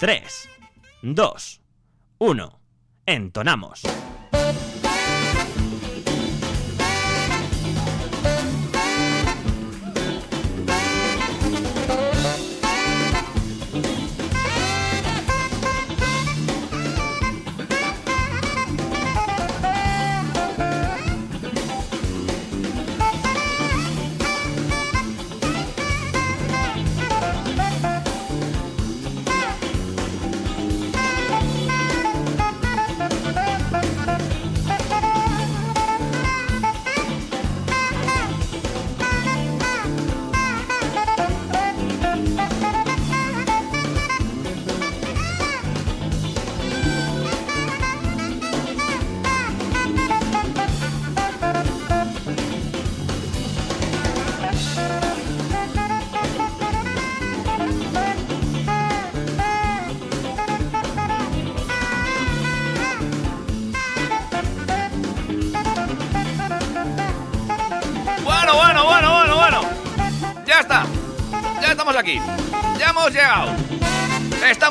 3, 2, 1. Entonamos.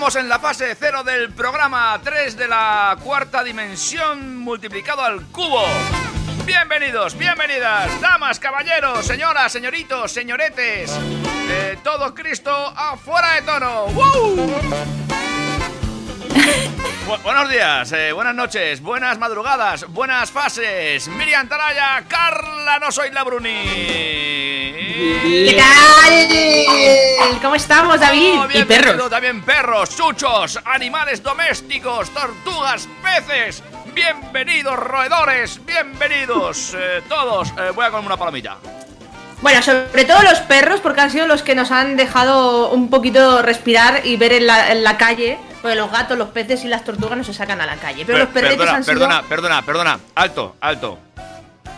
Estamos en la fase 0 del programa 3 de la cuarta dimensión multiplicado al cubo. Bienvenidos, bienvenidas, damas, caballeros, señoras, señoritos, señoretes. Todo Cristo afuera de tono. Buenos días, eh, buenas noches, buenas madrugadas, buenas fases. Miriam Taraya, Carla, no soy la Bruni. ¿Qué tal? ¿Cómo estamos, David? Oh, y perros. también perros, chuchos, animales domésticos, tortugas, peces. Bienvenidos roedores, bienvenidos eh, todos. Eh, voy a comer una palomita. Bueno, sobre todo los perros, porque han sido los que nos han dejado un poquito respirar y ver en la, en la calle. Porque los gatos, los peces y las tortugas no se sacan a la calle. Pero Per- los perretes perdona, han sido. perdona, perdona, perdona. Alto, alto.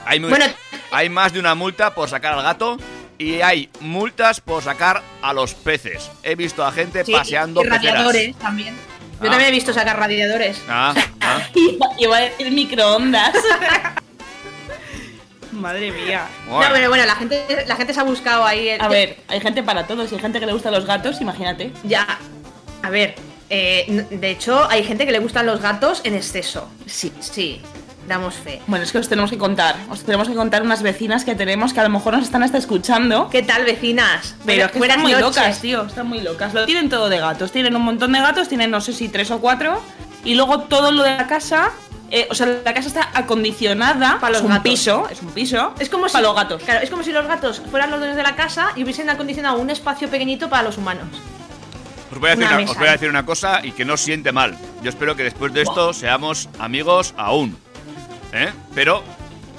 Hay, mu- Bueno. hay más de una multa por sacar al gato y hay multas por sacar a los peces. He visto a gente Sí, paseando y radiadores peceras. también. Yo Ah. también he visto sacar radiadores. Ah, ah. Iba, a decir microondas. Madre mía. Bueno. No, pero bueno, la gente, la gente se ha buscado ahí. el- A ver, hay gente para todos. Si hay gente que le gusta los gatos, imagínate. Ya. A ver. eh, de hecho, hay gente que le gustan los gatos en exceso. Sí, sí. Damos fe. Bueno, es que os tenemos que contar. Os tenemos que contar unas vecinas que tenemos que a lo mejor nos están hasta escuchando. ¿Qué tal, vecinas? Pero es que están muy noches. locas, tío. Están muy locas. Lo tienen todo de gatos. Tienen un montón de gatos. Tienen no sé si tres o cuatro. Y luego todo lo de la casa. eh, o sea, la casa está acondicionada. Para los es un gatos. piso. Es un piso. Es como si Para los gatos. Claro, es como si los gatos fueran los dueños de la casa y hubiesen acondicionado un espacio pequeñito para los humanos. Os voy, a decir Una una, mesa, os voy a decir una cosa y que no os siente mal. Yo espero que después de esto seamos amigos aún. ¿Eh? Pero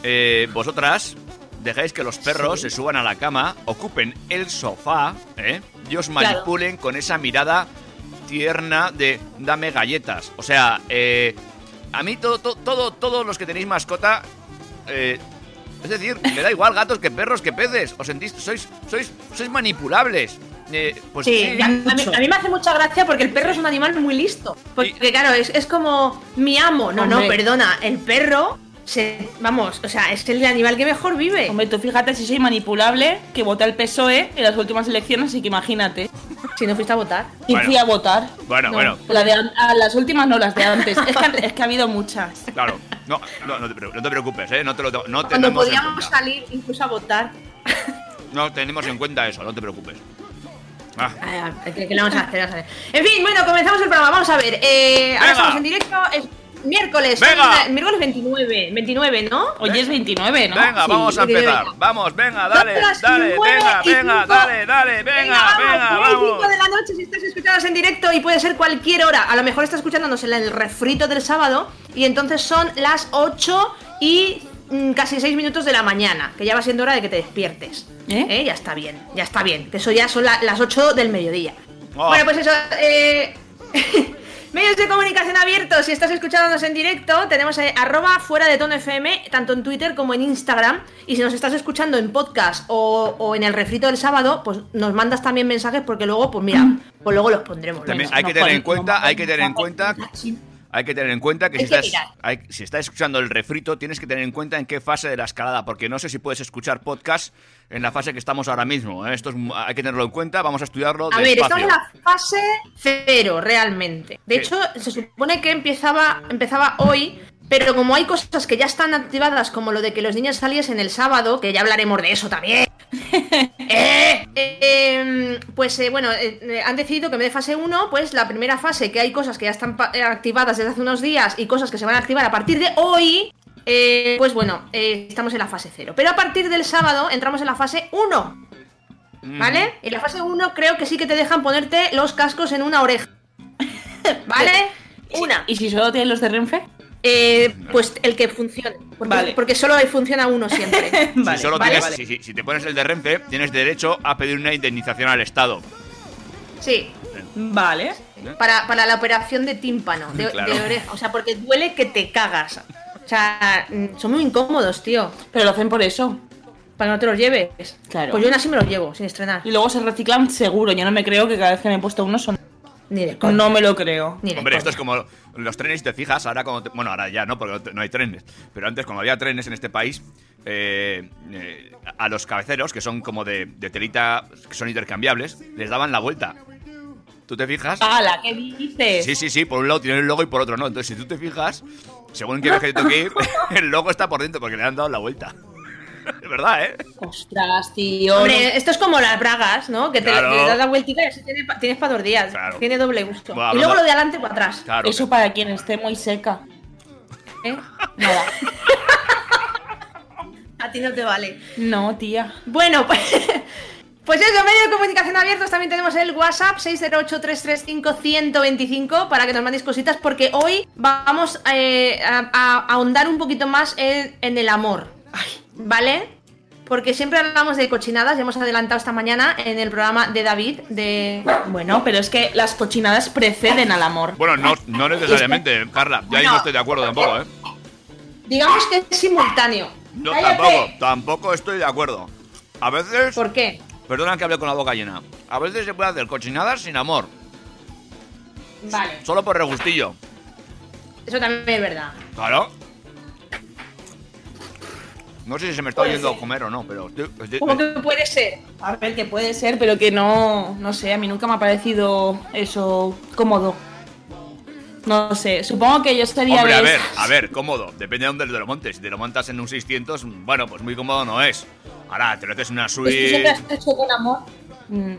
eh, vosotras dejáis que los perros se suban a la cama, ocupen el sofá ¿eh? y os Claro. manipulen con esa mirada tierna de dame galletas. O sea, eh, a mí todo, todo, todo- todos los que tenéis mascota... eh, es decir, me da igual gatos que perros que peces. Os sentís, sois, sois, sois manipulables. Eh, pues Sí, sí, a, mí, a mí me hace mucha gracia porque el perro es un animal muy listo. Porque claro, es, es como mi amo. No, no, perdona. El perro, se, vamos, o sea, es el animal que mejor vive. Hombre, tú fíjate si soy manipulable, que vota el PSOE en las últimas elecciones, así que imagínate. Si no fuiste a votar. Y Bueno. fui a votar. Bueno, No. bueno. La de an- a las últimas no, las de antes. Es que, es que ha habido muchas. Claro, no, no, no, te, pre- no te preocupes, ¿eh? No te lo no Cuando podíamos salir incluso a votar. No tenemos en cuenta eso, no te preocupes. Ah, Ay, ¿Qué, qué le vamos a hacer? En fin, bueno, comenzamos el programa. Vamos a ver. eh, ahora estamos en directo. Es miércoles. Venga. miércoles 29. 29, ¿no? Hoy es 29, ¿no? venga, Sí, vamos a venga. empezar. Vamos, venga, dale, dale, venga, venga, dale, dale, venga, venga, y vamos. cinco de la noche si estás escuchándonos en directo y puede ser cualquier hora. A lo mejor estás escuchándonos en el refrito del sábado y entonces son las 8 y mm, casi 6 minutos de la mañana, que ya va siendo hora de que te despiertes. ¿Eh? Ya está bien, ya está bien. Que eso ya son la- las 8 del mediodía. Oh. Bueno, pues eso. Eh... Medios de comunicación abiertos, si estás escuchándonos en directo, tenemos eh, arroba fuera de tono FM, tanto en Twitter como en Instagram. Y si nos estás escuchando en podcast o, o en el refrito del sábado, pues nos mandas también mensajes porque luego, pues mira, pues luego los pondremos. También venga. hay que tener en cuenta, hay que tener en cuenta. Hay que tener en cuenta que, si, que estás, hay- si estás escuchando el refrito, tienes que tener en cuenta en qué fase de la escalada, porque no sé si puedes escuchar podcast en la fase que estamos ahora mismo. ¿eh? Esto es hay que tenerlo en cuenta, vamos a estudiarlo A ver, estamos en la fase cero, realmente. De ¿Qué? hecho, se supone que empezaba, empezaba hoy, pero como hay cosas que ya están activadas, como lo de que los niños saliesen el sábado, que ya hablaremos de eso también. eh, eh, pues eh, bueno, eh, han decidido que en vez de fase 1, pues la primera fase, que hay cosas que ya están activadas desde hace unos días y cosas que se van a activar a partir de hoy, eh, pues bueno, eh, estamos en la fase 0. Pero a partir del sábado entramos en la fase 1. ¿Vale? En la fase 1 creo que sí que te dejan ponerte los cascos en una oreja. ¿Vale? Una. ¿Y si solo tienes los de Renfe? Eh, pues el que funcione. Porque, Vale. porque solo funciona uno siempre. Vale, si, solo vale, tienes- vale. Si, si- si te pones el de Renfe, tienes derecho a pedir una indemnización al Estado. Sí. Vale. Para, para la operación de tímpano, de, Claro. de oreja. O sea, porque duele que te cagas. O sea, mm, son muy incómodos, tío. Pero lo hacen por eso. Para que no te los lleves. Claro. Pues yo aún así me los llevo, sin estrenar. Y luego se reciclan seguro. Yo no me creo que cada vez que me he puesto uno son. Ni de coña. No me lo creo. Ni de Hombre, esto es como los trenes, te fijas, ahora como... te- bueno, ahora ya no, porque no hay trenes. Pero antes, cuando había trenes en este país, eh, eh, a los cabeceros, que son como de, de telita, que son intercambiables, les daban la vuelta. ¿Tú te fijas? ¡Hala! ¿Qué dices? Sí, sí, sí, por un lado tiene el logo y por otro no. Entonces, si tú te fijas, según qué viaje te toque ir, el logo está por dentro porque le han dado la vuelta. Es verdad, ¿eh? Ostras, tío. Hombre, esto es como las bragas, ¿no? Que te Claro. le das la vueltica y así tiene tienes para dos días. Claro. Tiene doble gusto. Bueno, y luego lo de adelante para atrás. Claro. Eso para quien esté muy seca. ¿eh? Nada. A ti no te vale. No, tía. Bueno, pues, pues eso, medio de comunicación abiertos. También tenemos el WhatsApp 608-335-125 para que nos mandéis cositas porque hoy vamos eh, a, a ahondar un poquito más en, en el amor. ¿Vale? Porque siempre hablamos de cochinadas, ya hemos adelantado esta mañana en el programa de David, de... Bueno, pero es que las cochinadas preceden al amor. Bueno, no, no necesariamente, Carla. Ya ahí no estoy de acuerdo tampoco, ¿eh? Digamos que es simultáneo. ¡Cállate! tampoco, tampoco estoy de acuerdo. A veces, ¿Por qué? perdona que hable con la boca llena, a veces se puede hacer cochinadas sin amor, Vale, solo por regustillo. eso también es verdad. Claro. No sé si se me está oyendo comer o no, pero ¿Cómo que puede ser? A ver, que puede ser, pero que no. No sé, a mí nunca me ha parecido eso cómodo. No sé, supongo que yo estaría. Hombre, a ver, a ver, cómodo. Depende de dónde te lo montes. Si te lo montas en un 600, bueno, pues muy cómodo no es. Ahora, te lo haces en una ¿Es que siempre suite... has hecho con amor? Mm,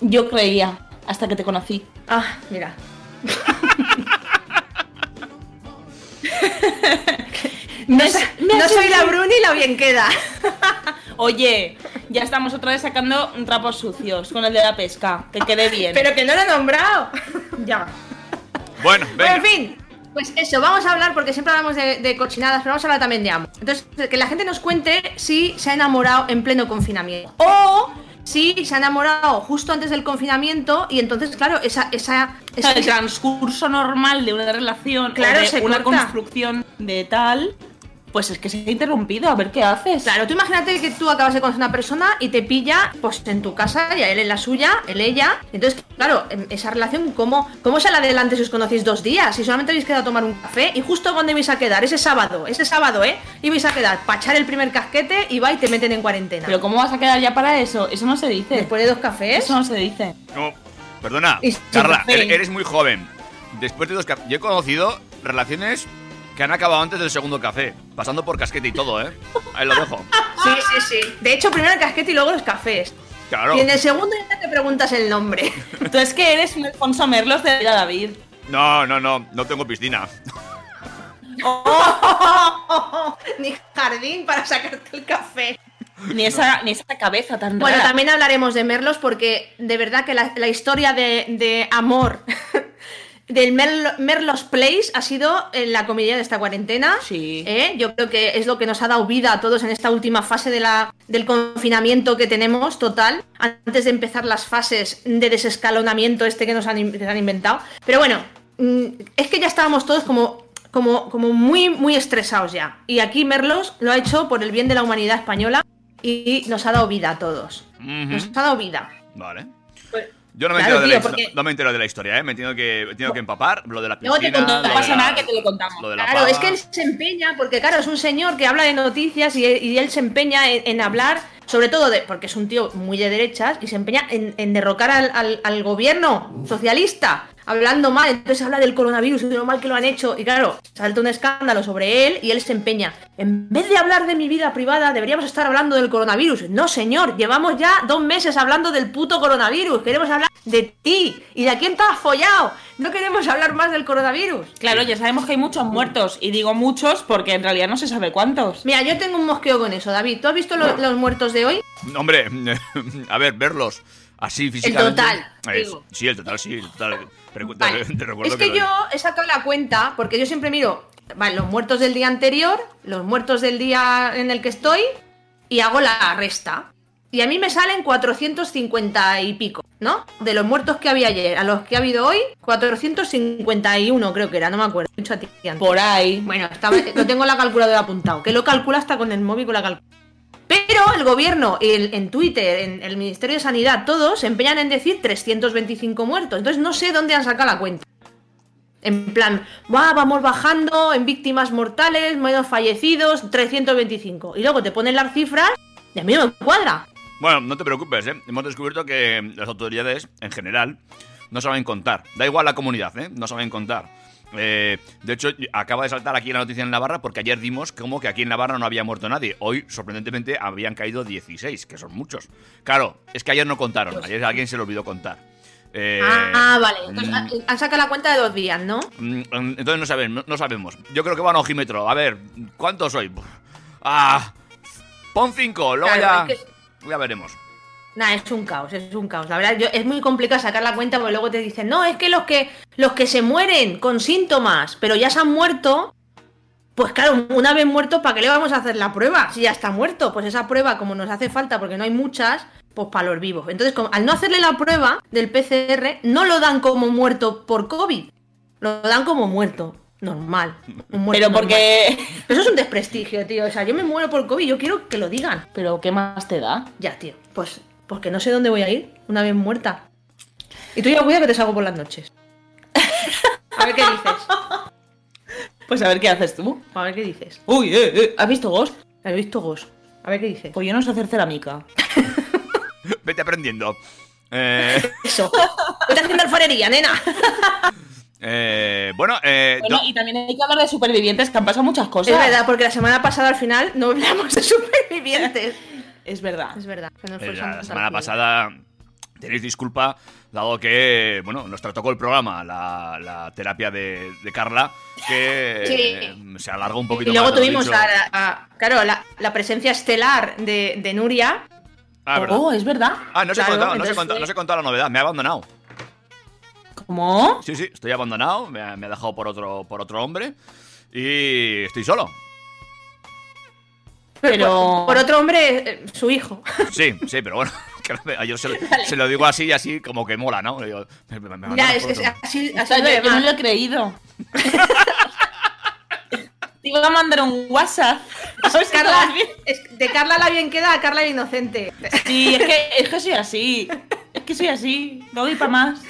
yo creía, hasta que te conocí. Ah, mira. Me No, has- soy- no la Bruni y la bien queda. Oye, ya estamos otra vez sacando trapos sucios con el de la pesca. Que quede bien. Pero que no lo he nombrado. ya. Bueno, Pero venga. en fin. Pues eso, vamos a hablar, porque siempre hablamos de, de cochinadas, pero vamos a hablar también de amor. Entonces, que la gente nos cuente si se ha enamorado en pleno confinamiento. O si se ha enamorado justo antes del confinamiento y entonces, claro, esa... esa, O sea, esa- el transcurso normal de una relación o Claro, de se una corta. construcción de tal, pues es que se ha interrumpido. A ver qué haces. Claro, tú imagínate que tú acabas de conocer a una persona y te pilla pues en tu casa y a él en la suya, él ella. Entonces, claro, em, esa relación, ¿cómo, cómo sale adelante si os conocéis dos días? Si solamente habéis quedado a tomar un café y justo cuando ibais a quedar, ese sábado, ese sábado, ¿eh? Ibais a quedar para echar el primer casquete y va y te meten en cuarentena. Pero ¿cómo vas a quedar ya para eso? Eso no se dice. Después de dos cafés. Eso no se dice. No, perdona, Carla, café. eres, eres muy joven. Después de dos cafés... Yo he conocido relaciones que han acabado antes del segundo café. Pasando por casquete y todo, ¿eh? Ahí lo dejo. Sí, sí, sí. De hecho, primero el casquete y luego los cafés. Claro. Y en el segundo ya te preguntas el nombre. Tú es que eres un Alfonso Merlos de la David. No, no, no. No tengo piscina. Ni jardín para sacarte el café. Ni esa, ni esa cabeza tan Bueno, rara. también hablaremos de Merlos porque de verdad que la, la historia de, de amor del Merlo- Merlos Place ha sido en la comedia de esta cuarentena. Sí. ¿eh? Yo creo que es lo que nos ha dado vida a todos en esta última fase de la, del confinamiento que tenemos total, antes de empezar las fases de desescalonamiento este que nos han, que inventado. Pero bueno, mm, es que ya estábamos todos como... Como, como muy, muy estresados ya. Y aquí Merlos lo ha hecho por el bien de la humanidad española y nos ha dado vida a todos. Nos ha dado vida. Vale. Yo no me, Claro, entero, de la, tío, histo- porque- no me entero de la historia, ¿eh? Me he tenido que, me he tenido que empapar. Lo de la Luego te piscina. no pasa la- nada que te lo contamos. Lo Claro, pava. es que él se empeña, porque claro, es un señor que habla de noticias y, y él se empeña en, en hablar, sobre todo de, porque es un tío muy de derechas, y se empeña en, en derrocar al, al- al gobierno socialista, hablando mal, entonces habla del coronavirus y de lo mal que lo han hecho, y claro, salta un escándalo sobre él y él se empeña. En vez de hablar de mi vida privada, deberíamos estar hablando del coronavirus. No, señor, llevamos ya dos meses hablando del puto coronavirus, queremos hablar de ti y de a quién te has follado. No queremos hablar más del coronavirus. Claro, ya sabemos que hay muchos muertos. Y digo muchos porque en realidad no se sabe cuántos. Mira, yo tengo un mosqueo con eso, David. ¿Tú has visto lo- los muertos de hoy? Hombre, a ver, verlos así físicamente. total, Es- digo. sí, el total, sí, el total. Pero te- Vale. te, recuerdo Es que yo he sacado la cuenta, porque yo siempre miro vale, los muertos del día anterior, los muertos del día en el que estoy, y hago la resta. Y a mí me salen 450 y pico, ¿no? De los muertos que había ayer a los que ha habido hoy, 451 creo que era, no me acuerdo. dicho a ti antes. Por ahí. Bueno, estaba- lo tengo en la calculadora apuntado, que lo calcula hasta con el móvil con la calculadora. Pero el gobierno, el- en Twitter, en el Ministerio de Sanidad, todos se empeñan en decir 325 muertos. Entonces no sé dónde han sacado la cuenta. En plan, "Buah, vamos bajando en víctimas mortales, menos fallecidos, 325. Y luego te ponen las cifras y a mí no me cuadra. Bueno, no te preocupes, ¿eh? Hemos descubierto que las autoridades, en general, no saben contar. Da igual la comunidad, ¿eh? No saben contar. Eh, de hecho, acaba de saltar aquí la noticia en Navarra porque ayer dimos como que aquí en Navarra no había muerto nadie. Hoy, sorprendentemente, habían caído 16, que son muchos. Claro, es que ayer no contaron. Ayer a alguien se le olvidó contar. Eh, ah, vale. Entonces mm, han- sacado la cuenta de dos días, ¿no? Mm, Entonces no sabemos, no sabemos. Yo creo que van a ojímetro. A ver, ¿cuántos soy? Ah, pon cinco, luego Claro, ya, es que- ya veremos. Nah, es un caos, es un caos. La verdad, yo, es muy complicado sacar la cuenta porque luego te dicen, no, es que los que los que se mueren con síntomas, pero ya se han muerto, pues claro, una vez muerto, ¿para qué le vamos a hacer la prueba? Si ya está muerto, pues esa prueba, como nos hace falta, porque no hay muchas, pues para los vivos. Entonces, como- al no hacerle la prueba del PCR, no lo dan como muerto por COVID, lo dan como muerto. Normal. un muerto Pero porque. Pero eso es un desprestigio, tío. O sea, yo me muero por COVID, yo quiero que lo digan. Pero ¿qué más te da? Ya, tío. Pues porque no sé dónde voy a ir una vez muerta. Y tú ya cuida que te salgo por las noches. A ver qué dices. Pues a ver qué haces tú. A ver qué dices. Uy, eh, eh. ¿Has visto Ghost? He visto Ghost. A ver qué dices. Pues yo no sé hacer cerámica. Vete aprendiendo. Eh, Eso. Estoy haciendo alfarería, nena. eh, bueno, eh, Bueno, no- y también hay que hablar de supervivientes, que han pasado muchas cosas. Es verdad, porque la semana pasada al final no hablamos de supervivientes. Es verdad. Es verdad. que nos eh, la semana pasada tenéis disculpa, dado que, bueno, nos trató el programa, la, la terapia de, de Carla, que Sí. eh, se alargó un poquito Y luego más, tuvimos dicho. a, a- claro, la, la presencia estelar de, de Nuria. Ah, ¿verdad? Oh, es verdad. Ah, no se, claro, contado, no, se entonces contado, no se contado la novedad, me ha abandonado. ¿Cómo? Sí, sí, estoy abandonado, me ha, me ha dejado por otro, por otro hombre y estoy solo. Pero- Por, por otro hombre, eh, su hijo. Sí, sí, pero bueno, yo se, lo- se lo digo así, así como que mola, ¿no? Digo, me- me- me Ya, abandonas es otro. así, así es yo, yo no lo he creído. Te iba a mandar un WhatsApp. Carla, es- de Carla la bien queda a Carla la inocente. Sí, es que, es que soy así. Es que soy así. No doy para más.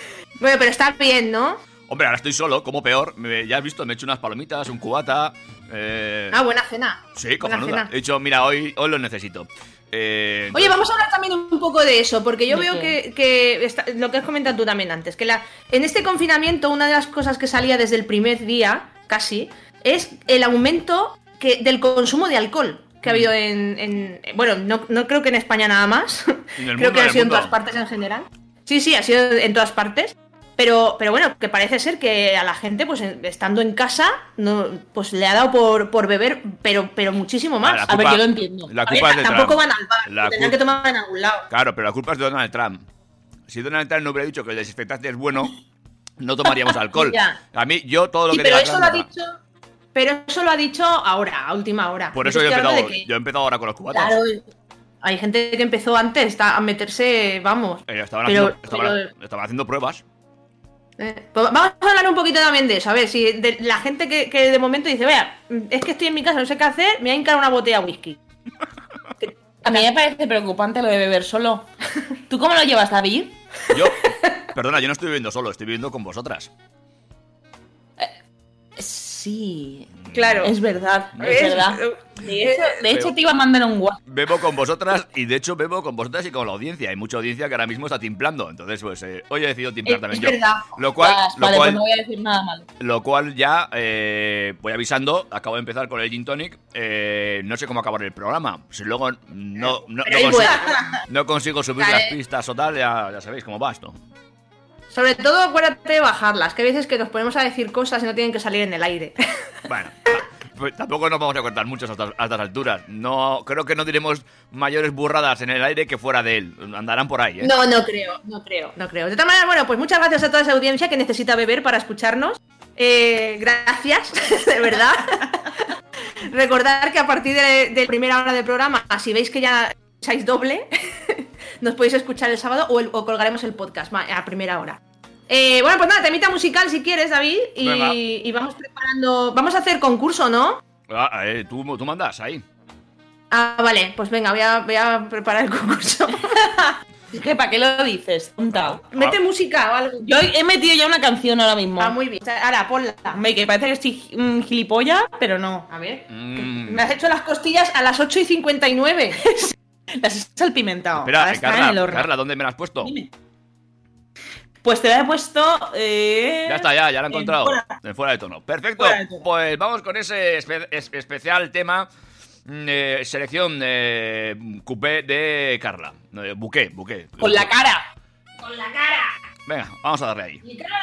Bueno, pero está bien, ¿no? Hombre, ahora estoy solo, como peor. Me- ya has visto, me he hecho unas palomitas, un cubata. Eh, Ah, buena cena. sí, buena cojonuda. cena. He dicho, mira, hoy, hoy lo necesito. Eh, Oye, vamos a hablar también un poco de eso, porque yo ¿De veo qué? que, que está- lo que has comentado tú también antes, que la, en este confinamiento una de las cosas que salía desde el primer día, casi, es el aumento que, del consumo de alcohol que ha habido en... en- bueno, no, no creo que en España nada más, creo mundo, que ha sido en todas partes en general. Sí, sí, ha sido en todas partes. Pero, pero bueno, que parece ser que a la gente, pues estando en casa, no, pues le ha dado por, por beber, pero, pero muchísimo más. A ver, yo lo entiendo. La ver, culpa es de tampoco Trump. van al bar, La tendrán que tomar en algún lado. Claro, pero la culpa es de Donald Trump. Si Donald Trump no hubiera dicho que el desinfectante es bueno, no tomaríamos alcohol. A mí, yo todo lo Sí, que pero eso lo ha dicho. Pero eso lo ha dicho ahora, a última hora. Por eso yo he, empezado, que- yo he empezado ahora con los cubatas. Claro, hay gente que empezó antes a meterse, vamos. Eh, estaban, Pero- haciendo, estaban- pero- estaban haciendo pruebas. Eh, pues vamos a hablar un poquito también de eso. A ver, si de la gente que, que de momento dice, vea, es que estoy en mi casa, no sé qué hacer, me voy a hincar una botella de whisky. A mí me parece preocupante lo de beber solo. ¿Tú cómo lo llevas, David? Yo, Perdona, yo no estoy viviendo solo, estoy viviendo con vosotras. Sí. Claro. Es verdad, es verdad. De hecho, de hecho, Pero- te iba a mandar un WhatsApp. Bebo con vosotras y de hecho bebo con vosotras y con la audiencia. Hay mucha audiencia que ahora mismo está timplando. Entonces, pues eh, hoy he decidido timplar Es- también es yo. verdad. Lo cual, Vas, lo vale, cual, pues no voy a decir nada malo. lo cual ya eh, voy avisando. Acabo de empezar con el gin tonic. eh, no sé cómo acabar el programa. Si luego no, no, consigo, bueno. no consigo subir Vale. las pistas o tal, ya, ya sabéis cómo va esto. Sobre todo acuérdate de bajarlas, que hay veces que nos ponemos a decir cosas y no tienen que salir en el aire. Bueno, pues tampoco nos vamos a cortar mucho a estas, a estas alturas. No, creo que no diremos mayores burradas en el aire que fuera de él. Andarán por ahí, ¿eh? No, no creo, no creo, no creo. De todas maneras, bueno, pues muchas gracias a toda esa audiencia que necesita beber para escucharnos. Eh, gracias, de verdad. Recordar que a partir de, de primera hora del programa, si veis que ya escucháis doble, nos podéis escuchar el sábado o, el- o colgaremos el podcast a primera hora. Eh, bueno, pues nada, temita musical si quieres, David, y, y vamos preparando. Vamos a hacer concurso, ¿no? Ah, eh, tú, tú mandas ahí. Ah, vale, pues venga, voy a, voy a preparar el concurso. ¿Qué, ¿Para qué lo dices? Tontao. Mete música o algo. Yo he metido ya una canción ahora mismo. Ah, muy bien. Ahora, ponla. Hombre, que parece que estoy mm, gilipollas, pero no. A ver. Mm. Me has hecho las costillas a las 8 y 59. Las has salpimentado. Espera, Ahora eh, están en el Carla, horno. Carla, ¿dónde me la has puesto? Dime. Pues te la he puesto. Eh... Ya está, ya, ya la he en encontrado. fuera. En fuera de tono. Perfecto. Fuera de tono. Pues vamos con ese espe- es- especial tema. mm, eh, selección eh, coupé de Carla. Eh, buqué, buqué. Con la cara. Con la cara. Venga, vamos a darle ahí. Mi cara.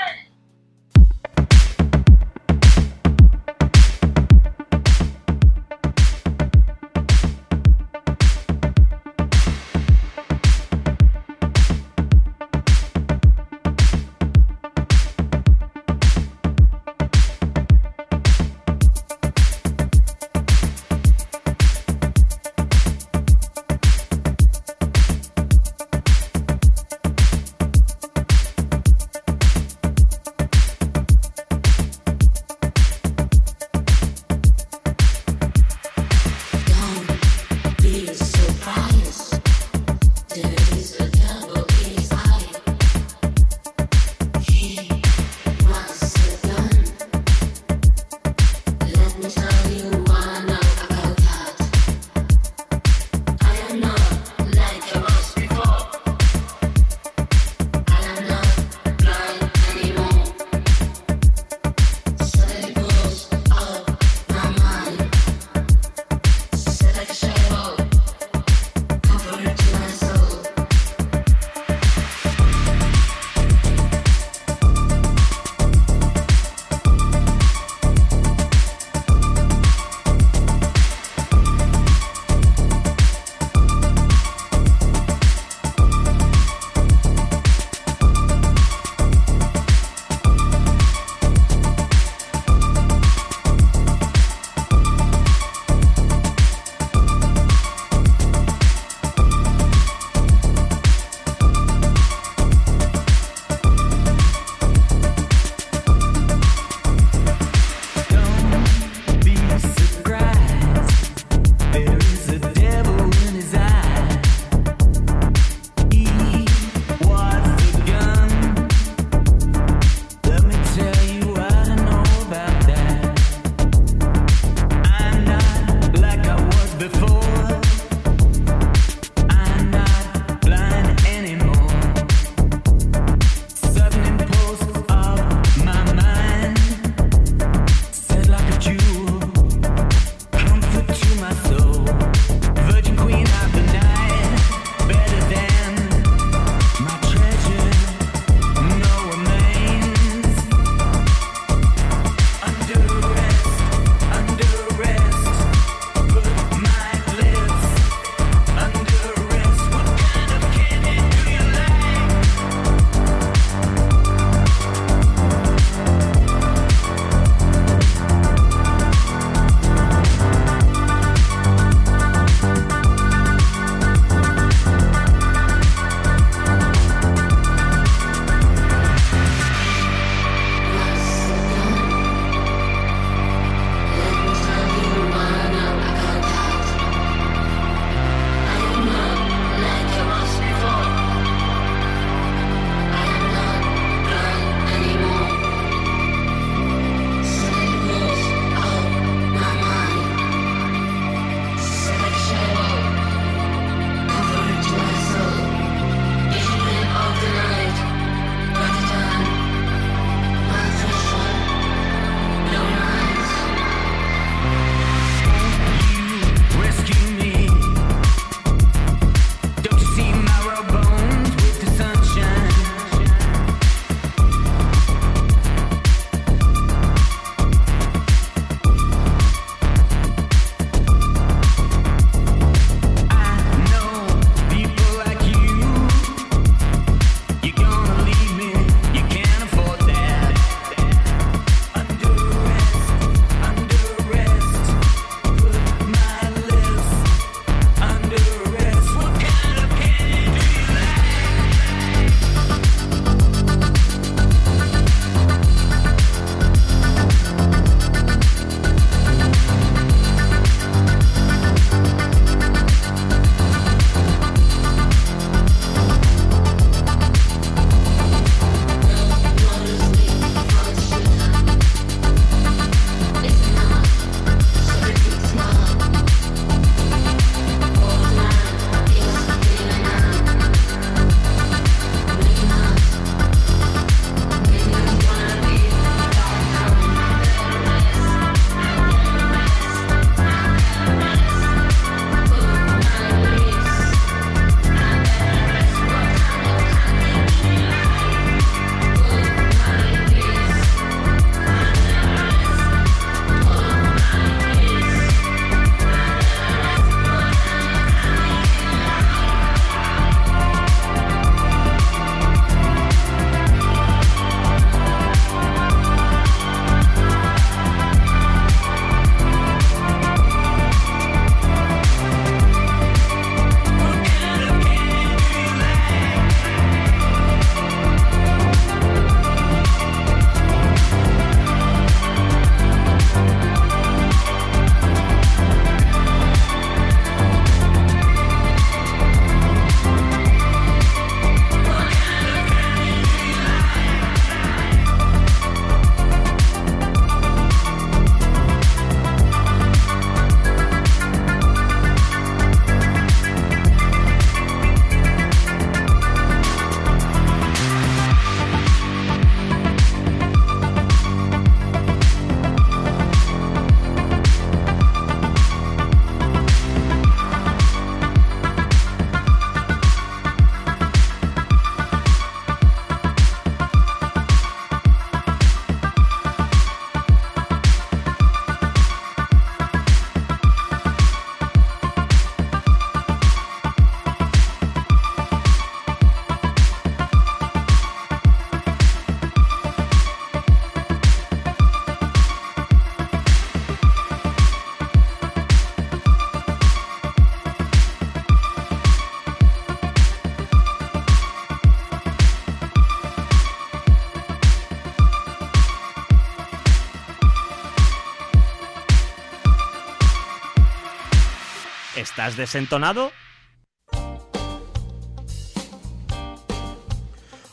¿Estás desentonado?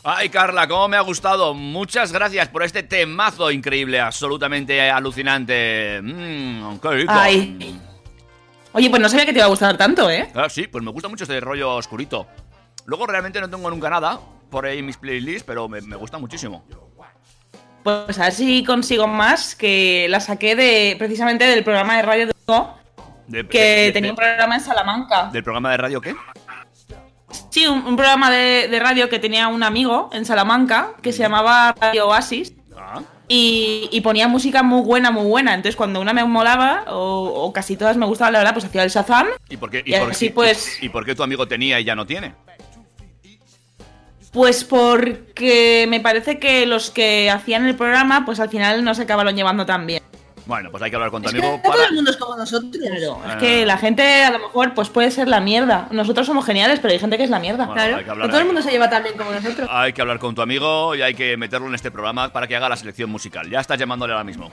Ay, Carla, cómo me ha gustado. Muchas gracias por este temazo increíble, absolutamente alucinante. Mmm, qué rico. Ay. Oye, pues no sabía que te iba a gustar tanto, ¿eh? Ah, sí, pues me gusta mucho este rollo oscurito. Luego realmente no tengo nunca nada por ahí en mis playlists, pero me, me gusta muchísimo. Pues a ver si consigo más, que la saqué de precisamente del programa de radio de De- que de- de- tenía un programa en Salamanca. ¿Del programa de radio qué? Sí, un, un programa de, radio que tenía un amigo en Salamanca que se llamaba Radio Oasis Ah, y, y ponía música muy buena, muy buena. Entonces cuando una me molaba o, o casi todas me gustaban, la verdad, pues hacía el Shazam. ¿y por qué, Y así, pues- y por qué tu amigo tenía y ya no tiene? Pues porque me parece que los que hacían el programa, pues al final no se acabaron llevando tan bien. Bueno, pues hay que hablar con tu Es que amigo no todo el mundo es como nosotros. Claro, es Ah. que la gente a lo mejor pues puede ser la mierda. Nosotros somos geniales, pero hay gente que es la mierda. Bueno, Claro, que no hablar todo el mundo se lleva tan bien como nosotros. Hay que hablar con tu amigo y hay que meterlo en este programa para que haga la selección musical. Ya estás llamándole ahora mismo.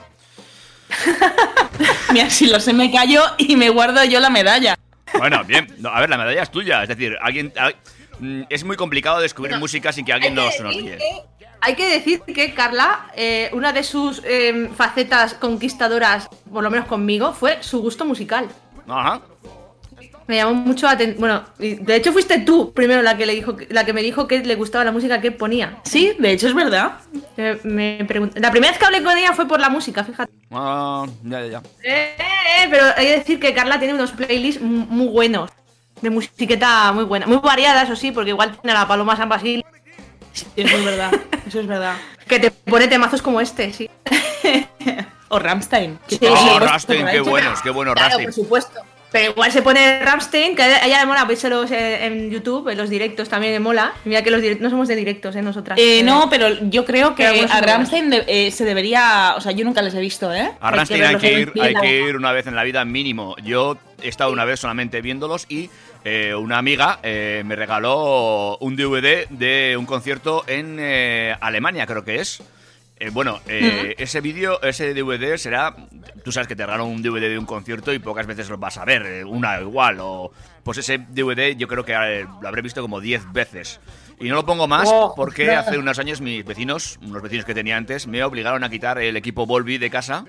Mira, si lo sé me callo y me guardo yo la medalla. Bueno, bien. No, a ver, la medalla es tuya. Es decir, alguien... al- mm, es muy complicado descubrir música sin que alguien nos, que nos guíe. Hay que decir que Carla, eh, una de sus eh, facetas conquistadoras, por lo menos conmigo, fue su gusto musical. Ajá. Me llamó mucho la atención. Bueno, y de hecho fuiste tú primero la que le dijo, la que me dijo que le gustaba la música que ponía. Sí, de hecho es verdad. Eh, me La primera vez que hablé con ella fue por la música, fíjate. Ah, ya, ya, ya. Eh, eh, eh, pero hay que decir que Carla tiene unos playlists mu- muy buenos. De musiqueta muy buena. Muy variada, eso sí, porque igual tiene a la Paloma San Basil. Sí, eso es verdad. Eso es verdad. Que te pone temazos como este, sí. O Ramstein. que Sí. Oh, por qué buenos, qué buenos Claro, Rammstein. por supuesto. Pero igual se pone Ramstein, que a ella le mola, veíselos en, en YouTube, en los directos también le mola. Mira que los no somos de directos, ¿eh? Nosotras. Eh, no, pero yo creo que Pero a Ramstein de- eh, se debería. O sea, yo nunca les he visto, ¿eh? A Rammstein hay que, en ir, el hay que ir una vez en la vida mínimo. Yo he estado una vez solamente viéndolos y eh, una amiga eh, me regaló un DVD de un concierto en eh, Alemania, creo que es. Bueno, ese vídeo, ese DVD será. Tú sabes que te regalan un DVD de un concierto y pocas veces lo vas a ver, una igual. O, pues ese DVD yo creo que lo habré visto como 10 veces. Y no lo pongo más Oh, porque hace unos años mis vecinos, unos vecinos que tenía antes, me obligaron a quitar el equipo Volvi de casa.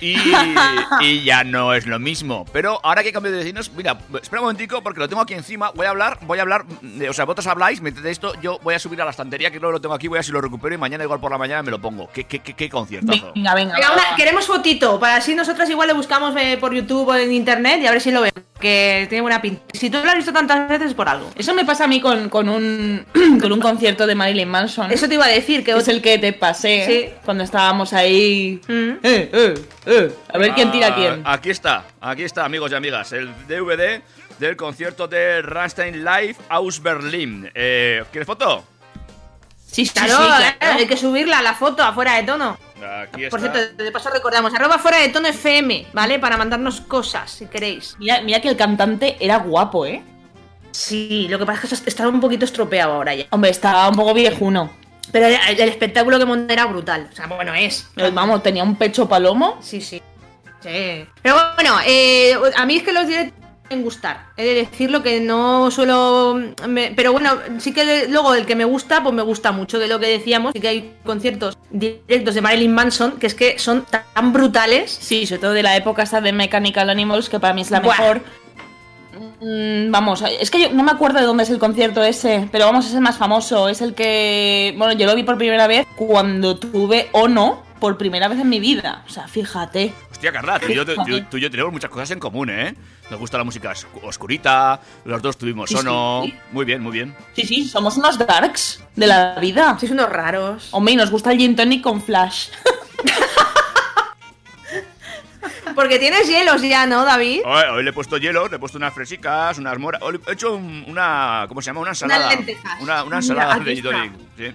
Y, y ya no es lo mismo. Pero ahora que cambio de vecinos, mira, espera un momentico porque lo tengo aquí encima. Voy a hablar, voy a hablar. mm, O sea, vosotros habláis, de esto, yo voy a subir a la estantería, que luego lo tengo aquí, voy a ver si lo recupero y mañana igual por la mañana me lo pongo. ¿Qué, qué, qué, qué conciertazo? Venga, venga. Venga, una- queremos fotito, para así nosotras igual le buscamos eh, por YouTube o en internet y a ver si lo vemos. Que tiene buena pinta. Si tú lo has visto tantas veces es por algo. Eso me pasa a mí con, con un, con un concierto de Marilyn Manson. Eso te iba a decir, que que es el que te pasé Sí. cuando estábamos ahí. Mm. Eh, eh, eh. A ver quién tira a quién. Ah, Aquí está, aquí está, amigos y amigas, el DVD del concierto de Rammstein Live aus Berlin. Eh, ¿Quieres foto? Sí, sí, Claro, sí, claro. hay que subirla la foto afuera de tono. Aquí está. Por cierto, de paso recordamos, arroba fuera de tono FM, ¿vale? Para mandarnos cosas, si queréis. Mira, mira que el cantante era guapo, ¿eh? Sí, lo que pasa es que está un poquito estropeado ahora ya. Hombre, estaba un poco viejuno. Pero el, el espectáculo que monta era brutal. O sea, bueno, es. Eh, Vamos, tenía un pecho palomo. Sí, sí. Sí. Pero bueno, eh, a mí es que los directos pueden gustar. He de decirlo que no suelo. me- pero bueno, sí que luego el que me gusta, pues me gusta mucho. De lo que decíamos, sí que hay conciertos directos de Marilyn Manson que es que son tan brutales. Sí, sobre todo de la época esta de Mechanical Animals, que para mí es la Buah. mejor. Mm, vamos, es que yo no me acuerdo de dónde es el concierto ese, pero vamos, es el más famoso. Es el que. Bueno, yo lo vi por primera vez cuando tuve Ono por primera vez en mi vida. O sea, fíjate. Hostia, Carla, tú y, yo, tú- tú y yo tenemos muchas cosas en común, ¿eh? Nos gusta la música os- oscurita, los dos tuvimos Sí, sono. sí. Muy bien, muy bien. Sí, sí, somos unos darks de la vida. Sois unos raros. Hombre, y nos gusta el gin tonic con flash. Porque tienes hielos ya, ¿no, David? Hoy, hoy le he puesto hielo, le he puesto unas fresicas, unas moras. Hoy he hecho un- una. ¿Cómo se llama? Una ensalada. lentejas. Una, una ensalada de gin tonic, Sí.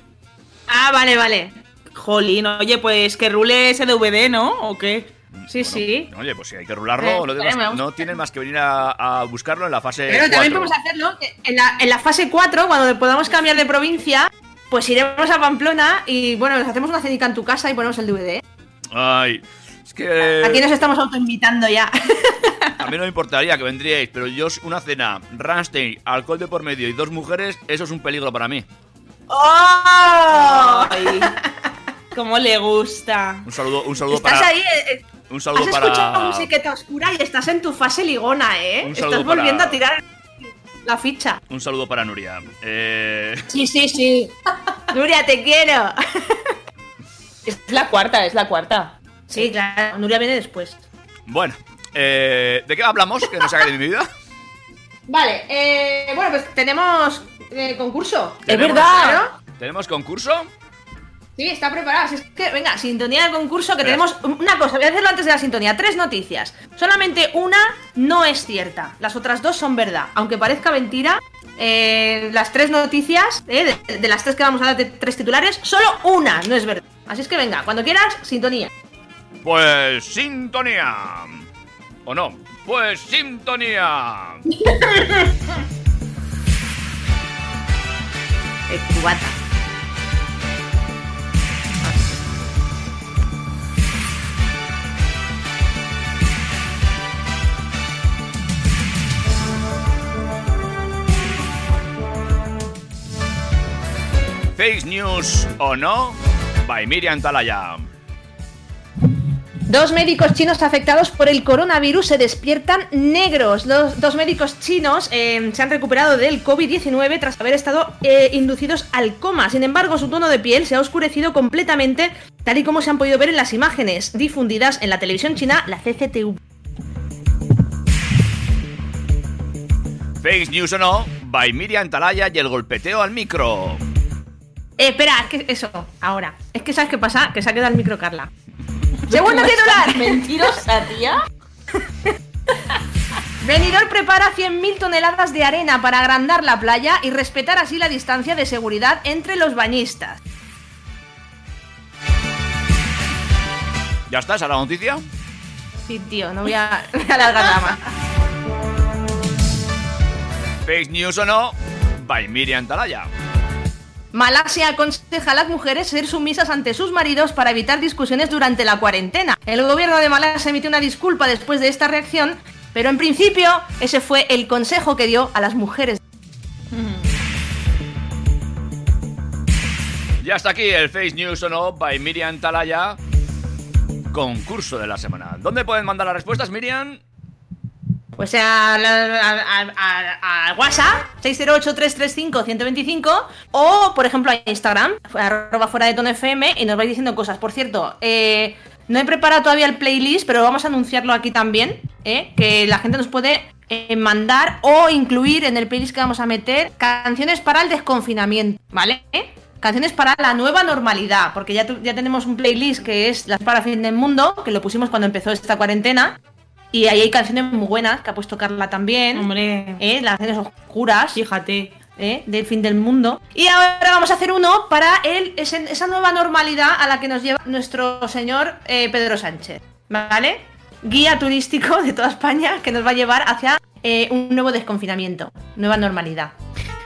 Ah, vale, vale. Jolín, oye, pues que rule ese DVD, ¿no? ¿O qué? Sí, sí. Oye, pues si hay que rularlo, Eh, me gusta. no tienen más que venir a, a buscarlo en la fase. Pero también podemos hacerlo en la, en la fase 4, cuando podamos cambiar de provincia, pues iremos a Pamplona y bueno, nos hacemos una cenica en tu casa y ponemos el DVD. Ay. Es que Aquí nos estamos autoinvitando ya. a mí no me importaría que vendríais, pero yo una cena, Ramstein, alcohol de por medio y dos mujeres, eso es un peligro para mí. ¡Oh! Ay, ¿Cómo le gusta? Un saludo, un saludo Estás para. ahí. eh, eh, Un Has saludo escuchado para. musiqueta oscura y estás en tu fase ligona, ¿eh? Un saludo Estás volviendo para- a tirar la ficha. Un saludo para Nuria. Eh, Sí, sí, sí. Nuria, te quiero. Es la cuarta, es la cuarta. Sí, claro. Nuria viene después. bueno, eh, ¿de qué hablamos? Que no se haga de mi vida. Vale, eh, bueno, pues tenemos eh, concurso. Es verdad. Claro. ¿Tenemos concurso? Sí, está preparada. Si es que, venga, sintonía del concurso, que tenemos una cosa, voy a hacerlo antes de la sintonía. Tres noticias. Solamente una no es cierta. Las otras dos son verdad. Aunque parezca mentira, eh, las tres noticias, eh, de, de las tres que vamos a dar de tres titulares, solo una no es verdad. Así es que venga, cuando quieras, sintonía. Pues sintonía. ¿O no? Pues sintonía. Cubata. Fake news o no, by Miriam Talaya. Dos médicos chinos afectados por el coronavirus se despiertan negros. Los dos médicos chinos eh, se han recuperado del COVID-19 tras haber estado eh, inducidos al coma. Sin embargo, su tono de piel se ha oscurecido completamente, tal y como se han podido ver en las imágenes difundidas en la televisión china, la CCTV. Fake news o no, by Miriam Talaya y el golpeteo al micro. Eh, espera, es que eso, ahora. Es que ¿sabes qué pasa? Que se ha quedado el micro, Carla. Segundo titular. Mentirosa, tía. Benidorm prepara 100.000 toneladas de arena para agrandar la playa y respetar así la distancia de seguridad entre los bañistas. ¿Ya está? ¿Esa es la noticia? Sí, tío, no voy a, no voy a alargar nada más. Fake news o no, by Miriam Talaya. Malasia aconseja a las mujeres ser sumisas ante sus maridos para evitar discusiones durante la cuarentena. El gobierno de Malasia emitió una disculpa después de esta reacción, pero en principio ese fue el consejo que dio a las mujeres. Ya está aquí el Face News o no, by Miriam Talaya. Concurso de la semana. ¿Dónde pueden mandar las respuestas, Miriam? Pues a, la- a- a- a- a WhatsApp 608-335-125 o, por ejemplo, a Instagram, arroba fuera de tono FM y nos vais diciendo cosas. Por cierto, eh, no he preparado todavía el playlist, pero vamos a anunciarlo aquí también, ¿eh? que la gente nos puede eh, mandar o incluir en el playlist que vamos a meter canciones para el desconfinamiento, ¿vale? Canciones para la nueva normalidad, porque ya, ya tenemos un playlist que es Las para fin del mundo, que lo pusimos cuando empezó esta cuarentena. Y ahí hay canciones muy buenas que ha puesto Carla también. Hombre, ¿eh? Las canciones oscuras fíjate. ¿eh? del fin del mundo. Y ahora vamos a hacer uno para el, ese- esa nueva normalidad a la que nos lleva nuestro señor eh, Pedro Sánchez. ¿Vale? Guía turístico de toda España que nos va a llevar hacia un nuevo desconfinamiento, nueva normalidad.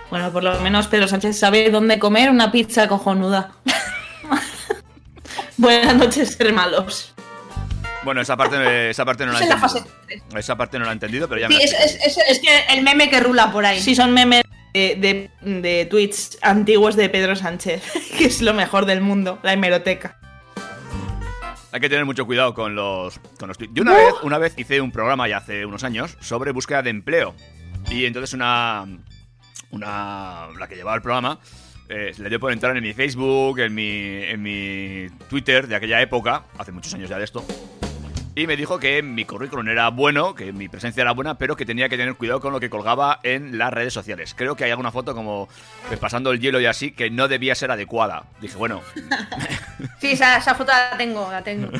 Bueno, por lo menos Pedro Sánchez sabe dónde comer una pizza cojonuda. Buenas noches, ser malos. Bueno, esa parte, esa parte no la he entendido. 3. Esa parte no la he entendido, pero ya me Sí, es, es- es- es que el meme que rula por ahí. Sí, son memes de, de, de tweets antiguos de Pedro Sánchez, que es lo mejor del mundo, la hemeroteca. Hay que tener mucho cuidado con los, con los tweets. Yo una vez, una vez hice un programa ya hace unos años sobre búsqueda de empleo. Y entonces una. Una. La que llevaba el programa. eh, le dio por entrar en mi Facebook, en mi, en mi Twitter de aquella época, hace muchos años ya de esto. Y me dijo que mi currículum era bueno, que mi presencia era buena, pero que tenía que tener cuidado con lo que colgaba en las redes sociales. Creo que hay alguna foto como pues, pasando el hielo y así que no debía ser adecuada. Dije, bueno, Sí, esa, esa foto la tengo, la tengo.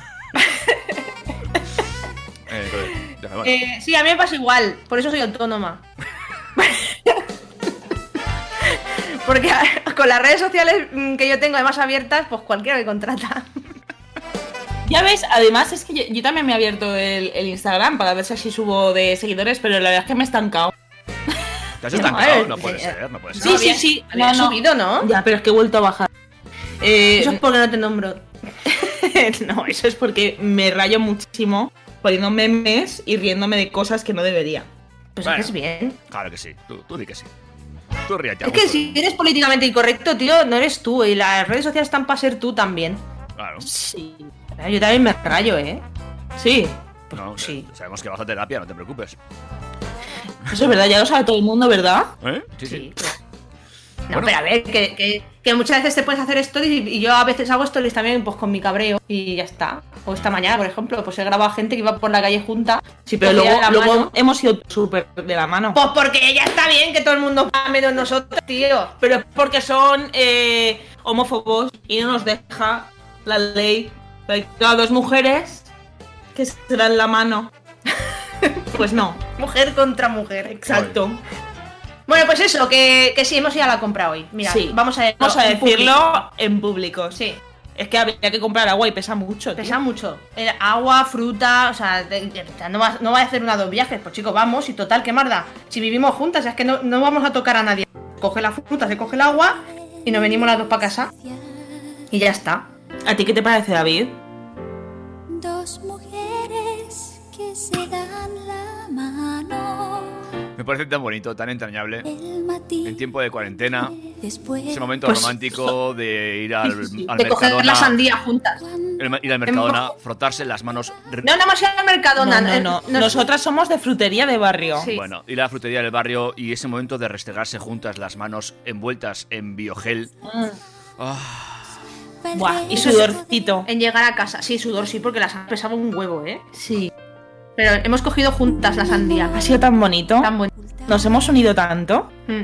eh, entonces, dije, bueno. Eh, sí, a mí me pasa igual, por eso soy autónoma. Porque con las redes sociales mm, que yo tengo además abiertas, pues cualquiera me contrata. Ya ves, además es que yo, yo también me he abierto el, el Instagram para ver si así subo de seguidores, pero la verdad es que me he estancado. ¿Te has estancado? eh, No puede eh, ser, no puede ser. Sí, No, sí, sí. No, no. subido, ¿no? Ya, pero es que he vuelto a bajar. Eh, Eso es porque no te nombro. no, eso es porque me rayo muchísimo poniendo memes y riéndome de cosas que no debería. Pues Bueno. haces bien. Claro que sí, tú, tú di que sí. Tú ríete. Es que si eres políticamente incorrecto, tío, no eres tú. Y las redes sociales están para ser tú también. Claro. Sí. Yo también me rayo, ¿eh? Sí. No, sí. eh, Sabemos que vas a terapia, no te preocupes. Eso es verdad, ya lo sabe todo el mundo, ¿verdad? ¿Eh? Sí. pues. No, Bueno. pero a ver, que, que- que muchas veces te puedes hacer stories y, yo a veces hago stories también pues con mi cabreo y ya está. O esta mañana, por ejemplo, pues he grabado a gente que iba por la calle junta. Sí, pero luego, mano. hemos ido súper de la mano. Pues porque ya está bien que todo el mundo va menos nosotros, tío. Pero porque son eh, homófobos y no nos deja la ley. Claro, dos mujeres que se dan la mano. Pues no, Mujer contra mujer. exacto. Bueno, pues eso, que, que sí, hemos ido a la compra hoy. Mira, Sí. vamos a, Vamos a en público. decirlo en público. Sí, Es que habría que comprar agua y pesa mucho. tío. pesa mucho. Eh, agua, fruta, o sea, de- de- no, va, no va a hacer una dos viajes. Pues chicos, vamos y total, ¿qué más da? Si vivimos juntas, es que no, no vamos a tocar a nadie. Coge la fruta, se coge el agua y nos venimos las dos para casa. Y ya está. ¿A ti qué te parece, David? Dos mujeres que se dan la mano. Me parece tan bonito, tan entrañable. En tiempo de cuarentena, después. ese momento Pues- romántico de ir al, al De coger la Mercadona, sandía juntas. el- ir al Mercadona, frotarse las manos. No, nada más ir al Mercadona. No, no, eh, no. nos- Nosotras somos de frutería de barrio. Sí. Bueno, ir a la frutería del barrio y ese momento de restregarse juntas las manos envueltas en biogel. Mm. Ah, Buah, y sudorcito. En llegar a casa. Sí, sudor sí, porque las pesaba un huevo, ¿eh? Sí. Pero hemos cogido juntas la sandía. Ha sido tan bonito. Tan bonito. Nos hemos unido tanto. Mm.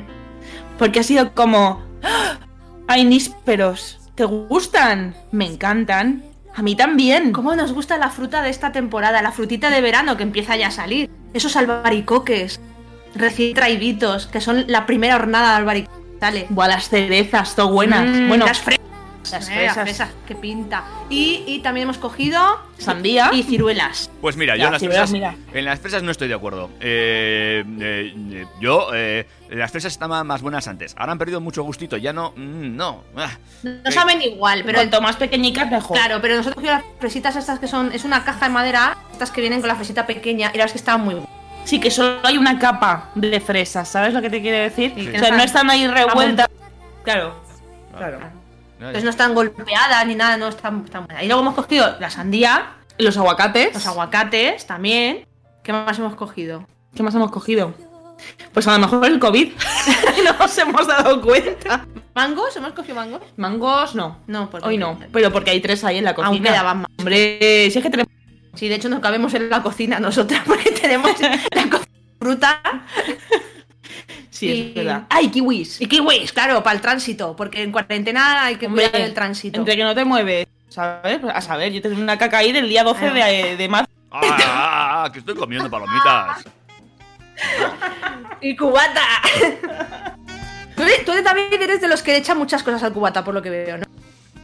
Porque ha sido como. ¡Ah! ¡Ay, nísperos! ¿Te gustan? Me encantan. A mí también. ¿Cómo nos gusta la fruta de esta temporada? La frutita de verano que empieza ya a salir. Esos albaricoques recién traiditos, que son la primera hornada de albaricoques. Buah, las cerezas, todo buenas. Mm, bueno, las fresas. Las eh, las fresas. fresas, qué pinta. Y, y también hemos cogido sandía. y ciruelas. Pues mira, yo Ya, en las, si fresas, verás, en las fresas no estoy de acuerdo. Eh, eh, eh, yo, eh, las fresas estaban más buenas antes. Ahora han perdido mucho gustito. Ya no. mm, no. ah. No Eh, saben igual, pero cuanto más pequeñicas, mejor. Claro, pero nosotros cogimos las fresitas estas que son. Es una caja de madera, estas que vienen con la fresita pequeña, y las que estaban muy buenas. Sí, que solo hay una capa de fresas, ¿sabes lo que te quiere decir? Sí, o sea, no están están ahí revueltas. Claro. Claro. Entonces no están golpeadas ni nada, no están, están buenas. Y luego hemos cogido la sandía, Los aguacates. los aguacates también. ¿Qué más hemos cogido? ¿Qué más hemos cogido? Pues a lo mejor el COVID. no nos hemos dado cuenta. ¿Mangos? ¿Hemos cogido mangos? Mangos, no. No, porque Hoy no. Pero porque hay tres ahí en la cocina. Aún quedaban más. Hombre, si es que tenemos. Sí, de hecho no cabemos en la cocina nosotras porque tenemos la cocina fruta Sí, Y- es verdad. ¡Ay, kiwis! y kiwis, claro, para el tránsito, porque en cuarentena hay que Hombre, cuidar el tránsito. Entre que no te mueves, ¿sabes? A saber, yo tengo una caca ahí del día 12 de, de marzo. Ah, ah, ah, que estoy comiendo palomitas. ¡Y cubata! tú, de- tú también eres de los que le echan muchas cosas al cubata, por lo que veo, ¿no?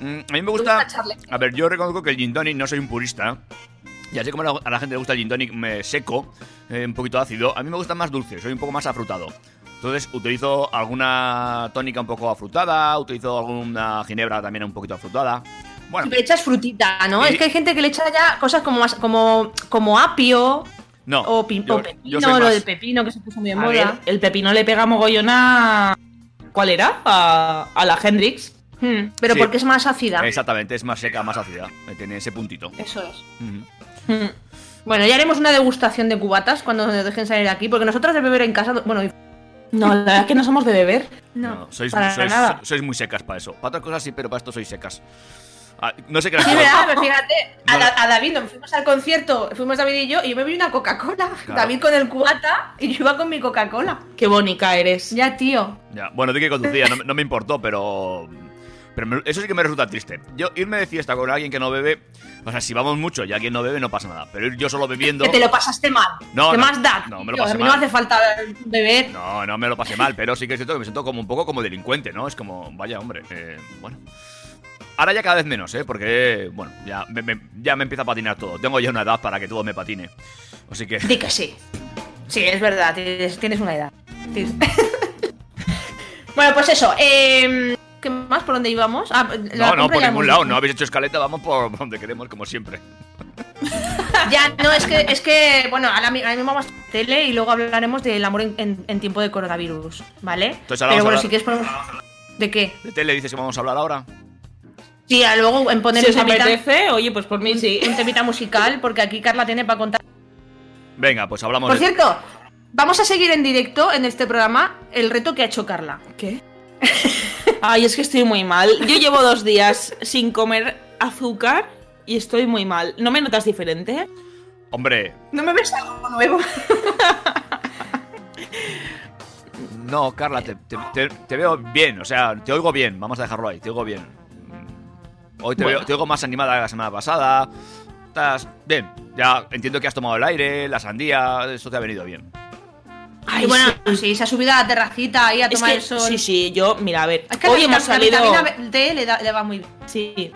Mm, a mí me gusta. A ver, yo reconozco que el gin tonic no soy un purista. Y así como a la gente le gusta el gin tonic me seco, eh, un poquito ácido, a mí me gusta más dulce, soy un poco más afrutado. Entonces utilizo alguna tónica un poco afrutada, utilizo alguna ginebra también un poquito afrutada. Bueno, Siempre echas frutita, ¿no? Y- Es que hay gente que le echa ya cosas como más, como, como apio no. o, pin- yo- o pepino, lo más- del pepino que se puso muy en A moda. ver, el pepino le pega mogollón a. ¿Cuál era? A, a la Hendrix. Hmm, pero Sí. porque es más ácida. Exactamente, es más seca, más ácida. eh, Tiene ese puntito. Eso es. Ujú. Mm. Bueno, ya haremos una degustación de cubatas cuando nos dejen salir de aquí, porque nosotras de beber en casa, bueno, No, la verdad es que no somos de beber. no. sois, para sois- nada. sois muy secas para eso. Para otras cosas sí, pero para esto sois secas. Ah, no sé qué Sí, ¿verdad? Pero fíjate, a, No. Da- a David nos fuimos al concierto, fuimos David y yo, y yo me vi una Coca-Cola. Claro. David con el cubata y yo iba con mi Coca-Cola. Qué bonita eres. Ya, tío. Ya, bueno, di que conducía, no, no me importó, pero. Pero me- eso sí que me resulta triste. Yo irme de fiesta con alguien que no bebe. O sea, si vamos mucho y alguien no bebe, no pasa nada. Pero ir yo solo bebiendo. Que te lo pasaste mal. No, ¿Qué no, más da? no, me lo pasé a mí mal. no hace falta beber. No, no me lo pasé mal, pero sí que es cierto que me siento como un poco como delincuente, ¿no? Es como, vaya hombre, eh, bueno. Ahora ya cada vez menos, ¿eh? Porque, bueno, ya me, me- ya me empieza a patinar todo. Tengo ya una edad para que todo me patine. Así que... Di que sí. Sí, es verdad, tienes, tienes una edad. Bueno, pues eso. eh, ¿Qué más? ¿Por dónde íbamos? Ah, la No, no, por ningún lado. No habéis hecho escaleta, vamos por donde queremos, como siempre. Ya, no, es que, es que bueno, ahora, mi- ahora mismo vamos a tele y luego hablaremos del amor en, en- en tiempo de coronavirus, ¿vale? Entonces ahora Pero vamos a bueno, hablar- si quieres ponemos... ¿De qué? De tele dices que vamos a hablar ahora. Sí, a luego en poner Si un apetece, oye, pues por mí sí. un temita musical, porque aquí Carla tiene para contar. Venga, pues hablamos Por de. cierto, vamos a seguir en directo en este programa el reto que ha hecho Carla. ¿Qué? Ay, es que estoy muy mal. Yo llevo dos días sin comer azúcar y estoy muy mal. ¿No me notas diferente? Hombre, ¿No me ves algo nuevo? no, Carla, te, te- te- te veo bien, o sea, te oigo bien, vamos a dejarlo ahí, te oigo bien. Hoy te, Bueno. veo, te oigo más animada que la semana pasada. Estás bien, ya entiendo que has tomado el aire, la sandía, eso te ha venido bien. Y bueno, sí, se ha subido a la terracita ahí a Es tomar que, el sol. sí, sí, yo, mira, a ver, Es que hoy la, hemos la salido... vitamina D le, da- le va muy bien. Sí.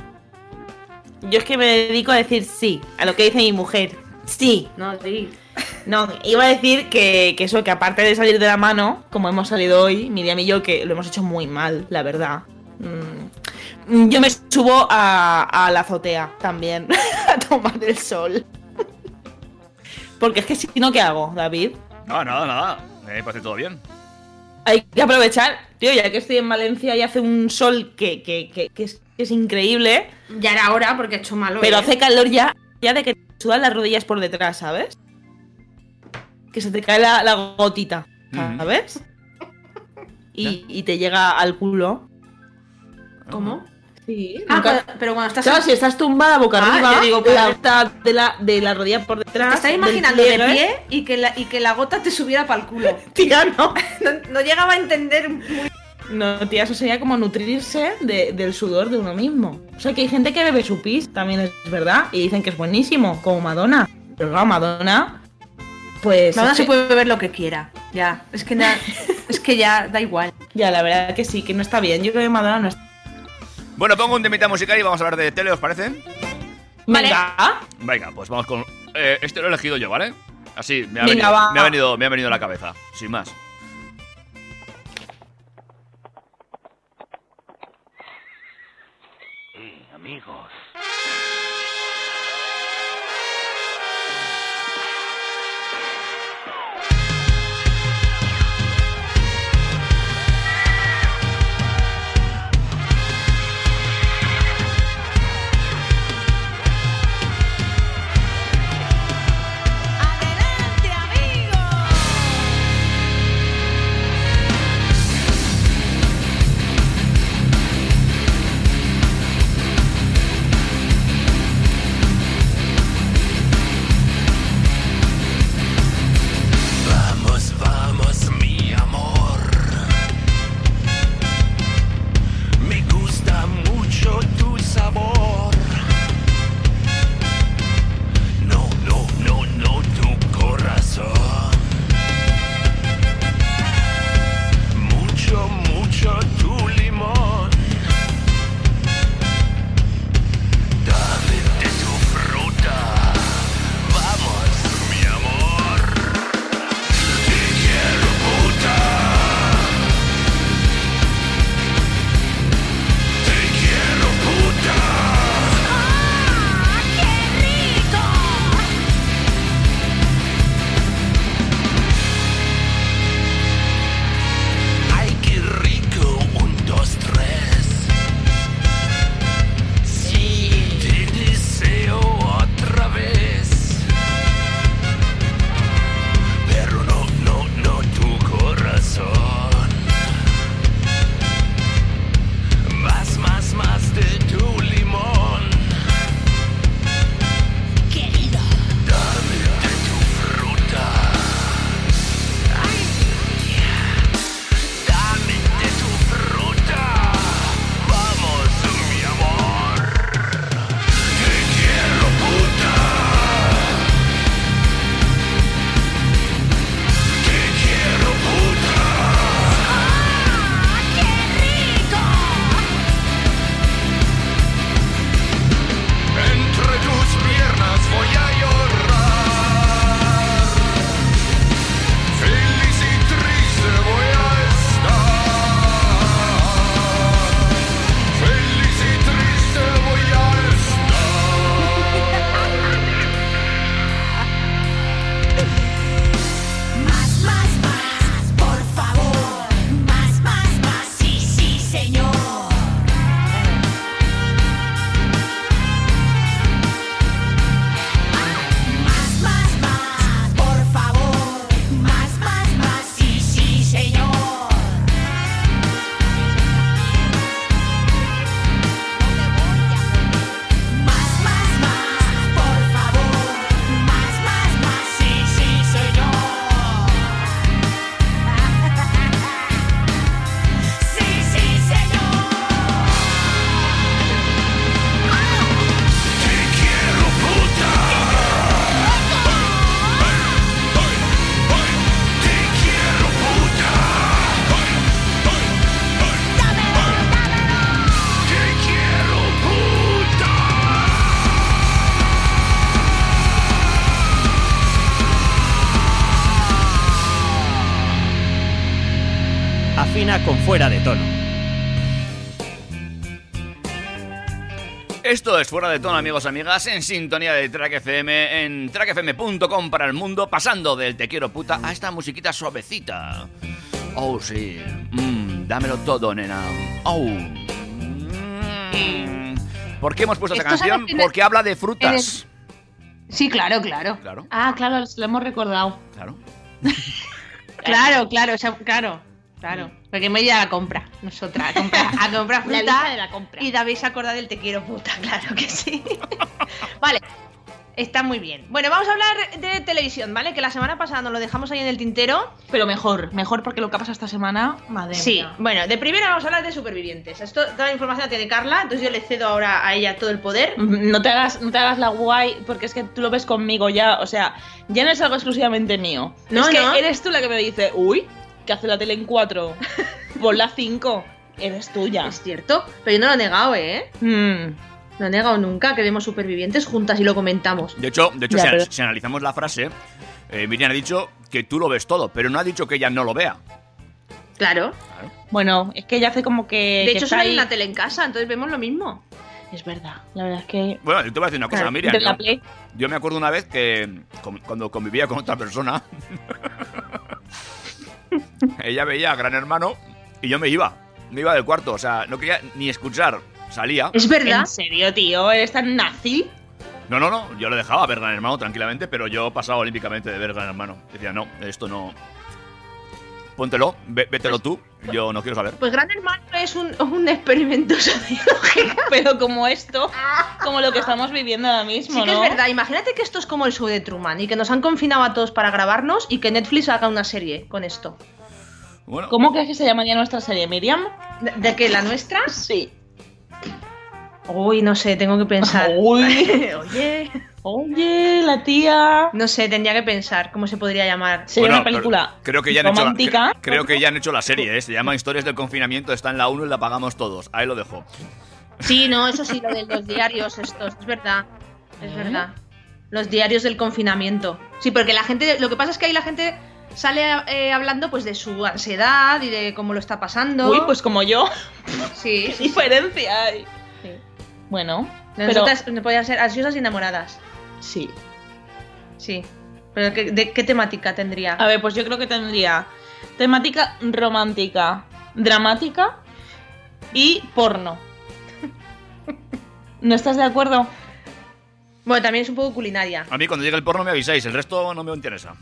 Yo es que me dedico a decir sí, a lo que dice mi mujer. Sí. No, sí. No, iba a decir que, que eso, que aparte de salir de la mano, como hemos salido hoy, Miriam y yo, que lo hemos hecho muy mal, la verdad. Mm, Yo me subo a, a la azotea también, a tomar el sol. Porque es que si no, ¿qué hago, David? No, nada, nada, me parece todo bien. Hay que aprovechar, tío, ya que estoy en Valencia y hace un sol que, que- que- que es, que es increíble, Ya era hora porque ha hecho malo. pero ¿eh? hace calor ya, ya de que te sudan las rodillas por detrás, ¿sabes? Que se te cae la, la gotita, Ujú. ¿sabes? Y, y te llega al culo. ¿Cómo? Sí. Ah, nunca- pero, pero cuando estás. Claro, si estás tumbada boca Ah, arriba, digo, la pero- gota de la, de la rodilla por detrás. Te estás imaginando de pie y que, la, y que la gota te subiera para el culo. Tía, no. No, no llegaba a entender muy No, tía, eso sería como nutrirse de- del sudor de uno mismo. O sea, que hay gente que bebe su pis, también es verdad, y dicen que es buenísimo, como Madonna. Pero claro, Madonna, pues... Madonna se que- puede beber lo que quiera. Ya. Es que, na- es que ya da igual. Ya, la verdad que sí, que no está bien. Yo creo que Madonna no está... Bueno, pongo un temita musical y vamos a hablar de tele, ¿os parece? Vale. Venga. Venga, pues vamos con. eh, este lo he elegido yo, ¿vale? Así, me ha, Venga, venido, me, ha venido, me ha venido a la cabeza, sin más. amigos. ¡Adelante, es Fuera de Tono, amigos, amigas, en sintonía de Track FM, en trackfm.com para el mundo, pasando del te quiero puta a esta musiquita suavecita. Oh, sí. Mm, dámelo todo, nena. Oh. Mm. ¿Por qué hemos puesto esta canción? el- Porque habla de frutas. Sí, claro, claro. Claro, Ah, claro, lo hemos recordado. claro. Claro, claro, o sea, claro. Claro. Porque me voy a la compra, nosotras, a comprar, a comprar La fruta. lista de la compra. Y David se acuerda del te quiero puta, claro que sí. vale, está muy bien. Bueno, vamos a hablar de televisión, ¿vale? Que la semana pasada nos lo dejamos ahí en el tintero. Pero mejor, mejor porque lo que ha pasado esta semana, madre Sí, mía. bueno, de primero vamos a hablar de supervivientes. Esto, toda la información la tiene Carla, entonces yo le cedo ahora a ella todo el poder. No te, hagas, no te hagas la guay, porque es que tú lo ves conmigo ya. O sea, ya no es algo exclusivamente mío. No, es que no. eres tú la que me dice, uy, que hace la tele en 4, pon la 5. Eres tuya. Es cierto, pero yo no lo he negado, ¿eh? Mm. No he negado nunca que vemos supervivientes juntas y lo comentamos. De hecho, de hecho Ya, si, pero- si analizamos la frase, eh, Miriam ha dicho que tú lo ves todo, pero no ha dicho que ella no lo vea. Claro. Bueno, es que ella hace como que. De que hecho, hay ahí. una tele en casa, entonces vemos lo mismo. Es verdad, la verdad es que. Bueno, yo te voy a decir una cosa, Claro, Miriam. de la Yo, Play. yo me acuerdo una vez que cuando convivía con otra persona, ella veía a Gran Hermano y yo me iba. Me iba del cuarto, o sea, no quería ni escuchar. Salía. Es verdad. ¿En serio, tío? ¿Eres tan nazi? No, no, no, yo le dejaba ver Gran Hermano tranquilamente, pero yo pasaba olímpicamente de ver Gran Hermano. Decía, no, esto no. Póntelo, vételo tú, yo no quiero saber. Pues Gran Hermano es un, un experimento sociológico. Pero como esto, como lo que estamos viviendo ahora mismo, Sí que ¿no? es verdad. Imagínate que esto es como el show de Truman y que nos han confinado a todos para grabarnos y que Netflix haga una serie con esto. Bueno, ¿Cómo crees que se llamaría nuestra serie, Miriam? ¿De, de qué? ¿La nuestra? Sí. Uy, no sé, tengo que pensar. Uy. Oye. Oye, la tía. No sé, tendría que pensar cómo se podría llamar. Sería Bueno, una película Creo que ya han hecho la, romántica. cre- creo que ya han hecho la serie, ¿eh? se llama Historias del confinamiento, está en la 1 y la pagamos todos. Ahí lo dejo. Sí, no, eso sí, lo de los diarios estos, es verdad. Es ¿Eh? verdad. Los diarios del confinamiento. Sí, porque la gente, lo que pasa es que ahí la gente sale eh, hablando pues de su ansiedad y de cómo lo está pasando. Uy, pues como yo. sí, ¿Qué sí, diferencia hay? sí. Bueno, pero Nosotras no podían ser ansiosas y enamoradas. sí. Sí. Pero ¿qué, ¿de qué temática tendría? A ver, pues yo creo que tendría temática romántica, dramática y porno. ¿No estás de acuerdo? Bueno, también es un poco culinaria. A mí cuando llegue el porno me avisáis, el resto no me interesa.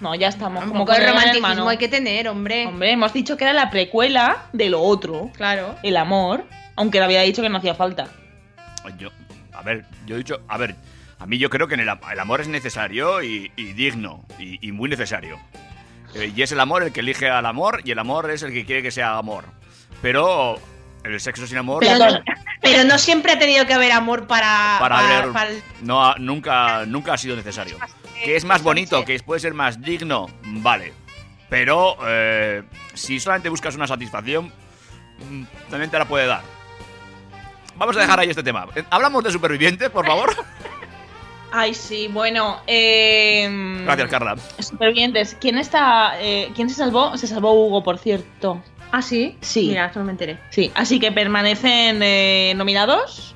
No, ya estamos. Un Como poco de con el romanticismo hay que tener, hombre. Hombre, hemos dicho que era la precuela de lo otro, Claro. el amor, aunque le había dicho que no hacía falta. Yo, a ver, yo he dicho, a ver, a mí yo creo que en el, el amor es necesario y, y digno y, y muy necesario. Eh, y es el amor el que elige al amor y el amor es el que quiere que sea amor. Pero el sexo sin amor Pero, no, pero no siempre ha tenido que haber amor para. para ver para el- no nunca nunca ha sido necesario. Que es más bonito, que puede ser más digno, vale. Pero eh, si solamente buscas una satisfacción, mm, también te la puede dar. Vamos a dejar ahí este tema. Eh, Hablamos de supervivientes, por favor. Ay, sí, bueno. Eh, Gracias, Carla. Supervivientes. ¿Quién está. eh, ¿Quién se salvó? Se salvó Hugo, por cierto. Ah, sí. Sí. Mira, esto no me enteré. Sí, así que permanecen eh, nominados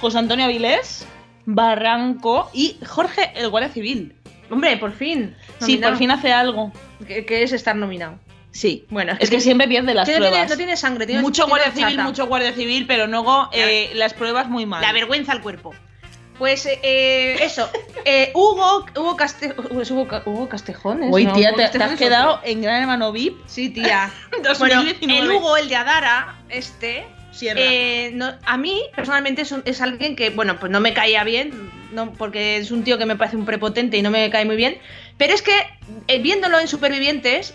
José Antonio Avilés, Barranco y Jorge el Guardia Civil. Hombre, por fin. Sí, por fin hace algo. ¿Qué, qué es estar nominado? Sí. Bueno, Es que siempre pierde las que no tiene, pruebas. no tiene sangre, tiene mucho tiene Guardia Civil, mucho Guardia Civil, pero luego eh, las pruebas muy mal. La vergüenza al cuerpo. Pues eh, eh, eso, eh, Hugo, Hugo, Caste- Hugo, Ca- Hugo Castejón. ¿es? Uy, tía, te, has quedado otro. en Gran Hermano VIP. Sí, tía. bueno, 2019. el Hugo, el de Adara, este, eh, no- a mí personalmente es, un- es alguien que, bueno, pues no me caía bien, no, porque es un tío que me parece un prepotente y no me cae muy bien, pero es que eh, viéndolo en Supervivientes,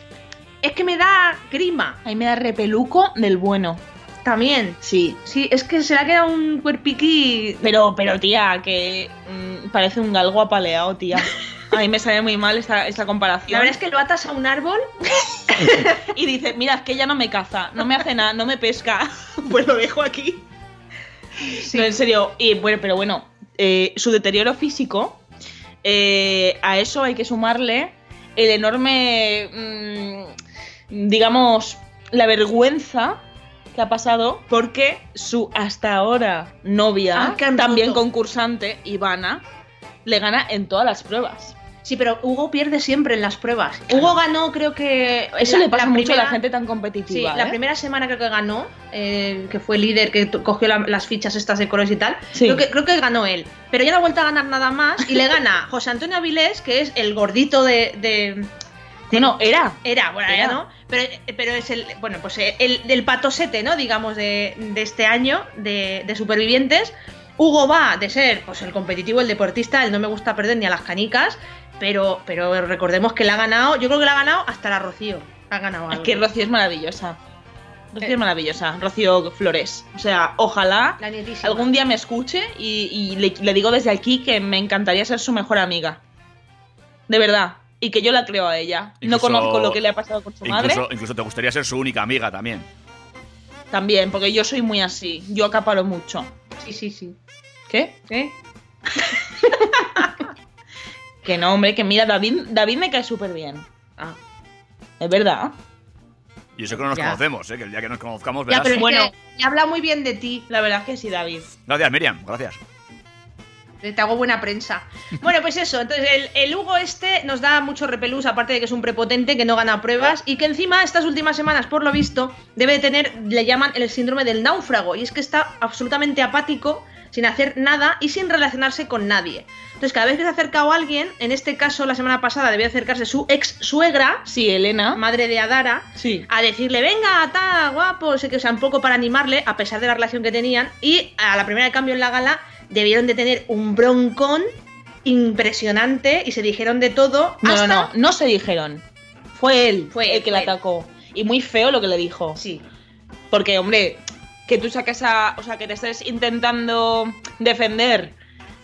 es que me da grima Ahí me da repeluco del bueno. también. Sí. Sí, es que se le ha quedado un cuerpiqui Pero, pero tía, que mm, parece un galgo apaleado, tía. A mí me sale muy mal esta, esta comparación. La verdad es que lo atas a un árbol. Y dice, mira, es que ella no me caza, no me hace nada, no me pesca. pues lo dejo aquí. No, en serio. Y bueno, pero bueno, eh, su deterioro físico, eh, a eso hay que sumarle el enorme, mm, digamos, la vergüenza que ha pasado porque su hasta ahora novia, Ah, también concursante, Ivana, le gana en todas las pruebas. Sí, pero Hugo pierde siempre en las pruebas. Hugo ganó, creo que. Eso la- le pasa mucho a la gente tan Sí, competitiva. la ¿eh? primera semana creo que ganó, eh, que fue líder, que cogió la- las fichas estas de colores y tal. Sí. Creo, que, creo que ganó él. Pero ya no ha vuelto a ganar nada más y le gana José Antonio Avilés, que es el gordito de. de- Bueno, era. era, bueno, Era. ya no. Pero, pero es el. Bueno, pues eh, el del patosete, ¿no? Digamos, de, de este año, de, de supervivientes. Hugo va de ser pues el competitivo, el deportista, el no me gusta perder ni a las canicas, pero, pero recordemos que la ha ganado, yo creo que la ha ganado hasta la Rocío. Ha ganado Es algo. que Rocío es maravillosa. Rocío Eh. es maravillosa. Rocío Flores. O sea, ojalá algún día me escuche y, y le, le digo desde aquí que me encantaría ser su mejor amiga. De verdad. Y que yo la creo a ella. no Incluso- conozco lo que le ha pasado con su madre. Incluso, incluso te gustaría ser su única amiga también. También, porque yo soy muy así. Yo acaparo mucho. Sí, sí, sí. ¿Qué? ¿Eh? Que no, hombre, que mira, David, David me cae súper bien. Ah. Es verdad. Y eso que no nos Ya. conocemos, ¿eh? que el día que nos conozcamos Ya, verás. pero es Bueno. que habla muy bien de ti. La verdad es que sí, David. Gracias, Miriam, gracias. Te hago buena prensa. Bueno, pues eso. Entonces, el, el Hugo este nos da mucho repelús, aparte de que es un prepotente que no gana pruebas y que encima estas últimas semanas, por lo visto, debe de tener, le llaman el síndrome del náufrago. Y es que está absolutamente apático, sin hacer nada y sin relacionarse con nadie. Entonces, cada vez que se ha acercado a alguien, en este caso, la semana pasada, debió acercarse su ex suegra, Sí, Elena. madre de Adara, Sí. a decirle, venga, ta, guapo, sé que o sea, un poco para animarle, a pesar de la relación que tenían, y a la primera de cambio en la gala debieron de tener un broncón impresionante y se dijeron de todo. No, hasta... no, no, no se dijeron. Fue él Fue el él, que la atacó. Y muy feo lo que le dijo. Sí, Porque, hombre, que tú saques a. O sea, que te estés intentando defender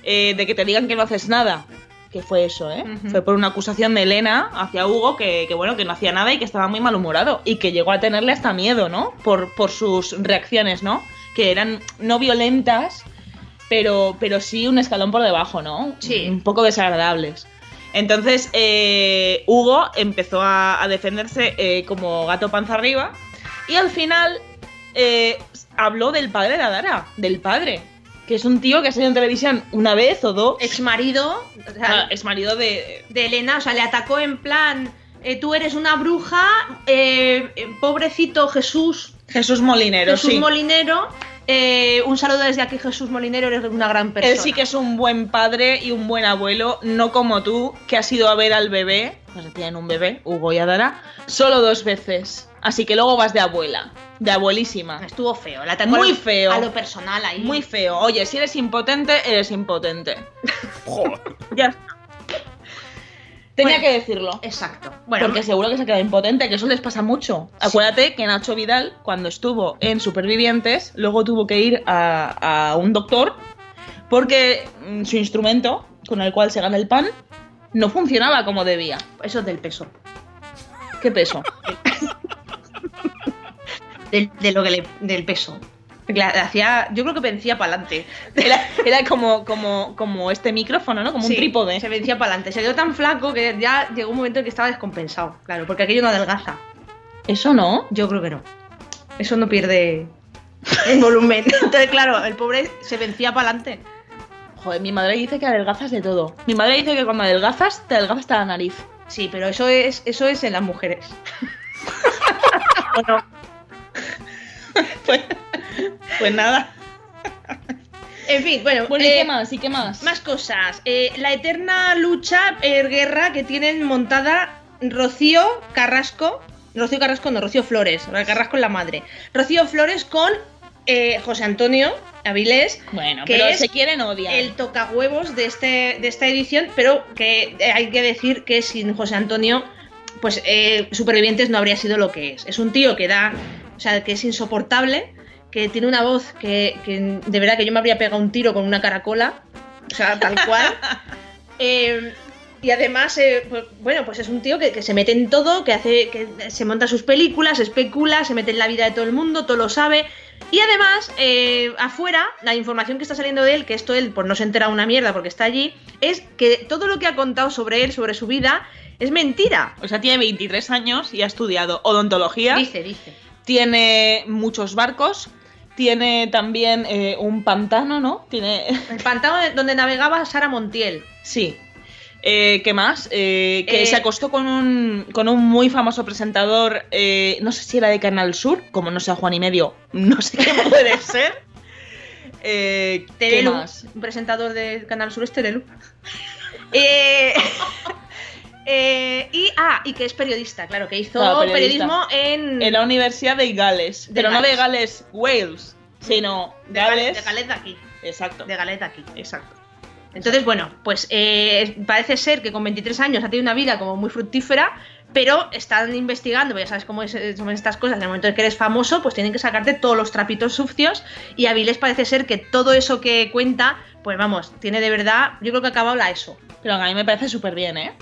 eh, de que te digan que no haces nada. Que fue eso, ¿eh? Fue por una acusación de Elena hacia Hugo que, que, bueno, que no hacía nada y que estaba muy malhumorado. Y que llegó a tenerle hasta miedo, ¿no? Por, por sus reacciones, ¿no? Que eran no violentas, pero, pero sí un escalón por debajo, ¿no? Sí. Un poco desagradables. Entonces, eh, Hugo empezó a, a defenderse eh, como gato panza arriba. Y al final eh, habló del padre de Adara, del padre. Que es un tío que ha salido en televisión una vez o dos. ex marido Ah, es marido de. de Elena, o sea, le atacó en plan, eh, tú eres una bruja, eh, eh, pobrecito Jesús, Jesús Molinero, Jesús sí. Molinero. Eh, un saludo desde aquí, Jesús Molinero, eres una gran persona. Él sí que es un buen padre y un buen abuelo, no como tú, que has ido a ver al bebé, pues tienen un bebé, Hugo y Adara, solo dos veces. Así que luego vas de abuela, de abuelísima. Estuvo feo, la atacó Muy a lo- feo. A lo personal ahí. Muy feo. Oye, si eres impotente, eres impotente. Joder. Ya está. Tenía Bueno. que decirlo. Exacto. Bueno, porque seguro que se queda impotente, que eso les pasa mucho. Acuérdate que Nacho Vidal, cuando estuvo en Supervivientes, luego tuvo que ir a, a un doctor porque mm, su instrumento con el cual se gana el pan no funcionaba como debía. eso es del peso. ¿Qué peso? Del, de lo que le- del peso. La- hacía, yo creo que vencía para adelante. Era, era como, como, como este micrófono, ¿no? Como un trípode. Se vencía para adelante. Se quedó tan flaco que ya llegó un momento en que estaba descompensado. Claro, porque aquello no adelgaza. Eso no. Yo creo que no. Eso no pierde en volumen. Entonces, claro, el pobre se vencía para adelante. Joder, mi madre dice que adelgazas de todo. Mi madre dice que cuando adelgazas, te adelgazas hasta la nariz. Sí, pero eso es, eso es en las mujeres. Bueno. pues, nada. En fin, bueno, Bueno, ¿y eh, qué más? ¿Y qué más? Más cosas. Eh, la eterna lucha, eh, guerra que tienen montada Rocío Carrasco. Rocío Carrasco, no, Rocío Flores. Carrasco es la madre. Rocío Flores con eh, José Antonio Avilés. Bueno, que pero es se quieren odiar. El tocahuevos de, este, de esta edición, pero que eh, hay que decir que sin José Antonio, pues eh, Supervivientes no habría sido lo que es. Es un tío que da, o sea, que es insoportable, que tiene una voz que, que de verdad que yo me habría pegado un tiro con una caracola, o sea, tal cual. Eh, y además, eh, pues, bueno, pues es un tío que, que se mete en todo, que hace, que se monta sus películas, especula, se mete en la vida de todo el mundo, todo lo sabe. Y además, eh, afuera, la información que está saliendo de él, que esto él pues no se entera una mierda porque está allí, es que todo lo que ha contado sobre él, sobre su vida, es mentira. O sea, tiene 23 años y ha estudiado odontología. Dice, dice. tiene muchos barcos, tiene también eh, un pantano, ¿no? Tiene... El pantano de- donde navegaba Sara Montiel. Sí. Eh, ¿Qué más? Eh, que se acostó con un, con un muy famoso presentador, eh, no sé si era de Canal Sur, como no sea Juan y Medio, no sé qué puede ser. ¿Qué más? un presentador del Canal Sur es Terelu. Eh, eh, y, ah, y que es periodista, claro, que hizo Claro, periodista. periodismo en... En la Universidad de Gales, De pero no de Gales. Wales, sino de Gales. De Gales de aquí. Exacto. De Gales de aquí, exacto. Entonces, bueno, pues eh, parece ser que con 23 años ha tenido una vida como muy fructífera, pero están investigando, ya sabes cómo es- son estas cosas, en el momento en que eres famoso, pues tienen que sacarte todos los trapitos sucios y a Viles parece ser que todo eso que cuenta, pues vamos, tiene de verdad, yo creo que ha acabado la ESO. Pero a mí me parece súper bien, ¿eh?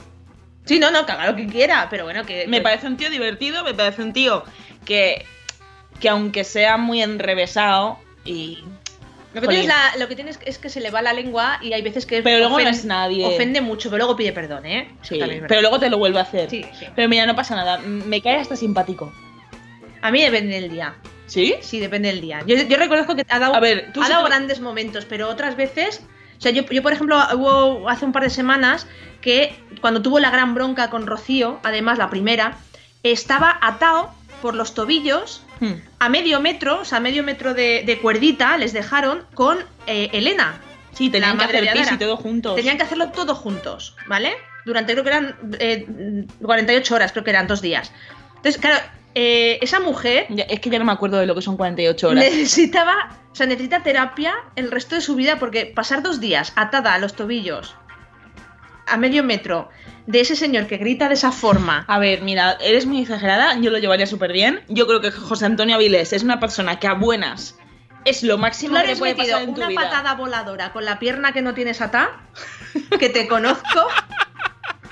Sí, no, no, que haga lo que quiera, pero bueno, que... Me parece un tío divertido, me parece un tío que, que aunque sea muy enrevesado y... Lo que, tienes la- lo que tienes es que se le va la lengua y hay veces que Pero luego no ofen- es nadie. ofende mucho, pero luego pide perdón, ¿eh? Sí, pero luego te lo vuelve a hacer. Sí, sí. Pero mira, no pasa nada, me cae hasta simpático. A mí depende del día. ¿Sí? Sí, depende del día. Yo, yo reconozco que ha dado, A ver, tú ha dado grandes momentos, pero otras veces. O sea, yo, yo, por ejemplo, hubo hace un par de semanas que cuando tuvo la gran bronca con Rocío, además la primera, estaba atado por los tobillos Hmm. a medio metro, o sea, a medio metro de, de cuerdita, les dejaron con eh, Elena. Sí, tenían que hacer pis y todo juntos. Tenían que hacerlo todos juntos, ¿vale? Durante creo que eran eh, 48 horas, creo que eran dos días. Entonces, claro, eh, esa mujer Es que ya no me acuerdo de lo que son 48 horas. necesitaba, o sea, necesita terapia el resto de su vida porque pasar dos días atada a los tobillos a medio metro de ese señor que grita de esa forma. A ver, mira, eres muy exagerada, yo lo llevaría súper bien. Yo creo que José Antonio Avilés es una persona que a buenas es lo máximo que le puede metido pasar en tu una vida. patada voladora con la pierna que no tienes atada, que te conozco.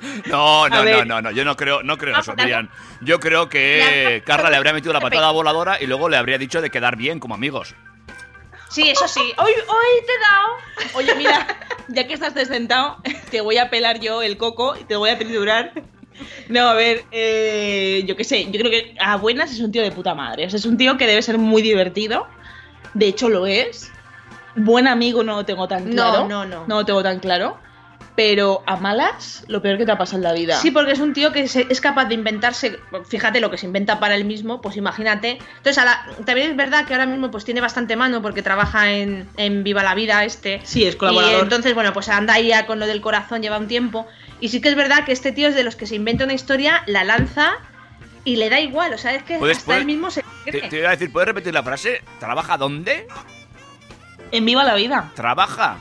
No, no, no, no, no, yo no creo, no creo eso. Miriam. Yo creo que. Carla le habría metido la patada voladora y luego le habría dicho de quedar bien como amigos. Sí, eso sí. Hoy, hoy te he dado. Oye, mira, ya que estás sentado, te voy a pelar yo el coco y te voy a triturar. No, a ver, eh, yo qué sé, yo creo que a buenas es un tío de puta madre. O sea, es un tío que debe ser muy divertido. De hecho, lo es. Buen amigo no lo tengo tan No, claro. no, no. No lo tengo tan claro. Pero a malas, lo peor que te ha pasado en la vida. Sí, porque es un tío que se- es capaz de inventarse, fíjate lo que se inventa para él mismo, pues imagínate. Entonces, a la- también es verdad que ahora mismo pues tiene bastante mano porque trabaja en, en Viva la Vida este. Sí, es colaborador. Y entonces, bueno, pues anda ahí ya con lo del corazón, lleva un tiempo. Y sí que es verdad que este tío es de los que se inventa una historia, la lanza y le da igual. O sea, es que ¿Puedes- hasta puedes- él mismo se Te, te iba a decir, ¿puedes repetir la frase? ¿Trabaja dónde? En viva la vida. ¿Trabaja?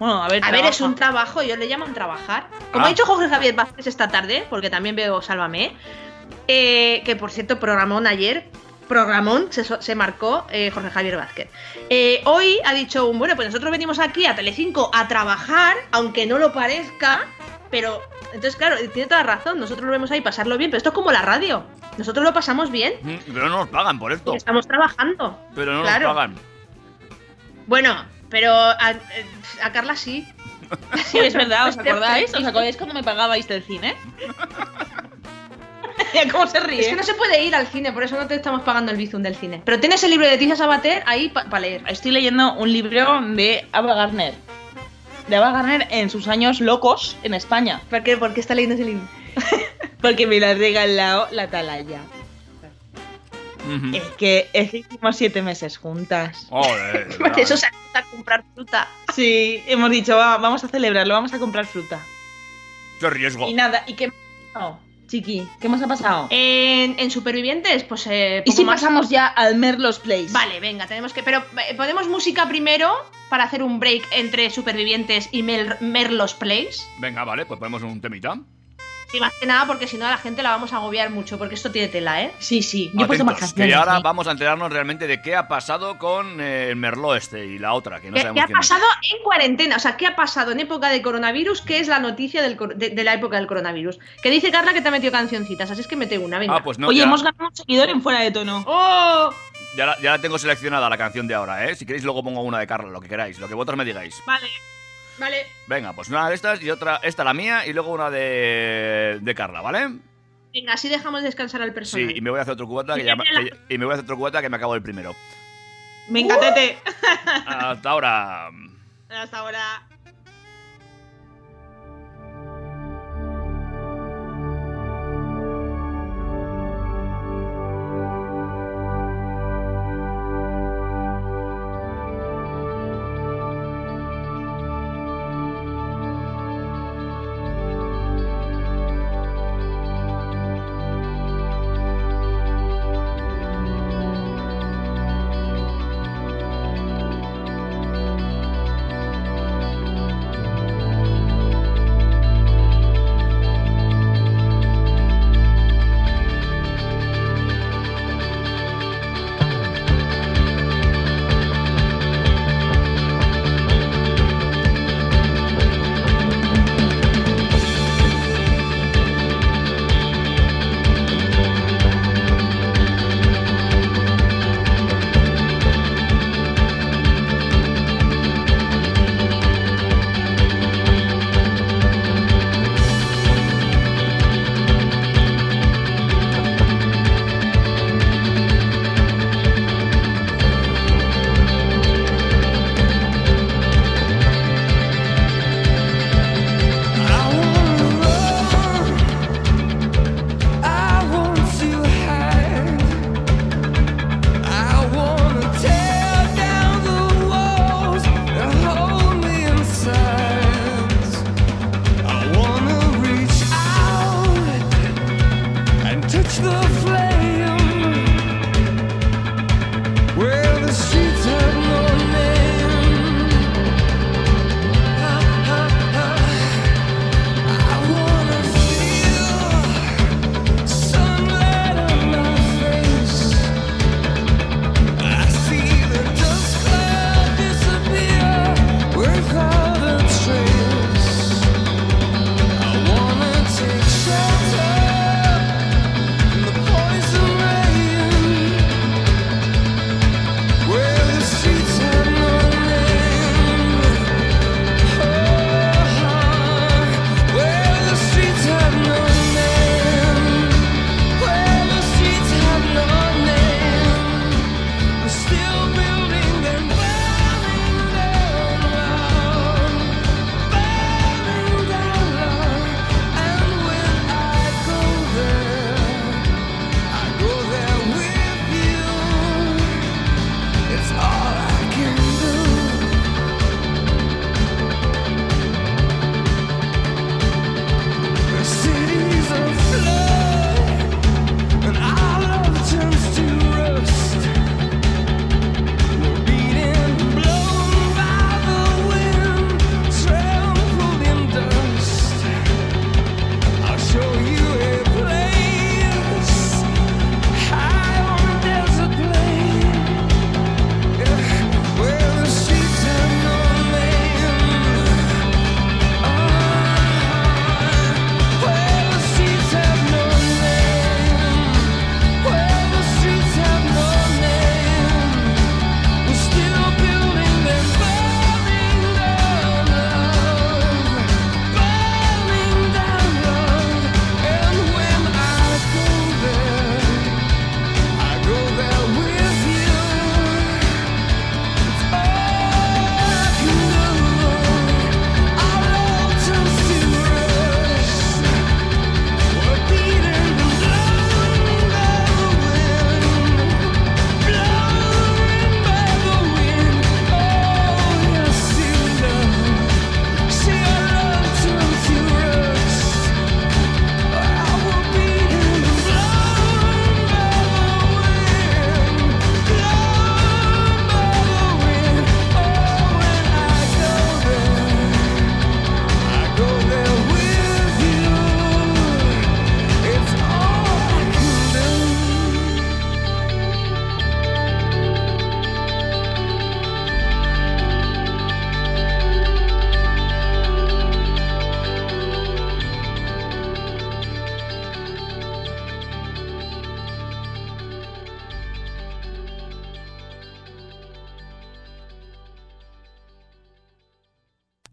Bueno, a ver. A ver, es un trabajo, ellos le llaman trabajar. Como Ah. ha dicho Jorge Javier Vázquez esta tarde, porque también veo Sálvame, eh, que por cierto, programón ayer, programón se, se marcó eh, Jorge Javier Vázquez. Eh, hoy ha dicho, bueno, pues nosotros venimos aquí a Telecinco a trabajar, aunque no lo parezca, pero entonces claro, tiene toda razón, nosotros lo vemos ahí pasarlo bien, pero esto es como la radio, nosotros lo pasamos bien Mm, Pero no nos pagan por esto. estamos trabajando. Pero no claro. nos pagan. Bueno, pero a, eh, a Carla sí. Sí, es verdad, ¿os acordáis? ¿Os acordáis cuando me pagabais del cine? ¿Cómo se ríe? Es que no se puede ir al cine, por eso no te estamos pagando el bizum del cine. Pero tienes el libro de Leticia Sabater ahí para leer. Estoy leyendo un libro de Ava Gardner. De Ava Gardner en sus años locos en España. ¿Por qué, ¿Por qué está leyendo ese libro? Porque me la ha regalado la Es que es que hicimos siete meses juntas. Joder, eso se a comprar fruta. Sí, hemos dicho, "Va, vamos a celebrarlo, vamos a comprar fruta. Qué riesgo. Y nada, ¿y qué más ha pasado? Chiqui, ¿qué más ha pasado? En, en Supervivientes, pues eh, ¿Y si más. pasamos ya al Merlos Place? Vale, venga, tenemos que. Pero eh, ponemos música primero para hacer un break entre Supervivientes y Mel- Merlos Place. Venga, vale, pues ponemos un temita. Y más que nada porque si no a la gente la vamos a agobiar mucho, porque esto tiene tela, ¿eh? Sí, sí, yo he puesto más canciones. que ahora ¿eh? vamos a enterarnos realmente de qué ha pasado con eh, el Merlot este y la otra, que no ¿Qué, sabemos qué ha quién es. pasado en cuarentena? O sea, ¿qué ha pasado en época de coronavirus? ¿Qué es la noticia del cor- de, de la época del coronavirus? Que dice Carla que te ha metido cancioncitas, así es que mete una, venga. Ah, pues no, Oye, ya, hemos ganado un seguidor en fuera de tono. ¡Oh! ya la, ya la tengo seleccionada la canción de ahora, ¿eh? Si queréis luego pongo una de Carla, lo que queráis, lo que vosotros me digáis. Vale. Vale. Venga, pues una de estas y otra, esta la mía y luego una de, de Carla, ¿vale? Venga, así dejamos descansar al Sí, personaje. y me voy a hacer otro cubata que ya que- y me voy a hacer otro cubata que me acabo el primero. Venga, Tete. Hasta ahora. Hasta ahora.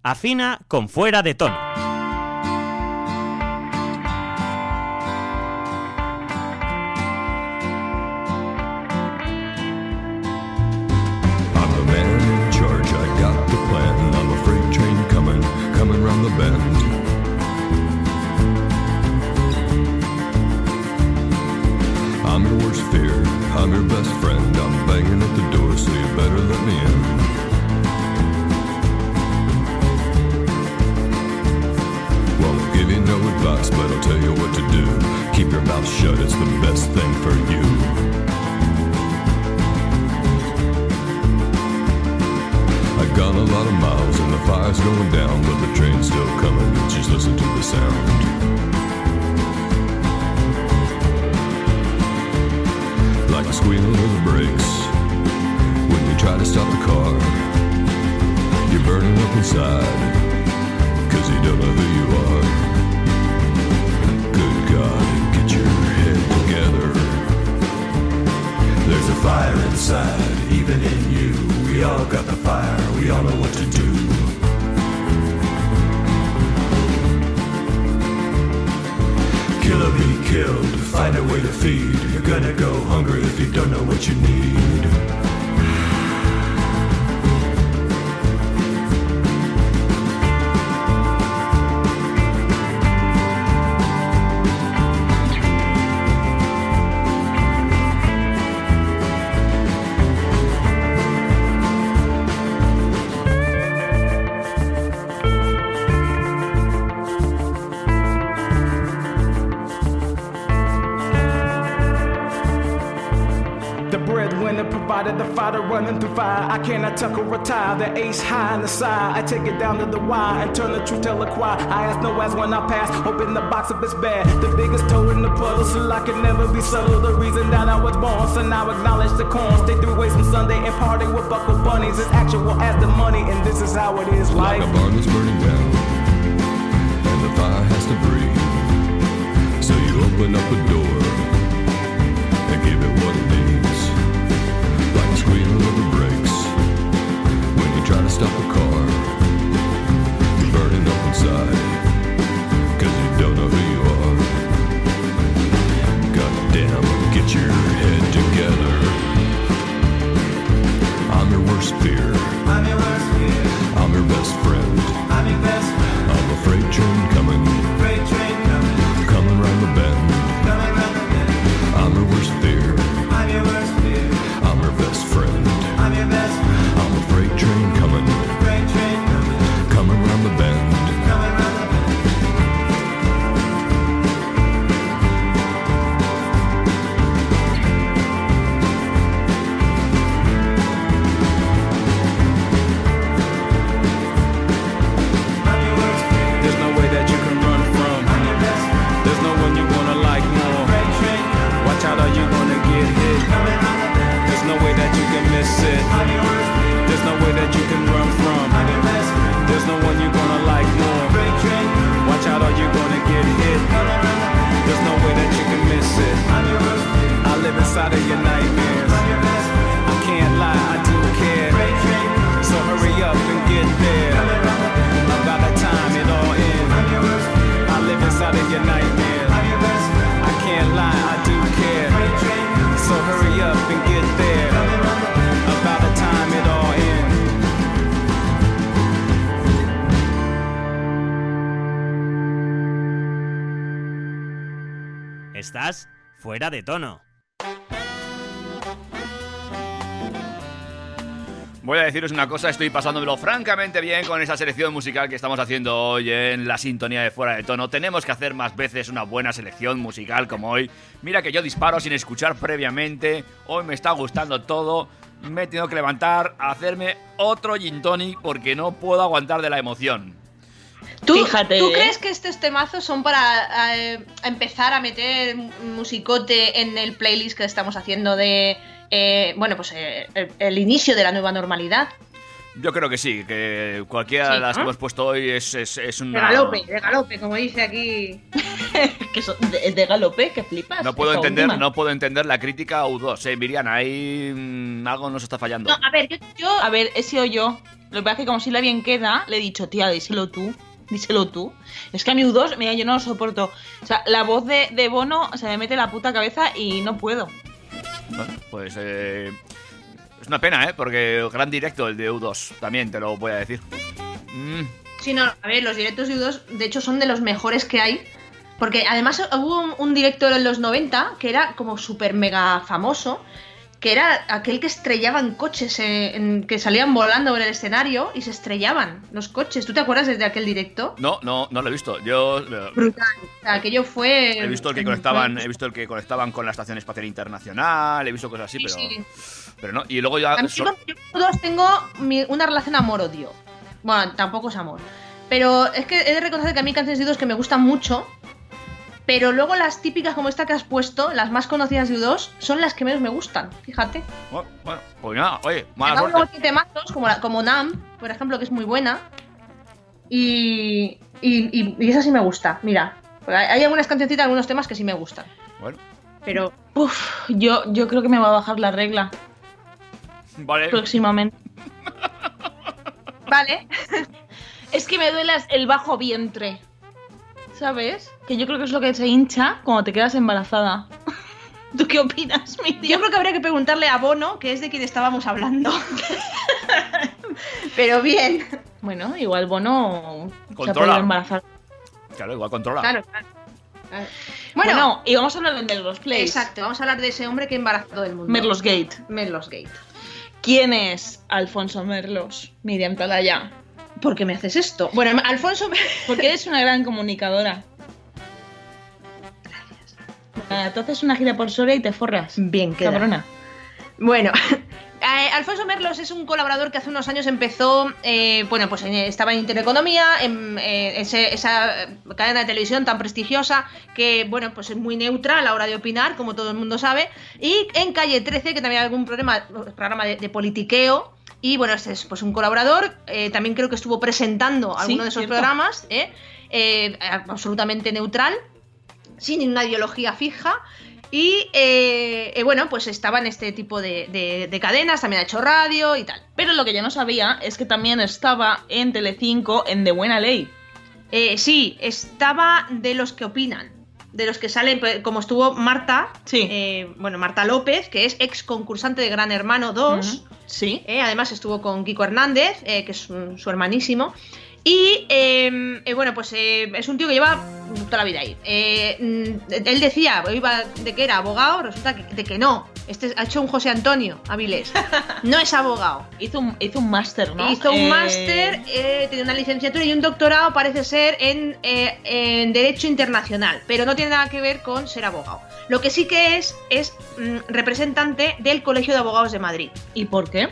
Afina con fuera de tono. Fighter running through fire. I cannot tuck or retire. The ace high in the side. I take it down to the wire and turn the truth tell a choir. I ask no ass when I pass. Open the box if it's bad. The biggest toe in the puddle, so I can never be subtle. The reason that I was born, so now acknowledge the corn. Stay through waste from Sunday and party with buckle bunnies. It's actual as the money, and this is how it is Like life. a barn that's burning down, and the fire has to breathe. So you open up a door and give it what it needs. Stop a car. You're burning up inside, cause you don't know who you are. Goddamn, get your de tono. Voy a deciros una cosa, estoy pasándomelo francamente bien con esa selección musical que estamos haciendo hoy en la sintonía de fuera de tono. Tenemos que hacer más veces una buena selección musical como hoy. Mira que yo disparo sin escuchar previamente, hoy me está gustando todo. Me he tenido que levantar a hacerme otro gin tonic porque no puedo aguantar de la emoción. ¿Tú, Fíjate, ¿tú ¿eh? crees que estos temazos son para eh, empezar a meter musicote en el playlist que estamos haciendo de, eh, bueno, pues eh, el, el inicio de la nueva normalidad? Yo creo que sí, que cualquiera de Sí, las que hemos puesto hoy es, es, es De una... galope, de galope, como dice aquí. que son de, de galope, que flipas. No puedo entender, última. no puedo entender la crítica a U2, eh, Miriana, ahí mm, algo nos está fallando. No, a ver, yo, yo- A ver, he sido yo. Lo que pasa es que como si la bien queda, le he dicho, tía, díselo tú. Díselo tú. Es que a mi U2, mira, yo no lo soporto. O sea, la voz de, de Bono se me mete en la puta cabeza y no puedo. Bueno, pues eh, es una pena, ¿eh? Porque gran directo el de U2, también te lo voy a decir. Mm, Sí, no, a ver, los directos de U2 de hecho son de los mejores que hay. Porque además hubo un, un directo en los 90 que era como súper mega famoso. Que era aquel que estrellaban coches, eh, en- que salían volando en el escenario y se estrellaban los coches. ¿Tú te acuerdas de aquel directo? No, no, no lo he visto. Yo eh, Brutal. O sea, aquello fue. he visto el que conectaban, he visto el que conectaban con la Estación Espacial Internacional, he visto cosas así, Sí, pero, sí. pero no. Y luego ya. A mí so- con todos tengo mi- una relación amor-odio. Bueno, tampoco es amor. Pero es que he de reconocer que a mí canciones de U2 que me gustan mucho. Pero luego las típicas como esta que has puesto, las más conocidas de U2, son las que menos me gustan. Fíjate. Bueno, bueno, pues nada, oye, mala Luego temazos como, la- como Nam, por ejemplo, que es muy buena. Y, y, y- y esa sí me gusta. Mira, hay algunas cancioncitas, algunos temas que sí me gustan. Bueno, Pero Uf, yo, yo creo que me va a bajar la regla vale. próximamente. vale. Es que me duele el bajo vientre. ¿Sabes? Que yo creo que es lo que se hincha cuando te quedas embarazada. ¿Tú qué opinas, Yo Miriam? creo que habría que preguntarle a Bono, que es de quien estábamos hablando. Pero bien. Bueno, igual Bono se ha Controla. embarazar. Claro, igual controla. Claro, claro. Bueno, Bueno, y vamos a hablar de Merlos Place. exacto. Vamos a hablar de ese hombre que embarazó a todo el mundo. Merlos Gate. Merlos Gate. ¿Quién es Alfonso Merlos? Miriam Talaya. ¿Por qué me haces esto? Bueno, Alfonso. Porque eres una gran comunicadora. Gracias. Tú haces una gira por Soria y te forras. Bien, queda. Cabrona. Bueno, eh, Alfonso Merlos es un colaborador que hace unos años empezó, eh, bueno, pues estaba en Intereconomía, en eh, ese- esa eh, cadena de televisión tan prestigiosa que, bueno, pues es muy neutra a la hora de opinar, como todo el mundo sabe, y en Calle 13, que también hay algún problema, programa de, de politiqueo, y bueno, este es pues un colaborador, eh, también creo que estuvo presentando Sí, alguno de esos cierto. programas, ¿eh? Eh, absolutamente neutral, sin una ideología fija. Y eh, eh, bueno, pues estaba en este tipo de, de- de cadenas, también ha hecho radio y tal. Pero lo que yo no sabía es que también estaba en Telecinco en De Buena Ley. Eh, sí, estaba de los que opinan, de los que salen, pues, como estuvo Marta, Sí. eh, bueno, Marta López, que es ex concursante de Gran Hermano 2. Ujú. Sí. Eh, además estuvo con Kiko Hernández, eh, que es su hermanísimo. Y eh, eh, bueno, pues eh, es un tío que lleva toda la vida ahí. Eh, mm, él decía, iba de que era abogado, resulta que, de que no. Este ha hecho un José Antonio Avilés. No es abogado. Hizo un, hizo un máster, ¿no? Hizo un máster, tiene una licenciatura y un doctorado, parece ser, en, en Derecho Internacional, pero no tiene nada que ver con ser abogado. Lo que sí que es, es mm, representante del Colegio de Abogados de Madrid. ¿Y por qué?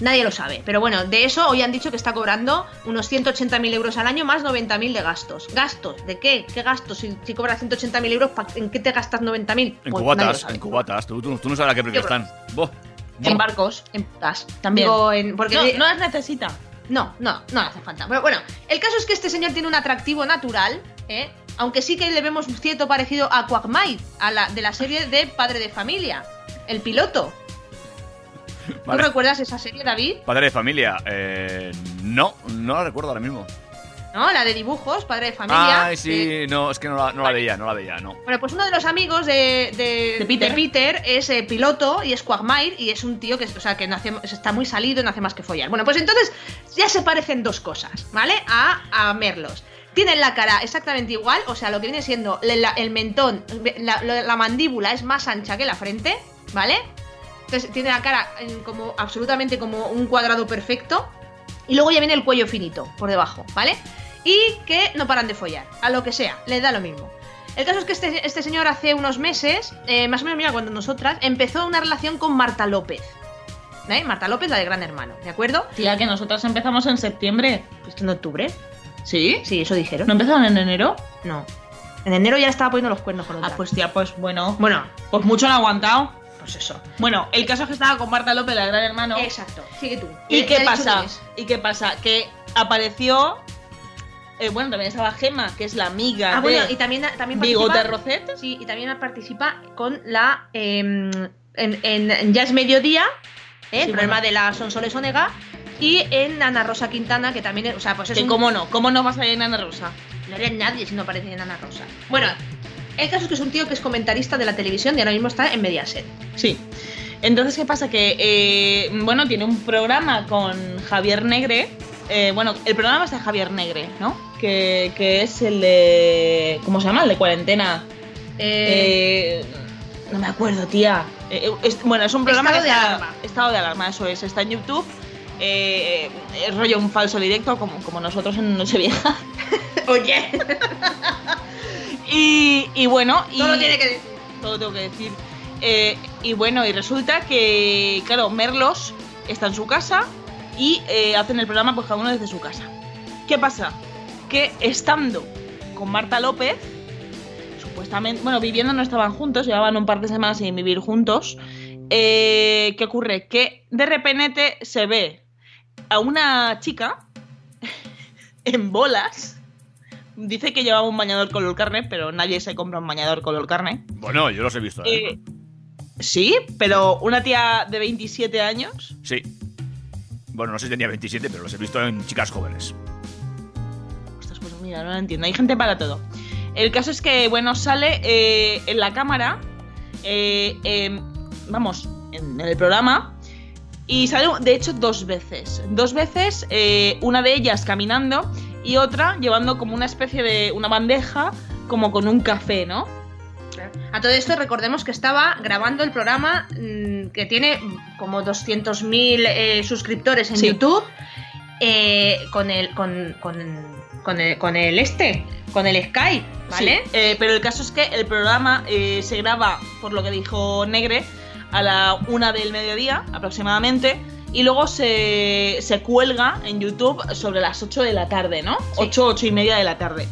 Nadie lo sabe, pero bueno, de eso hoy han dicho que está cobrando unos 180.000 euros al año más 90.000 de gastos. ¿Gastos? ¿De qué? ¿Qué gastos? Si, si cobras 180.000 euros, ¿pa- ¿en qué te gastas 90.000? En Pues cubatas, en cubatas. Tú, tú- tú no sabes a qué precio están. Buah. En barcos, en putas. También. Digo, en- porque No, no las necesita. No, no, no hace falta. Pero bueno, el caso es que este señor tiene un atractivo natural, ¿eh? aunque sí que le vemos cierto parecido a Quagmire, a la, de la serie de Padre de Familia, el piloto. Vale. ¿Tú recuerdas esa serie, David? Padre de familia. Eh, no, no la recuerdo ahora mismo. ¿No? La de dibujos, Padre de Familia. Ay, sí, no, es que no la, no la veía, no la veía, no. Bueno, pues uno de los amigos de, de- De Peter. de Peter es eh, piloto y es Quagmire y es un tío que, o sea, que no hace- está muy salido y no hace más que follar. Bueno, pues entonces ya se parecen dos cosas, ¿vale? A, a Merlos. Tienen la cara exactamente igual, o sea, lo que viene siendo el mentón, la mandíbula es más ancha que la frente, ¿vale? Entonces tiene la cara eh, como absolutamente como un cuadrado perfecto. Y luego ya viene el cuello finito por debajo, ¿vale? Y que no paran de follar, a lo que sea, les da lo mismo. El caso es que este, este señor hace unos meses, eh, más o menos mira, cuando nosotras, empezó una relación con Marta López. ¿Eh? Marta López, la de Gran Hermano, ¿de acuerdo? Tía, que nosotras empezamos en septiembre. Pues en octubre. ¿Sí? Sí, eso dijeron. ¿No empezaron en enero? No. En enero ya le estaba poniendo los cuernos con otra. Ah, pues tía, pues bueno. Bueno, Pues mucho han aguantado. Pues eso. Bueno, el caso es que estaba con Marta López, la gran hermano. Exacto, sigue tú. ¿Y qué pasa? ¿Y qué pasa? Que apareció. eh, bueno, también estaba Gema, que es la amiga Ah, de bueno, y también, también Bigote Rocet. Sí, y también participa con la. eh, en, en- en Ya es Mediodía, ¿eh? Sí, el programa bueno. de la Sonsoles Onega. Y en Ana Rosa Quintana, que también. es- O sea, pues es Que un- cómo no, cómo no vas a ir en Ana Rosa. No haría nadie si no aparece en Ana Rosa. Bueno, el caso es que es un tío que es comentarista de la televisión y ahora mismo está en Mediaset. Sí. Entonces, ¿qué pasa? Que, eh, bueno, tiene un programa con Javier Negre. eh, bueno, el programa es de Javier Negre, ¿no? Que, que es el de. ¿Cómo se llama? El de cuarentena. Eh, No me acuerdo, tía. Es- bueno, es un programa Estado de está- alarma. Estado de alarma, eso es. Está en YouTube. Es rollo un falso directo, como, como nosotros en Nochevieja. Oye, Y, y bueno. Y, todo lo tiene que decir. todo tengo que decir. Eh, y bueno, y resulta que, claro, Merlos está en su casa y eh, hacen el programa pues cada uno desde su casa. ¿Qué pasa? Que estando con Marta López, supuestamente, bueno, viviendo no estaban juntos, llevaban un par de semanas sin vivir juntos. eh, ¿Qué ocurre? Que de repente se ve a una chica en bolas. Dice que llevaba un bañador color carne, pero nadie se compra un bañador color carne. Bueno, yo los he visto, ¿eh? Eh, sí, pero una tía de 27 años. Sí. Bueno, no sé si tenía 27, pero los he visto en chicas jóvenes. Ostras, pues mira, no lo entiendo. Hay gente para todo. El caso es que, bueno, sale eh, en la cámara, eh, em, vamos, en el programa, y sale, de hecho, dos veces. Dos veces, una de ellas caminando y otra llevando como una especie de una bandeja, como con un café, ¿no? A todo esto recordemos que estaba grabando el programa mm, que tiene como 200.000 eh, suscriptores en Sí. YouTube eh, con el con, con, con el con el este, con el Skype, ¿vale? Sí, eh, pero el caso es que el programa eh, se graba, por lo que dijo Negre, a la una del mediodía aproximadamente. Y luego se, se cuelga en YouTube sobre las 8 de la tarde, ¿no? Sí. 8, 8 y media de la tarde.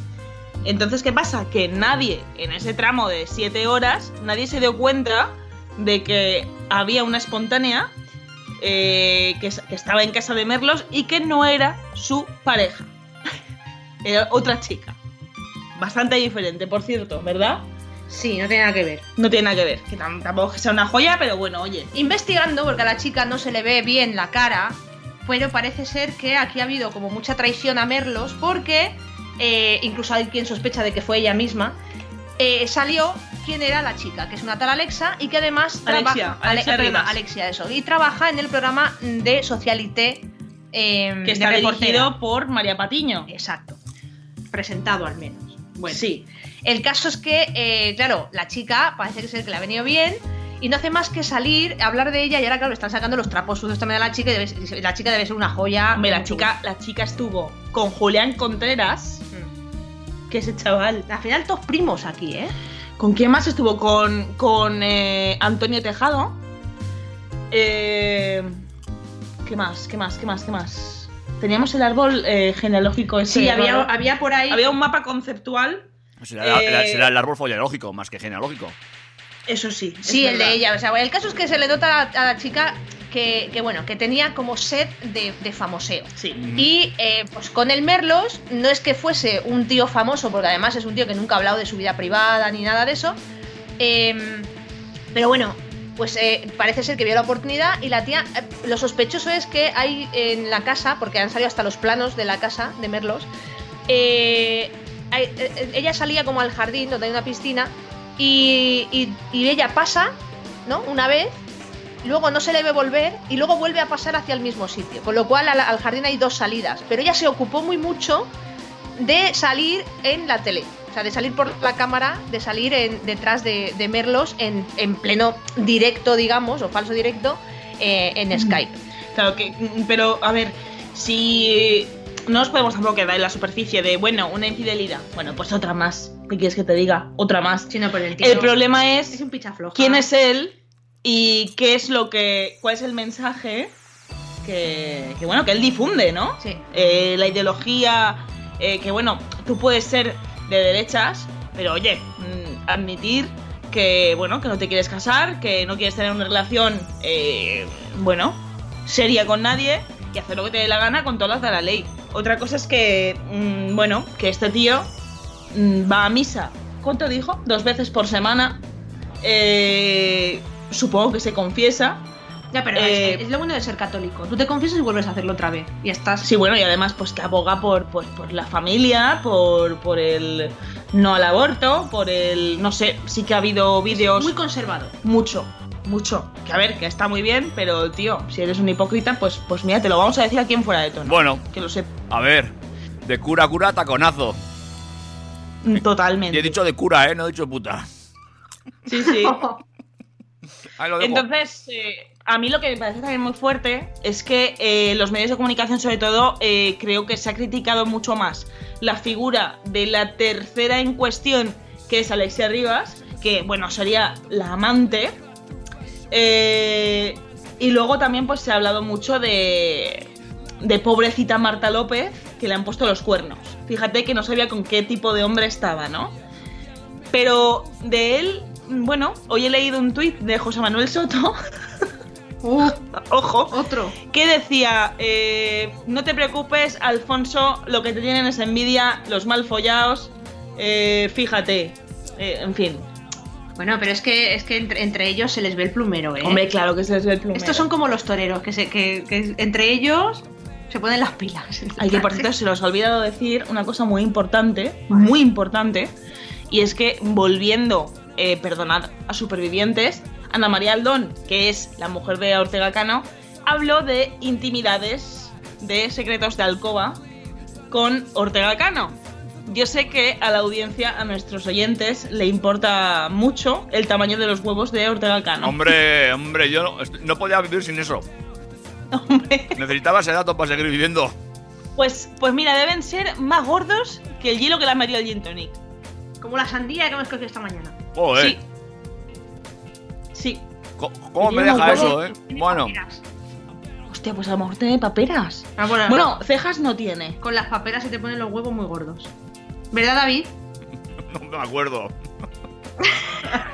Entonces, ¿qué pasa? Que nadie, en ese tramo de 7 horas, nadie se dio cuenta de que había una espontánea eh, que, que estaba en casa de Merlos y que no era su pareja. Era otra chica. Bastante diferente, por cierto, ¿verdad? Sí, no tiene nada que ver. No tiene nada que ver. Que tam- tampoco es que sea una joya, pero bueno, oye. Investigando, porque a la chica no se le ve bien la cara, pero parece ser que aquí ha habido como mucha traición a Merlos, porque eh, incluso hay quien sospecha de que fue ella misma. eh, salió quién era la chica, que es una tal Alexa y que además Alexia, trabaja Alexia perdona, Rivas. Alexia, eso, y trabaja en el programa de Socialité eh, Que está dirigido por María Patiño. Exacto. Presentado al menos. Bueno, Sí. El caso es que, eh, claro, la chica parece que ser que le ha venido bien y no hace más que salir, hablar de ella y ahora, claro, le están sacando los trapos sucios también a la chica y debe- la chica debe ser una joya. Hombre, la chica, la chica estuvo con Julián Contreras. Mm. que ese chaval. Al final, todos primos aquí, ¿eh? ¿Con quién más estuvo? Con, con eh, Antonio Tejado. Eh, ¿Qué más? ¿Qué más? ¿Qué más? ¿Qué más? Teníamos el árbol eh, genealógico ese. Sí, había, había por ahí. Había un mapa conceptual. Será, Eh, será el árbol genealógico, más que genealógico. Eso sí. es Sí, el verdad. de ella. O sea, el caso es que se le nota a la, a la chica que, que, bueno, que tenía como sed de, de famoseo. Sí. Y eh, pues con el Merlos no es que fuese un tío famoso, porque además es un tío que nunca ha hablado de su vida privada ni nada de eso. Em, pero bueno, pues eh, parece ser que vio la oportunidad y la tía, eh, lo sospechoso es que hay en la casa, porque han salido hasta los planos de la casa de Merlos, eh, ella salía como al jardín donde hay una piscina y, y- y ella pasa, ¿no? Una vez, luego no se le ve volver y luego vuelve a pasar hacia el mismo sitio. Con lo cual al, al jardín hay dos salidas. Pero ella se ocupó muy mucho de salir en la tele. O sea, de salir por la cámara, de salir en- detrás de, de Merlos en, en pleno directo, digamos, o falso directo, eh, en Skype. Claro que, mm, pero a ver, si no nos podemos tampoco quedar en la superficie de, bueno, una infidelidad, bueno, pues otra más. ¿Qué quieres que te diga? Otra más. No, el problema es es un pichafloja. quién es él y qué es lo que, cuál es el mensaje que, que, bueno, que él difunde, ¿no? Sí. Eh, la ideología, eh, que bueno, tú puedes ser de derechas, pero oye, mm, admitir que, bueno, que no te quieres casar, que no quieres tener una relación, eh, bueno, seria con nadie y hacer lo que te dé la gana con todas las de la ley. Otra cosa es que, mm, bueno, que este tío mm, va a misa, ¿cuánto dijo? Dos veces por semana. Eh, supongo que se confiesa. Ya, pero Eh, es, es lo bueno de ser católico. Tú te confiesas y vuelves a hacerlo otra vez. Y estás. Sí, bueno, y además, pues que aboga por, por, por la familia, por, por el no al aborto, por el. No sé, sí que ha habido vídeos. Muy conservado. Mucho, mucho. Que a ver, que está muy bien, pero tío, si eres un hipócrita, pues, pues mira, te lo vamos a decir aquí en fuera de tono. Bueno, Que lo sé a ver. De cura a cura, taconazo. mm, totalmente. Y he dicho de cura, ¿eh? No he dicho de puta. Sí, sí. Ahí lo dejo. Entonces, eh, a mí lo que me parece también muy fuerte es que eh, los medios de comunicación, sobre todo, eh, creo que se ha criticado mucho más la figura de la tercera en cuestión, que es Alexia Rivas, que, bueno, sería la amante. Eh, y luego también pues se ha hablado mucho de, de pobrecita Marta López, que le han puesto los cuernos. Fíjate que no sabía con qué tipo de hombre estaba, ¿no? Pero de él, bueno, hoy he leído un tuit de José Manuel Soto. Ojo. Otro. Que decía, eh, no te preocupes, Alfonso, lo que te tienen es envidia, los mal follados, eh, fíjate, Eh, en fin. Bueno, pero es que, es que entre, entre ellos se les ve el plumero, ¿eh? Hombre, claro que se les ve el plumero. Estos son como los toreros, que, se, que, que entre ellos se ponen las pilas. Ay, que por cierto se nos ha olvidado decir una cosa muy importante, muy importante, y es que volviendo, eh, perdonad, a Supervivientes, Ana María Aldón, que es la mujer de Ortega Cano, habló de intimidades, de secretos de alcoba con Ortega Cano. Yo sé que a la audiencia, a nuestros oyentes, le importa mucho el tamaño de los huevos de Ortega Cano. Hombre, hombre, yo no, no podía vivir sin eso. Hombre. Necesitaba ese dato para seguir viviendo. Pues, pues mira, deben ser más gordos que el hielo que le ha metido el gin tonic. Como la sandía que hemos cogido esta mañana. Joder, Sí. Sí. ¿cómo me deja eso, eh? Bueno, paperas. Hostia, pues a lo mejor tiene paperas. Ah, bueno, Bueno, cejas no tiene. con las paperas se te ponen los huevos muy gordos. ¿Verdad, David? no me acuerdo.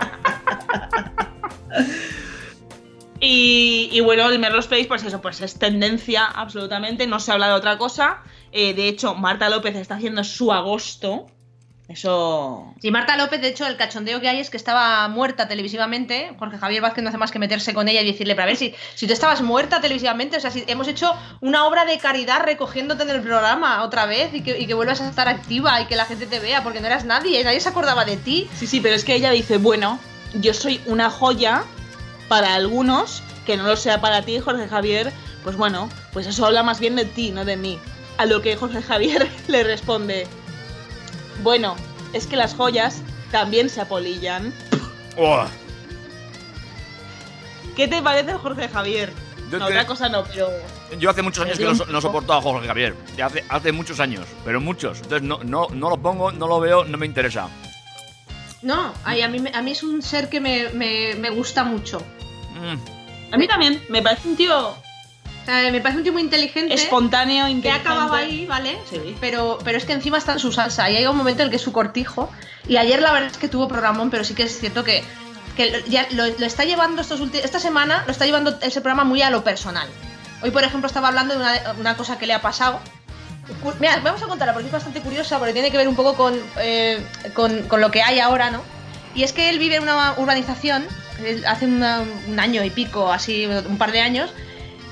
Y, y bueno, el Melrose Place, pues eso, pues es tendencia absolutamente, no se habla de otra cosa. Eh, de hecho, Marta López está haciendo su agosto. Eso. Sí, Marta López, de hecho, el cachondeo que hay es que estaba muerta televisivamente. Jorge Javier Vázquez no hace más que meterse con ella y decirle, pero a ver, si, si tú estabas muerta televisivamente, o sea, si hemos hecho una obra de caridad recogiéndote en el programa otra vez y que, y que vuelvas a estar activa y que la gente te vea, porque no eras nadie, nadie se acordaba de ti. Sí, sí, pero es que ella dice, bueno, yo soy una joya para algunos, que no lo sea para ti, Jorge Javier. Pues bueno, pues eso habla más bien de ti, no de mí. A lo que Jorge Javier le responde, bueno, es que las joyas también se apolillan. Oh, ¿Qué te parece, Jorge Javier? Yo No, te- otra cosa no, pero. yo hace muchos años que no, soporto a Jorge Javier. Ya hace, hace muchos años, pero muchos. Entonces no, no, no lo pongo, no lo veo, no me interesa. No, ay, a, mí, a mí es un ser que me, me- me gusta mucho. Mm, A mí también, me parece un tío O sea, me parece un tío muy inteligente. espontáneo, que inteligente. acababa ahí, ¿vale? Sí. Pero, pero es que encima está en su salsa y hay un momento en el que es su cortijo. Y ayer la verdad es que tuvo programón, pero sí que es cierto que, que lo- ya lo, lo está llevando estos esta semana, lo está llevando ese programa muy a lo personal. Hoy, por ejemplo, estaba hablando de una, una cosa que le ha pasado. Mira, vamos a contarla porque es bastante curiosa, porque tiene que ver un poco con, eh, con, con lo que hay ahora, ¿no? Y es que él vive en una urbanización, hace una- un año y pico, así, un par de años,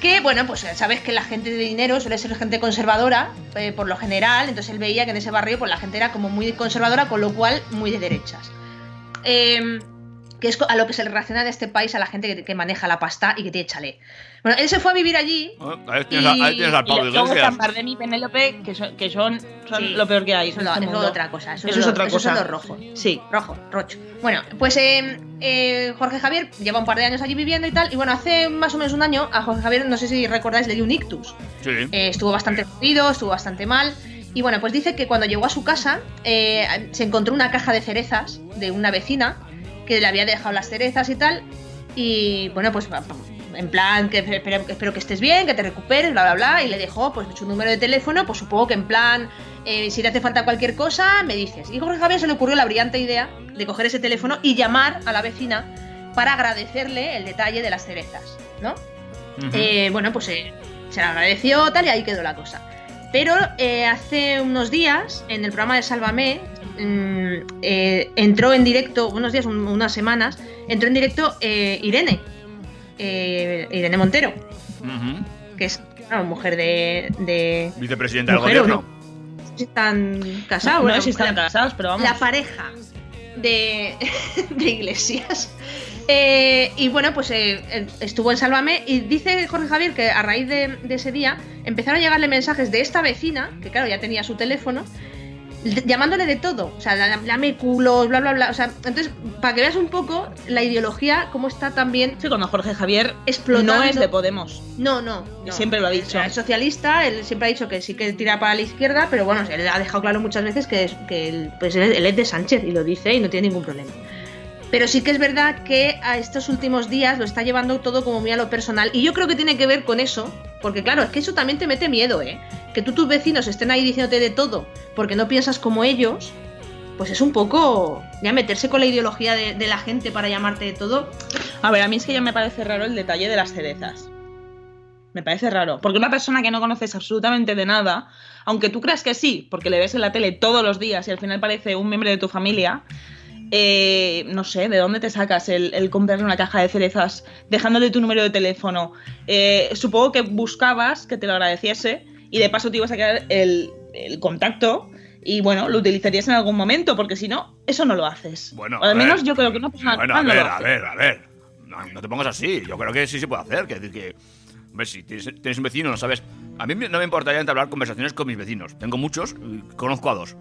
que bueno, pues sabes que la gente de dinero suele ser gente conservadora, eh, por lo general, entonces él veía que en ese barrio pues la gente era como muy conservadora, con lo cual muy de derechas. Em, que es a lo que se le relaciona en este país a la gente que, que maneja la pasta y que tiene chalet. Bueno, él se fue a vivir allí. ahí, tienes, a- ahí tienes al Y Pablo luego Iglesias. están Bardem y Penélope, que son, que son, son Sí. lo peor que hay. Eso es este otra cosa. Eso, Eso es es otra lo- esos son cosa. los rojos. Sí. Rojo, rocho. Bueno, pues eh, eh, Jorge Javier lleva un par de años allí viviendo y tal. Y bueno, hace más o menos un año a Jorge Javier, no sé si recordáis, le dio un ictus. Sí. Eh, estuvo bastante jodido, estuvo bastante mal. Y bueno, pues dice que cuando llegó a su casa eh, se encontró una caja de cerezas de una vecina que le había dejado las cerezas y tal. Y bueno, pues en plan, que espero, que espero que estés bien, que te recuperes, bla, bla, bla. Y le dejó pues su número de teléfono, pues supongo que en plan, eh, si te hace falta cualquier cosa, me dices. Y Jorge Javier se le ocurrió la brillante idea de coger ese teléfono y llamar a la vecina para agradecerle el detalle de las cerezas, ¿no? Eh, bueno, pues eh, se le agradeció tal y ahí quedó la cosa. Pero hace unos días, en el programa de Sálvame, mm, eh, entró en directo, unos días, un- unas semanas, entró en directo eh, Irene, eh, Irene Montero, que es claro, mujer de... de Vicepresidente del mujer gobierno. no sé si están casados. No bueno, sé si están la- casados, pero vamos. la pareja de, de Iglesias. Eh, y bueno, pues eh, estuvo en Sálvame y dice Jorge Javier que a raíz de, de ese día empezaron a llegarle mensajes de esta vecina, que claro, ya tenía su teléfono, llamándole de todo. O sea, la- culos, bla, bla, bla. O sea, entonces, para que veas un poco la ideología, cómo está también Sí, cuando Jorge Javier explotando. no es de Podemos. No, no. no. Siempre lo ha dicho. es socialista, él siempre ha dicho que sí que tira para la izquierda, pero bueno, él ha dejado claro muchas veces que, es, que él, pues él es de Sánchez y lo dice y no tiene ningún problema. Pero sí que es verdad que a estos últimos días lo está llevando todo como muy a lo personal. Y yo creo que tiene que ver con eso. Porque claro, es que eso también te mete miedo, ¿eh? Que tú tus vecinos estén ahí diciéndote de todo porque no piensas como ellos. Pues es un poco ya meterse con la ideología de, la gente para llamarte de todo. A ver, a mí es que ya me parece raro el detalle de las cerezas. Me parece raro. Porque una persona que no conoces absolutamente de nada, aunque tú creas que sí, porque le ves en la tele todos los días y al final parece un miembro de tu familia, eh, no sé, ¿de dónde te sacas el, el comprarle una caja de cerezas dejándole tu número de teléfono? Eh, supongo que buscabas que te lo agradeciese y de paso te ibas a quedar el, el contacto y bueno, lo utilizarías en algún momento, porque si no, eso no lo haces. Bueno, o al a ver. menos yo creo que persona Bueno, a no ver, a ver, a ver. No, no te pongas así. Yo creo que sí se puede hacer. Que decir que. Hombre, si tienes, tienes un vecino, no sabes. A mí no me importaría entablar conversaciones con mis vecinos. Tengo muchos, conozco a dos.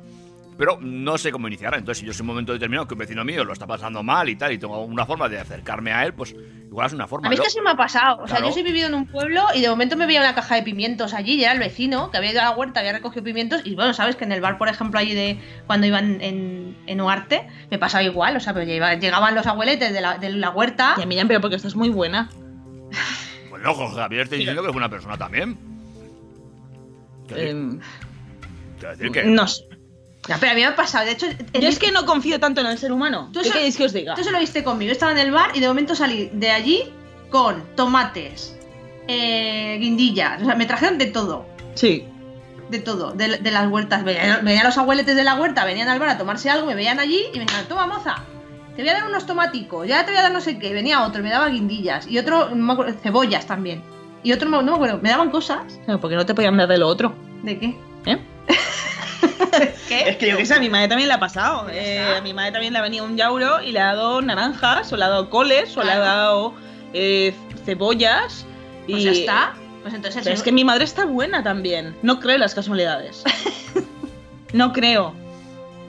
Pero no sé cómo iniciar. Entonces, si yo sé un momento determinado que un vecino mío lo está pasando mal y tal, y tengo una forma de acercarme a él, pues igual es una forma. A mí es Yo- que sí me ha pasado. O sea, Claro. yo sí he vivido en un pueblo y de momento me veía una caja de pimientos allí y era el vecino que había ido a la huerta, había recogido pimientos. Y bueno, sabes que en el bar, por ejemplo, allí de cuando iban en, en Uarte, me pasaba igual. O sea, pero llegaban los abueletes de la, de la huerta. Y a Miriam, pero porque estás muy buena. Bueno, Jorge Javier, estoy diciendo que es buena persona también. Quiero decir- Em, decir que. no sé. Ya, pero a mí me ha pasado. De hecho, Yo es que no confío tanto en el ser humano. Tú ¿Qué queréis que os diga? Tú se lo viste conmigo. Yo estaba en el bar y de momento salí de allí con tomates, eh, guindillas. O sea, me trajeron de todo. Sí. de todo, de, de las huertas. Venían, venían los abueletes de la huerta, venían al bar a tomarse algo, me veían allí y me decían, toma moza, te voy a dar unos tomáticos, ya te voy a dar no sé qué. Venía otro, me daba guindillas y otro, no me acuerdo, cebollas también. Y otro, no me acuerdo, me daban cosas. Pero, ¿Por qué no te podían dar de lo otro? ¿De qué? ¿Eh? ¿Qué? Es que yo qué sé, a mi madre también le ha pasado. Eh, a mi madre también le ha venido un yauro y le ha dado naranjas, o le ha dado coles, o le ha dado eh, cebollas. Y... Pues ya está. Pues entonces Pero es que mi madre está buena también. No creo en las casualidades. no creo.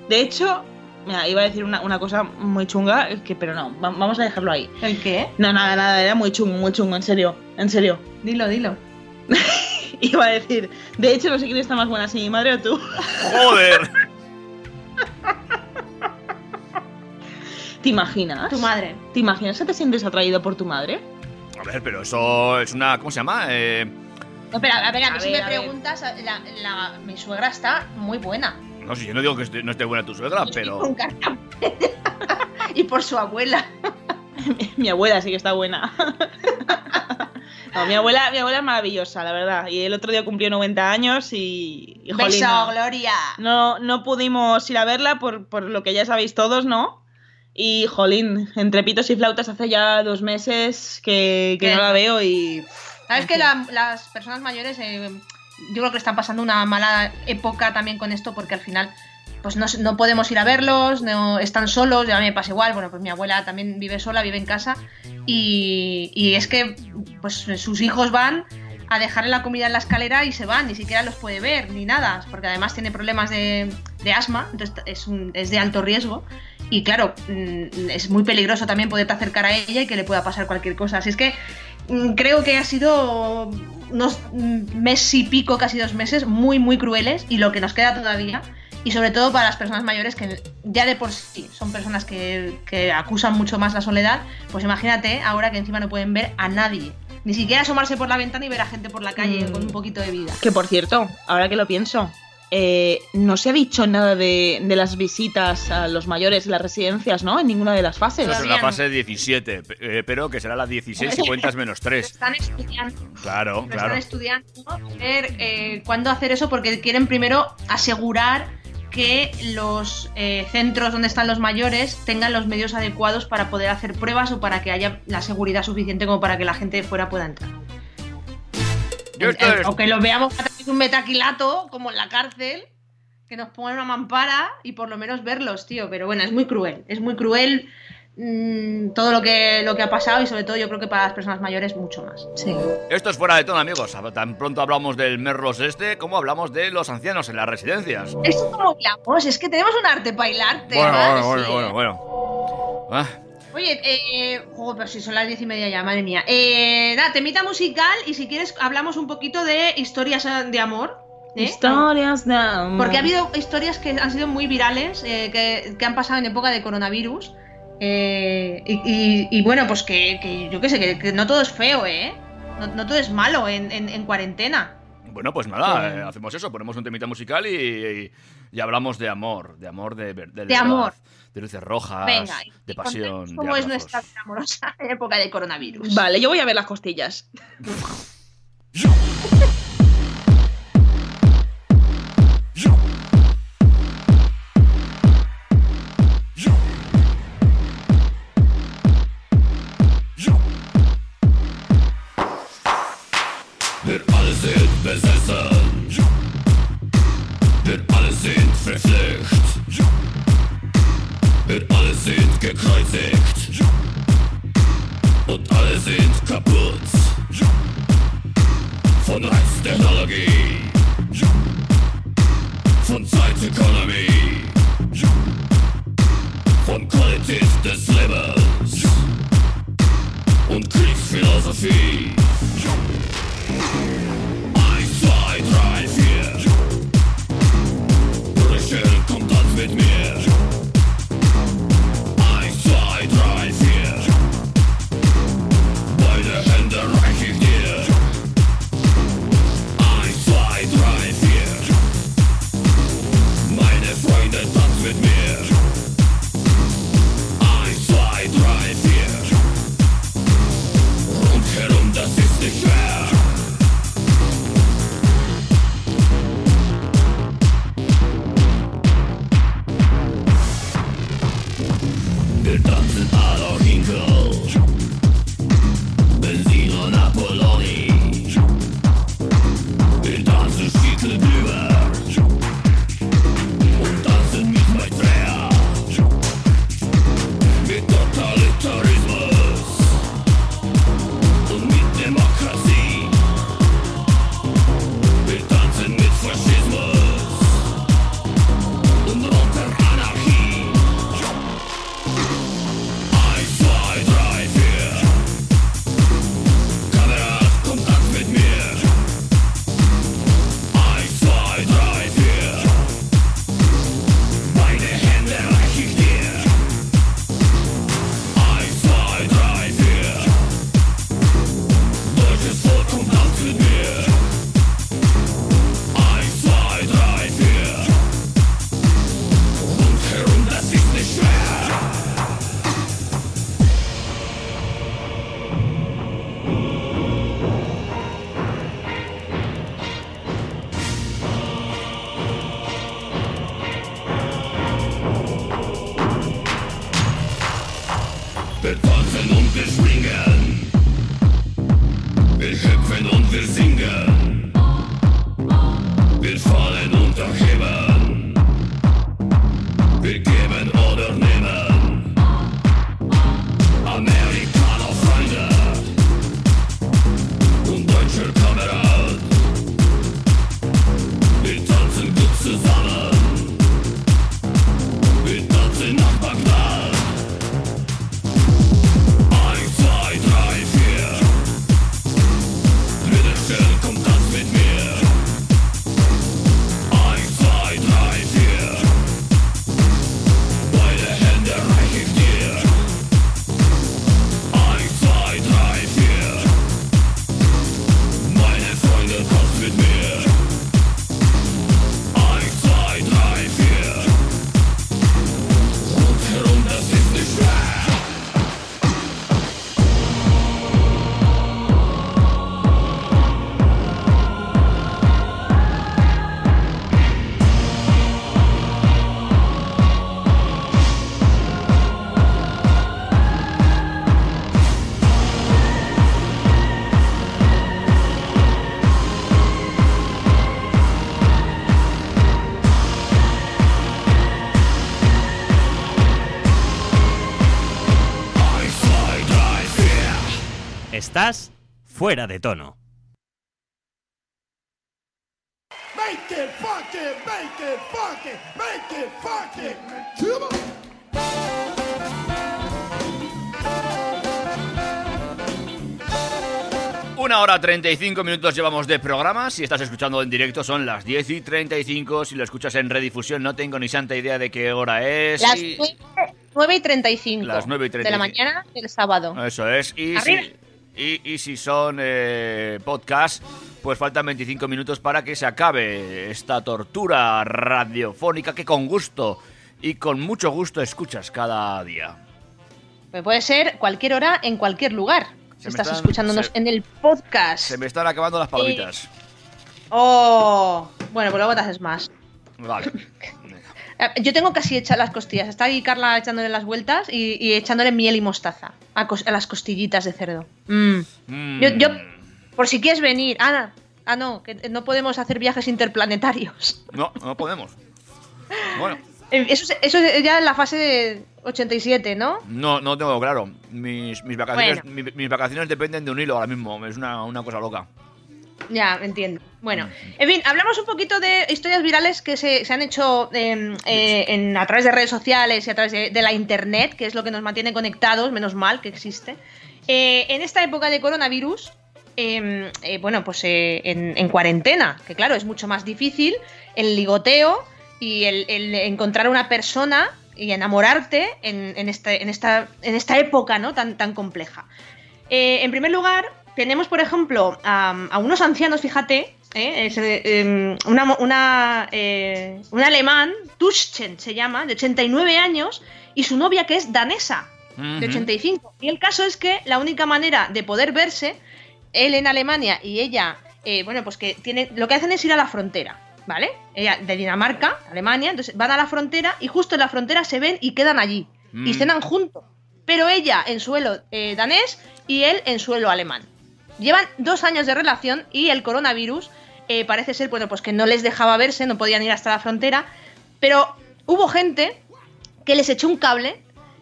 De hecho, mira, iba a decir una, una cosa muy chunga, que, pero no, va- vamos a dejarlo ahí. ¿El qué? No, nada, nada, era muy chungo, muy chungo, en serio, en serio. Dilo, dilo. Iba a decir, de hecho no sé quién está más buena, si mi madre o tú. ¡Joder! ¿Te imaginas? Tu madre. ¿Te imaginas que te sientes atraído por tu madre? A ver, pero eso es una. ¿Cómo se llama? Eh, No, pero a ver, a mí A si ver, me ver. preguntas, la, la- mi suegra está muy buena. no sé, yo no digo que esté- no esté buena tu suegra, Y pero. con carta- y por su abuela. mi abuela sí que está buena. No, mi abuela, mi abuela es maravillosa, la verdad. Y el otro día cumplió 90 años y. y, jolín, Beso, no. Gloria. No, no pudimos ir a verla por, por lo que ya sabéis todos, ¿no? Y, jolín, entre pitos y flautas hace ya dos meses que, que no la veo y... Sabes que la- las personas mayores, eh, yo creo que están pasando una mala época también con esto, porque al final, pues no, no podemos ir a verlos, no están solos, ya me pasa igual. Bueno, pues mi abuela también vive sola, vive en casa, y, es que, pues sus hijos van a dejarle la comida en la escalera y se van, ni siquiera los puede ver, ni nada, porque además tiene problemas de, de asma, entonces es, un- es de alto riesgo. Y claro, mm, es muy peligroso también poderte acercar a ella y que le pueda pasar cualquier cosa. Así es que mm, creo que ha sido unos mm, mes y pico, casi dos meses, muy, muy crueles y lo que nos queda todavía. Y sobre todo para las personas mayores que ya de por sí son personas que, que acusan mucho más la soledad, pues imagínate ahora que encima no pueden ver a nadie. Ni siquiera asomarse por la ventana y ver a gente por la calle Mm. con un poquito de vida. Que por cierto, ahora que lo pienso, eh, no se ha dicho nada de, de las visitas a los mayores en las residencias, ¿no? En ninguna de las fases. Es la fase 17, eh, pero que será la 16 si cuentas menos Lo 3. están estudiando. Claro, Lo claro. están estudiando, ver eh, cuándo hacer eso, porque quieren primero asegurar que los eh, centros donde están los mayores tengan los medios adecuados para poder hacer pruebas o para que haya la seguridad suficiente como para que la gente de fuera pueda entrar. Eh, o que los veamos a través de un metaquilato, como en la cárcel, que nos pongan una mampara y por lo menos verlos, tío. Pero bueno, es muy cruel, es muy cruel mm, todo lo que, lo que ha pasado y sobre todo yo creo que para las personas mayores mucho más. Sí. Esto es fuera de tono, amigos. Tan pronto hablamos del Merlos este como hablamos de los ancianos en las residencias. Esto es como hablamos, es que tenemos un arte para hilarte. Bueno, ¿verdad? bueno, Sí. bueno, bueno, bueno. Ah, Oye, eh, joder, pero si son las diez y media ya, madre mía. Eh, nada, temita musical y si quieres hablamos un poquito de historias eh, de amor. ¿eh? Historias de amor. Porque ha habido historias que han sido muy virales, eh, que, que han pasado en época de coronavirus. Eh, y, y- y bueno, pues que, que yo qué sé, que, que no todo es feo, ¿eh? No, no todo es malo en, en- en cuarentena. Bueno, pues nada, eh, hacemos eso, ponemos un temita musical y, y- y hablamos de amor, de amor de, de, De amor. de luces rojas, Venga, de pasión, ¿Cómo es nuestra vida amorosa en época de coronavirus? Vale, yo voy a ver las costillas. Estás fuera de tono. Make it funky, make it funky, make it funky. Come on. Una hora 35 minutos llevamos de programa. Si estás escuchando en directo son las 10 y 35. Si lo escuchas en redifusión no tengo ni santa idea de qué hora es. Las y- 9, 9 y 35. Las 9 y De la 35. mañana del sábado. Eso es. Y Arriba. si, y, y si son eh, podcast, pues faltan 25 minutos para que se acabe esta tortura radiofónica que con gusto y con mucho gusto escuchas cada día. Pues puede ser cualquier hora, en cualquier lugar. Me Estás están- escuchándonos se- en el podcast. Se me están acabando las palomitas. Oh, bueno, pues luego te haces más. Vale. Eh, Yo tengo casi hechas las costillas. Está ahí Carla echándole las vueltas y, y echándole miel y mostaza a, las costillitas de cerdo. Mm. Mm. Yo, yo, por si quieres venir, Ana. Ah, no, que no podemos hacer viajes interplanetarios. No, no podemos. Bueno, Eh, Eso, es- eso es ya en la fase de 87, ¿no? no, no tengo claro. Mis, mis, vacaciones, Bueno. mi- mis vacaciones dependen de un hilo ahora mismo. Es una, una cosa loca. Ya, entiendo. Bueno, en fin, hablamos un poquito de historias virales que se, se han hecho eh, eh, en, a través de redes sociales y a través de, de la internet, que es lo que nos mantiene conectados, menos mal que existe. Eh, en esta época de coronavirus, eh, eh, bueno, pues en, en cuarentena, que claro, es mucho más difícil el ligoteo y el, el encontrar una persona y enamorarte en, en este- en esta, en esta época ¿no? tan, tan compleja. En primer lugar, tenemos, por ejemplo, a, a unos ancianos, fíjate, ¿eh? Es, eh, em, una, una, eh, un alemán, Tuschen se llama, de 89 años, y su novia que es danesa, de Ujú. 85. Y el caso es que la única manera de poder verse, él en Alemania y ella, eh, bueno, pues que tiene, lo que hacen es ir a la frontera, ¿vale? Ella de Dinamarca, Alemania, entonces van a la frontera y justo en la frontera se ven y quedan allí. Y Mm. cenan juntos. Pero ella en suelo eh, danés y él en suelo alemán. Llevan dos años de relación y el coronavirus eh, parece ser, bueno, pues que no les dejaba verse, no podían ir hasta la frontera. Pero hubo gente que les echó un cable,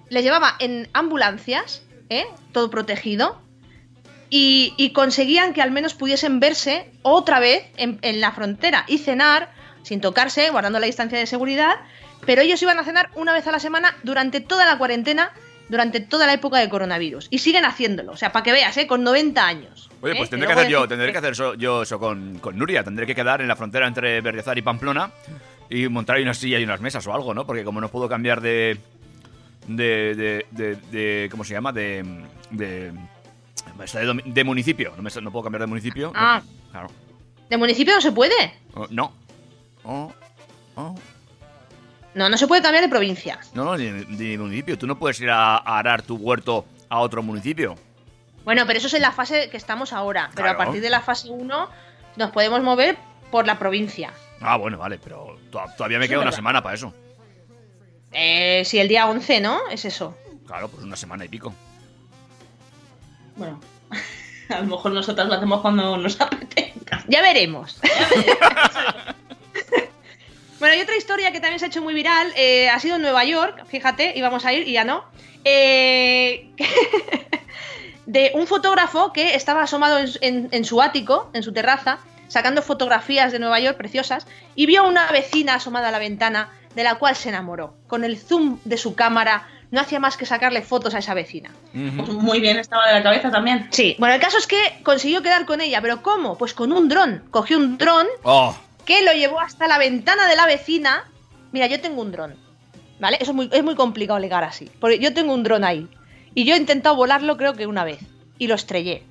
les llevaba en ambulancias, ¿eh? todo protegido, y, y conseguían que al menos pudiesen verse otra vez en, en la frontera y cenar sin tocarse, guardando la distancia de seguridad, pero ellos iban a cenar una vez a la semana durante toda la cuarentena, durante toda la época de coronavirus. Y siguen haciéndolo, o sea, para que veas, ¿eh? con 90 años. Oye, ¿eh? pues tendré Que hacer yo, tendré que hacer eso, yo eso con, con Nuria. Tendré que quedar en la frontera entre Berriozar y Pamplona y montar ahí una silla y unas mesas o algo, ¿no? Porque como no puedo cambiar de. de. de. de, de- ¿cómo se llama? De. de. de, domi- de municipio. No, me, no puedo cambiar de municipio. Ah. Claro. ¿De municipio no se puede? Oh, no. Oh, oh. No, no se puede cambiar de provincia. No, no, ni de municipio. Tú no puedes ir a, a arar tu huerto a otro municipio. Bueno, pero eso es en la fase que estamos ahora. Pero Claro. a partir de la fase 1 nos podemos mover por la provincia. Ah, bueno, vale, pero to- todavía me Eso queda una semana para eso. Eh, si el día 11, ¿no? Es eso. Claro, pues una semana y pico. Bueno, a lo mejor nosotras lo hacemos cuando nos apetezca. Ya veremos. bueno, y otra historia que también se ha hecho muy viral eh, ha sido en Nueva York, fíjate, íbamos a ir y ya no. Eh, de un fotógrafo que estaba asomado en, en- en su ático, en su terraza, sacando fotografías de Nueva York preciosas, y vio a una vecina asomada a la ventana, de la cual se enamoró. Con el zoom de su cámara, no hacía más que sacarle fotos a esa vecina. Pues muy bien estaba de la cabeza también. Sí, bueno, el caso es que consiguió quedar con ella, pero ¿cómo? Pues con un dron. Cogió un dron ¡Oh! Que lo llevó hasta la ventana de la vecina. Mira, yo tengo un dron, ¿vale? Eso es muy, complicado ligar así. Porque yo tengo un dron ahí. Y yo he intentado volarlo creo que una vez. Y lo estrellé.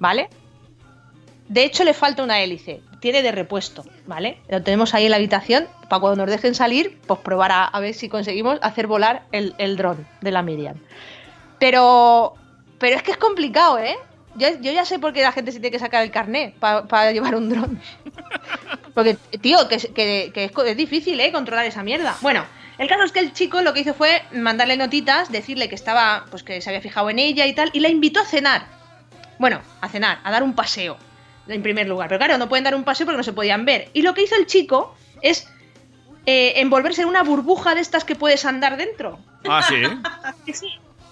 ¿Vale? De hecho, le falta una hélice. Tiene de repuesto, ¿vale? Lo tenemos ahí en la habitación. Para cuando nos dejen salir, pues probar a, a ver si conseguimos hacer volar el, el dron de la Miriam. Pero. Pero es que es complicado, ¿eh? Yo, yo ya sé por qué la gente se tiene que sacar el carnet para llevar un dron. Porque, tío, que, es- que- que es, co- es difícil, ¿eh? Controlar esa mierda. Bueno, el caso es que el chico lo que hizo fue mandarle notitas, decirle que estaba, pues que se había fijado en ella y tal, y la invitó a cenar. Bueno, a cenar, a dar un paseo, en primer lugar. Pero claro, no pueden dar un paseo porque no se podían ver. Y lo que hizo el chico es eh, envolverse en una burbuja de estas que puedes andar dentro. Ah, sí. Sí,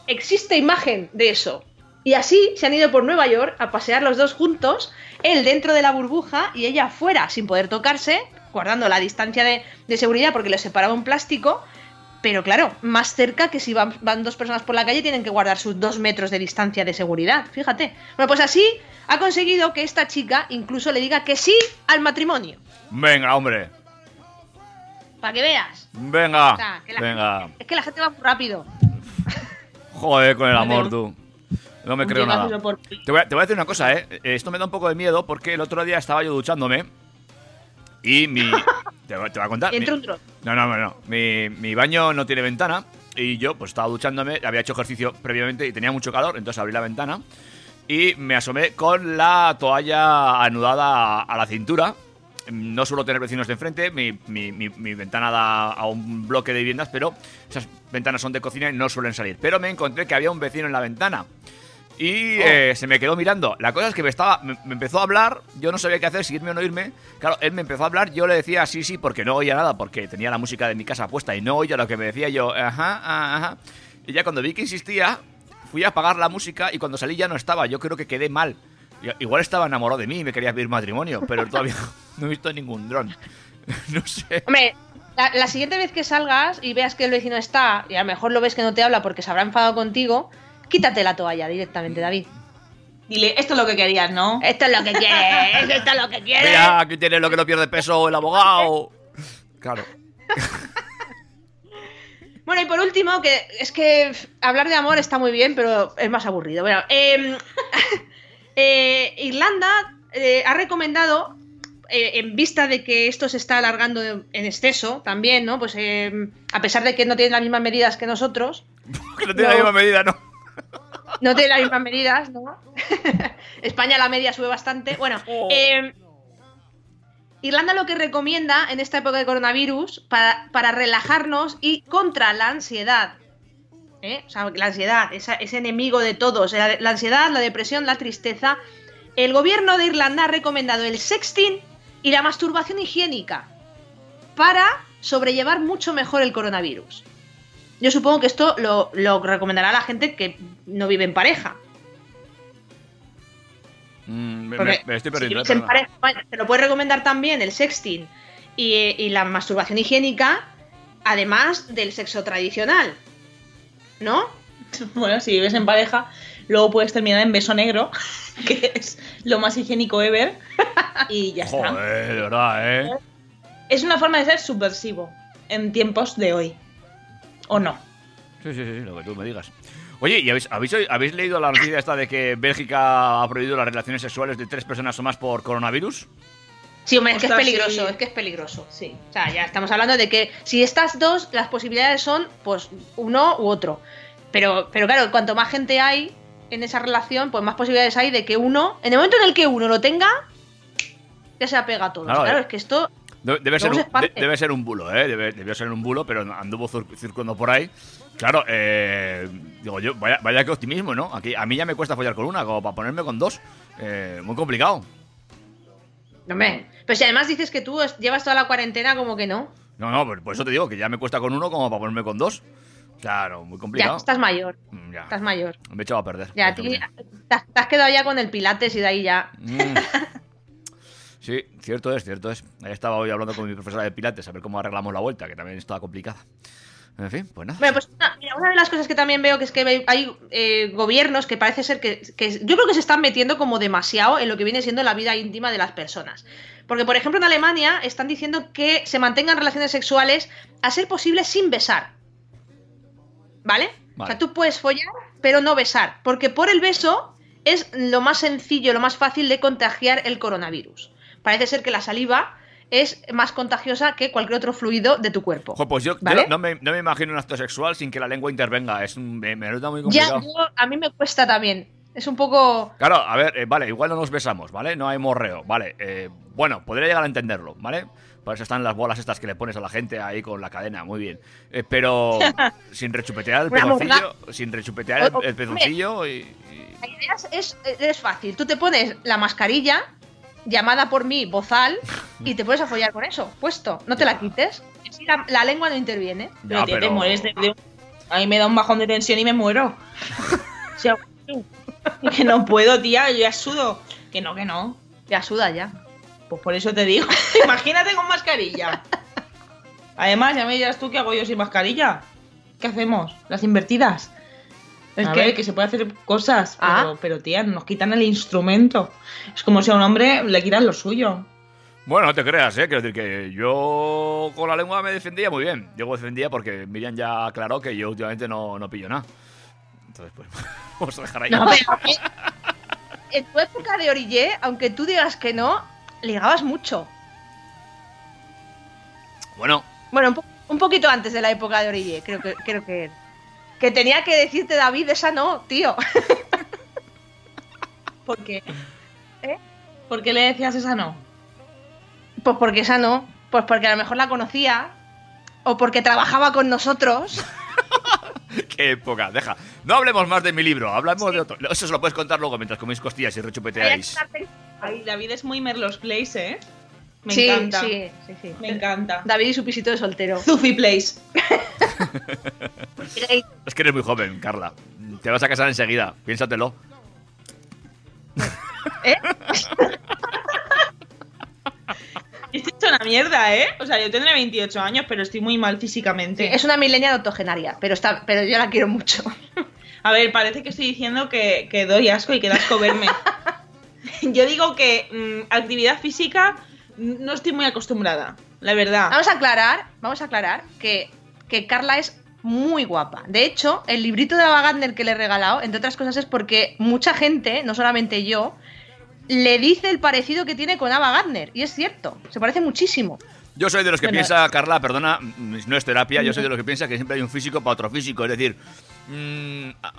existe imagen de eso. Y así se han ido por Nueva York a pasear los dos juntos, él dentro de la burbuja y ella fuera, sin poder tocarse, guardando la distancia de, de seguridad porque les separaba un plástico. Pero claro, más cerca que si van, van dos personas por la calle tienen que guardar sus dos metros de distancia de seguridad. Fíjate. Bueno, pues así ha conseguido que esta chica incluso le diga que sí al matrimonio. Venga, hombre. Para que veas. Venga. O sea, que la Venga. gente- es que la gente va muy rápido. Joder, con el amor, tú. No me creo nada. por- Te voy, a, te voy a decir una cosa, ¿eh? Esto me da un poco de miedo porque el otro día estaba yo duchándome y mi... Te, voy- te voy a contar. Mi- un. No, no, no, no. Mi, mi baño no tiene ventana y yo pues estaba duchándome, había hecho ejercicio previamente y tenía mucho calor, entonces abrí la ventana y me asomé con la toalla anudada a, a la cintura. No suelo tener vecinos de enfrente, mi, mi- mi- mi ventana da a un bloque de viviendas, pero esas ventanas son de cocina y no suelen salir. Pero me encontré que había un vecino en la ventana. Y eh, se me quedó mirando. La cosa es que me estaba. Me, me empezó a hablar. Yo no sabía qué hacer, si irme o no irme. Claro, él me empezó a hablar. Yo le decía sí, sí, porque no oía nada, porque tenía la música de mi casa puesta y no oía lo que me decía yo. Ajá, ajá. Y ya cuando vi que insistía, fui a apagar la música y cuando salí ya no estaba. Yo creo que quedé mal. Igual estaba enamorado de mí y me quería pedir matrimonio, pero todavía no he visto ningún dron. No sé. Hombre, la, la siguiente vez que salgas y veas que el vecino está, y a lo mejor lo ves que no te habla porque se habrá enfadado contigo, quítate la toalla directamente, David. Dile, esto es lo que querías, ¿no? Esto es lo que quieres, esto es lo que quieres. Mira, aquí tiene lo que no pierde peso el abogado. Claro. Bueno, y por último, que es que hablar de amor está muy bien, pero es más aburrido. Bueno, em, eh, Irlanda eh, ha recomendado, eh, en vista de que esto se está alargando en exceso también, ¿no? Pues em, a pesar de que no tienen las mismas medidas que nosotros, Que no tiene la No. misma medida, ¿no? No tienen las mismas medidas, ¿no? España la media sube bastante. Bueno, em, Irlanda lo que recomienda en esta época de coronavirus para, para relajarnos y contra la ansiedad. ¿eh? O sea, la ansiedad, esa- ese enemigo de todos, la, la ansiedad, la depresión, la tristeza. El gobierno de Irlanda ha recomendado el sexting y la masturbación higiénica para sobrellevar mucho mejor el coronavirus. Yo supongo que esto lo, lo recomendará a la gente que no vive en pareja. Mm, me, Porque me- estoy si perdiendo. vives eh, en pareja, bueno, te lo puede recomendar también el sexting y, y la masturbación higiénica, además del sexo tradicional. ¿No? Bueno, si vives en pareja, luego puedes terminar en beso negro, que es lo más higiénico ever. Y ya está. Joder, de verdad, ¿eh? Es una forma de ser subversivo en tiempos de hoy. ¿O no? Sí, sí, sí, sí, lo que tú me digas. Oye, ¿y habéis, habéis, leído la noticia esta de que Bélgica ha prohibido las relaciones sexuales de tres personas o más por coronavirus? Sí, hombre, es que es peligroso, sí. es que es peligroso. Sí. O sea, ya estamos hablando de que si estas dos, las posibilidades son, pues, uno u otro. Pero, pero claro, cuanto más gente hay en esa relación, pues más posibilidades hay de que uno, en el momento en el que uno lo tenga, ya se apega a todos. Claro, Claro, eh. es que esto Debe ser, un, debe ser un bulo, ¿eh? Debe, debió ser un bulo, pero anduvo cir- circulando por ahí. Claro, eh, digo yo, vaya, vaya que optimismo, ¿no? Aquí, a mí ya me cuesta follar con una, como para ponerme con dos. Eh, muy complicado. Hombre, pero si además dices que tú llevas toda la cuarentena como que no. No, no, por, por eso te digo que ya me cuesta con uno como para ponerme con dos. Claro, muy Ya, complicado. estás mayor, Mm, ya. estás mayor. Me he echado a perder. Ya, te has, te has quedado ya con el pilates y de ahí ya. Mm. Sí, cierto es, cierto es. Estaba hoy hablando con mi profesora de pilates, a ver cómo arreglamos la vuelta, que también estaba complicada. En fin, pues nada. Bueno, pues una, mira, una de las cosas que también veo que es que hay- eh, gobiernos que parece ser que, que yo creo que se están metiendo como demasiado en lo que viene siendo la vida íntima de las personas. Porque, por ejemplo, en Alemania están diciendo que se mantengan relaciones sexuales a ser posible sin besar. ¿Vale? O Vale. sea, tú puedes follar, pero no besar. Porque por el beso es lo más sencillo, lo más fácil de contagiar el coronavirus. Parece ser que la saliva es más contagiosa que cualquier otro fluido de tu cuerpo. Ojo, pues yo, no, me, no me imagino un acto sexual sin que la lengua intervenga. Es un, me, me resulta muy Ya, complicado. yo- a mí me cuesta también. Es un poco. Claro, a ver, eh, vale, igual no nos besamos, ¿vale? No hay morreo, ¿vale? eh, bueno, podría llegar a entenderlo, ¿vale? Por eso están las bolas estas que le pones a la gente ahí con la cadena, muy bien. Eh, pero sin rechupetear el pezoncillo, sin rechupetear el, el pezoncillo y... y- La idea es, es, es fácil. Tú te pones la mascarilla, llamada por mí bozal, y te puedes a follar con eso, puesto. No te la quites. Así la, la lengua no interviene. Ya, Pero, te mueres de, de- A mí me da un bajón de tensión y me muero. O sea, que no puedo, tía, yo ya sudo. Que no, que no. Ya suda ya. Pues por eso te digo. Imagínate con mascarilla. Además, ya me dirás tú qué hago yo sin mascarilla. ¿Qué hacemos? Las invertidas. ¿El a qué? ver, que se puede hacer cosas, pero, Ah. pero tía, nos quitan el instrumento. Es como si a un hombre le quitan lo suyo. Bueno, no te creas, ¿eh? Quiero decir que yo con la lengua me defendía muy bien. Digo defendía porque Miriam ya aclaró que yo últimamente no, no pillo nada. Entonces, pues, vamos a dejar ahí. No, pero que en tu época de Orillé, aunque tú digas que no, ligabas mucho. Bueno, Bueno, un, po- un poquito antes de la época de Orillé, creo que, creo que Que tenía que decirte, David, esa no, tío. ¿Por qué? ¿Eh? ¿Por qué le decías esa no? Pues porque esa no. Pues porque a lo mejor la conocía. O porque trabajaba con nosotros. qué época. Deja. No hablemos más de mi libro, hablamos de otro. Eso se lo puedes contar luego mientras coméis costillas y rechupeteáis. Ay, David es muy Merlos Place, ¿eh? Me sí, encanta. sí, sí, sí. Me encanta. David y su pisito de soltero. Zufi Place. Es que eres muy joven, Carla. Te vas a casar enseguida, piénsatelo. ¿Eh? Estoy hecho una mierda, ¿eh? O sea, yo tendré 28 años, pero estoy muy mal físicamente. Es una milenia octogenaria, pero está, pero yo la quiero mucho. A ver, parece que estoy diciendo que, que doy asco y que da asco verme. yo digo que mm, actividad física no estoy muy acostumbrada, la verdad. Vamos a aclarar, vamos a aclarar que, que Carla es muy guapa. De hecho, el librito de Ava Gardner que le he regalado, entre otras cosas, es porque mucha gente, no solamente yo, le dice el parecido que tiene con Ava Gardner. Y es cierto, se parece muchísimo. Yo soy de los que Bueno. piensa, Carla, perdona, no es terapia, yo soy de los que piensa que siempre hay un físico para otro físico. Es decir, mm, ah,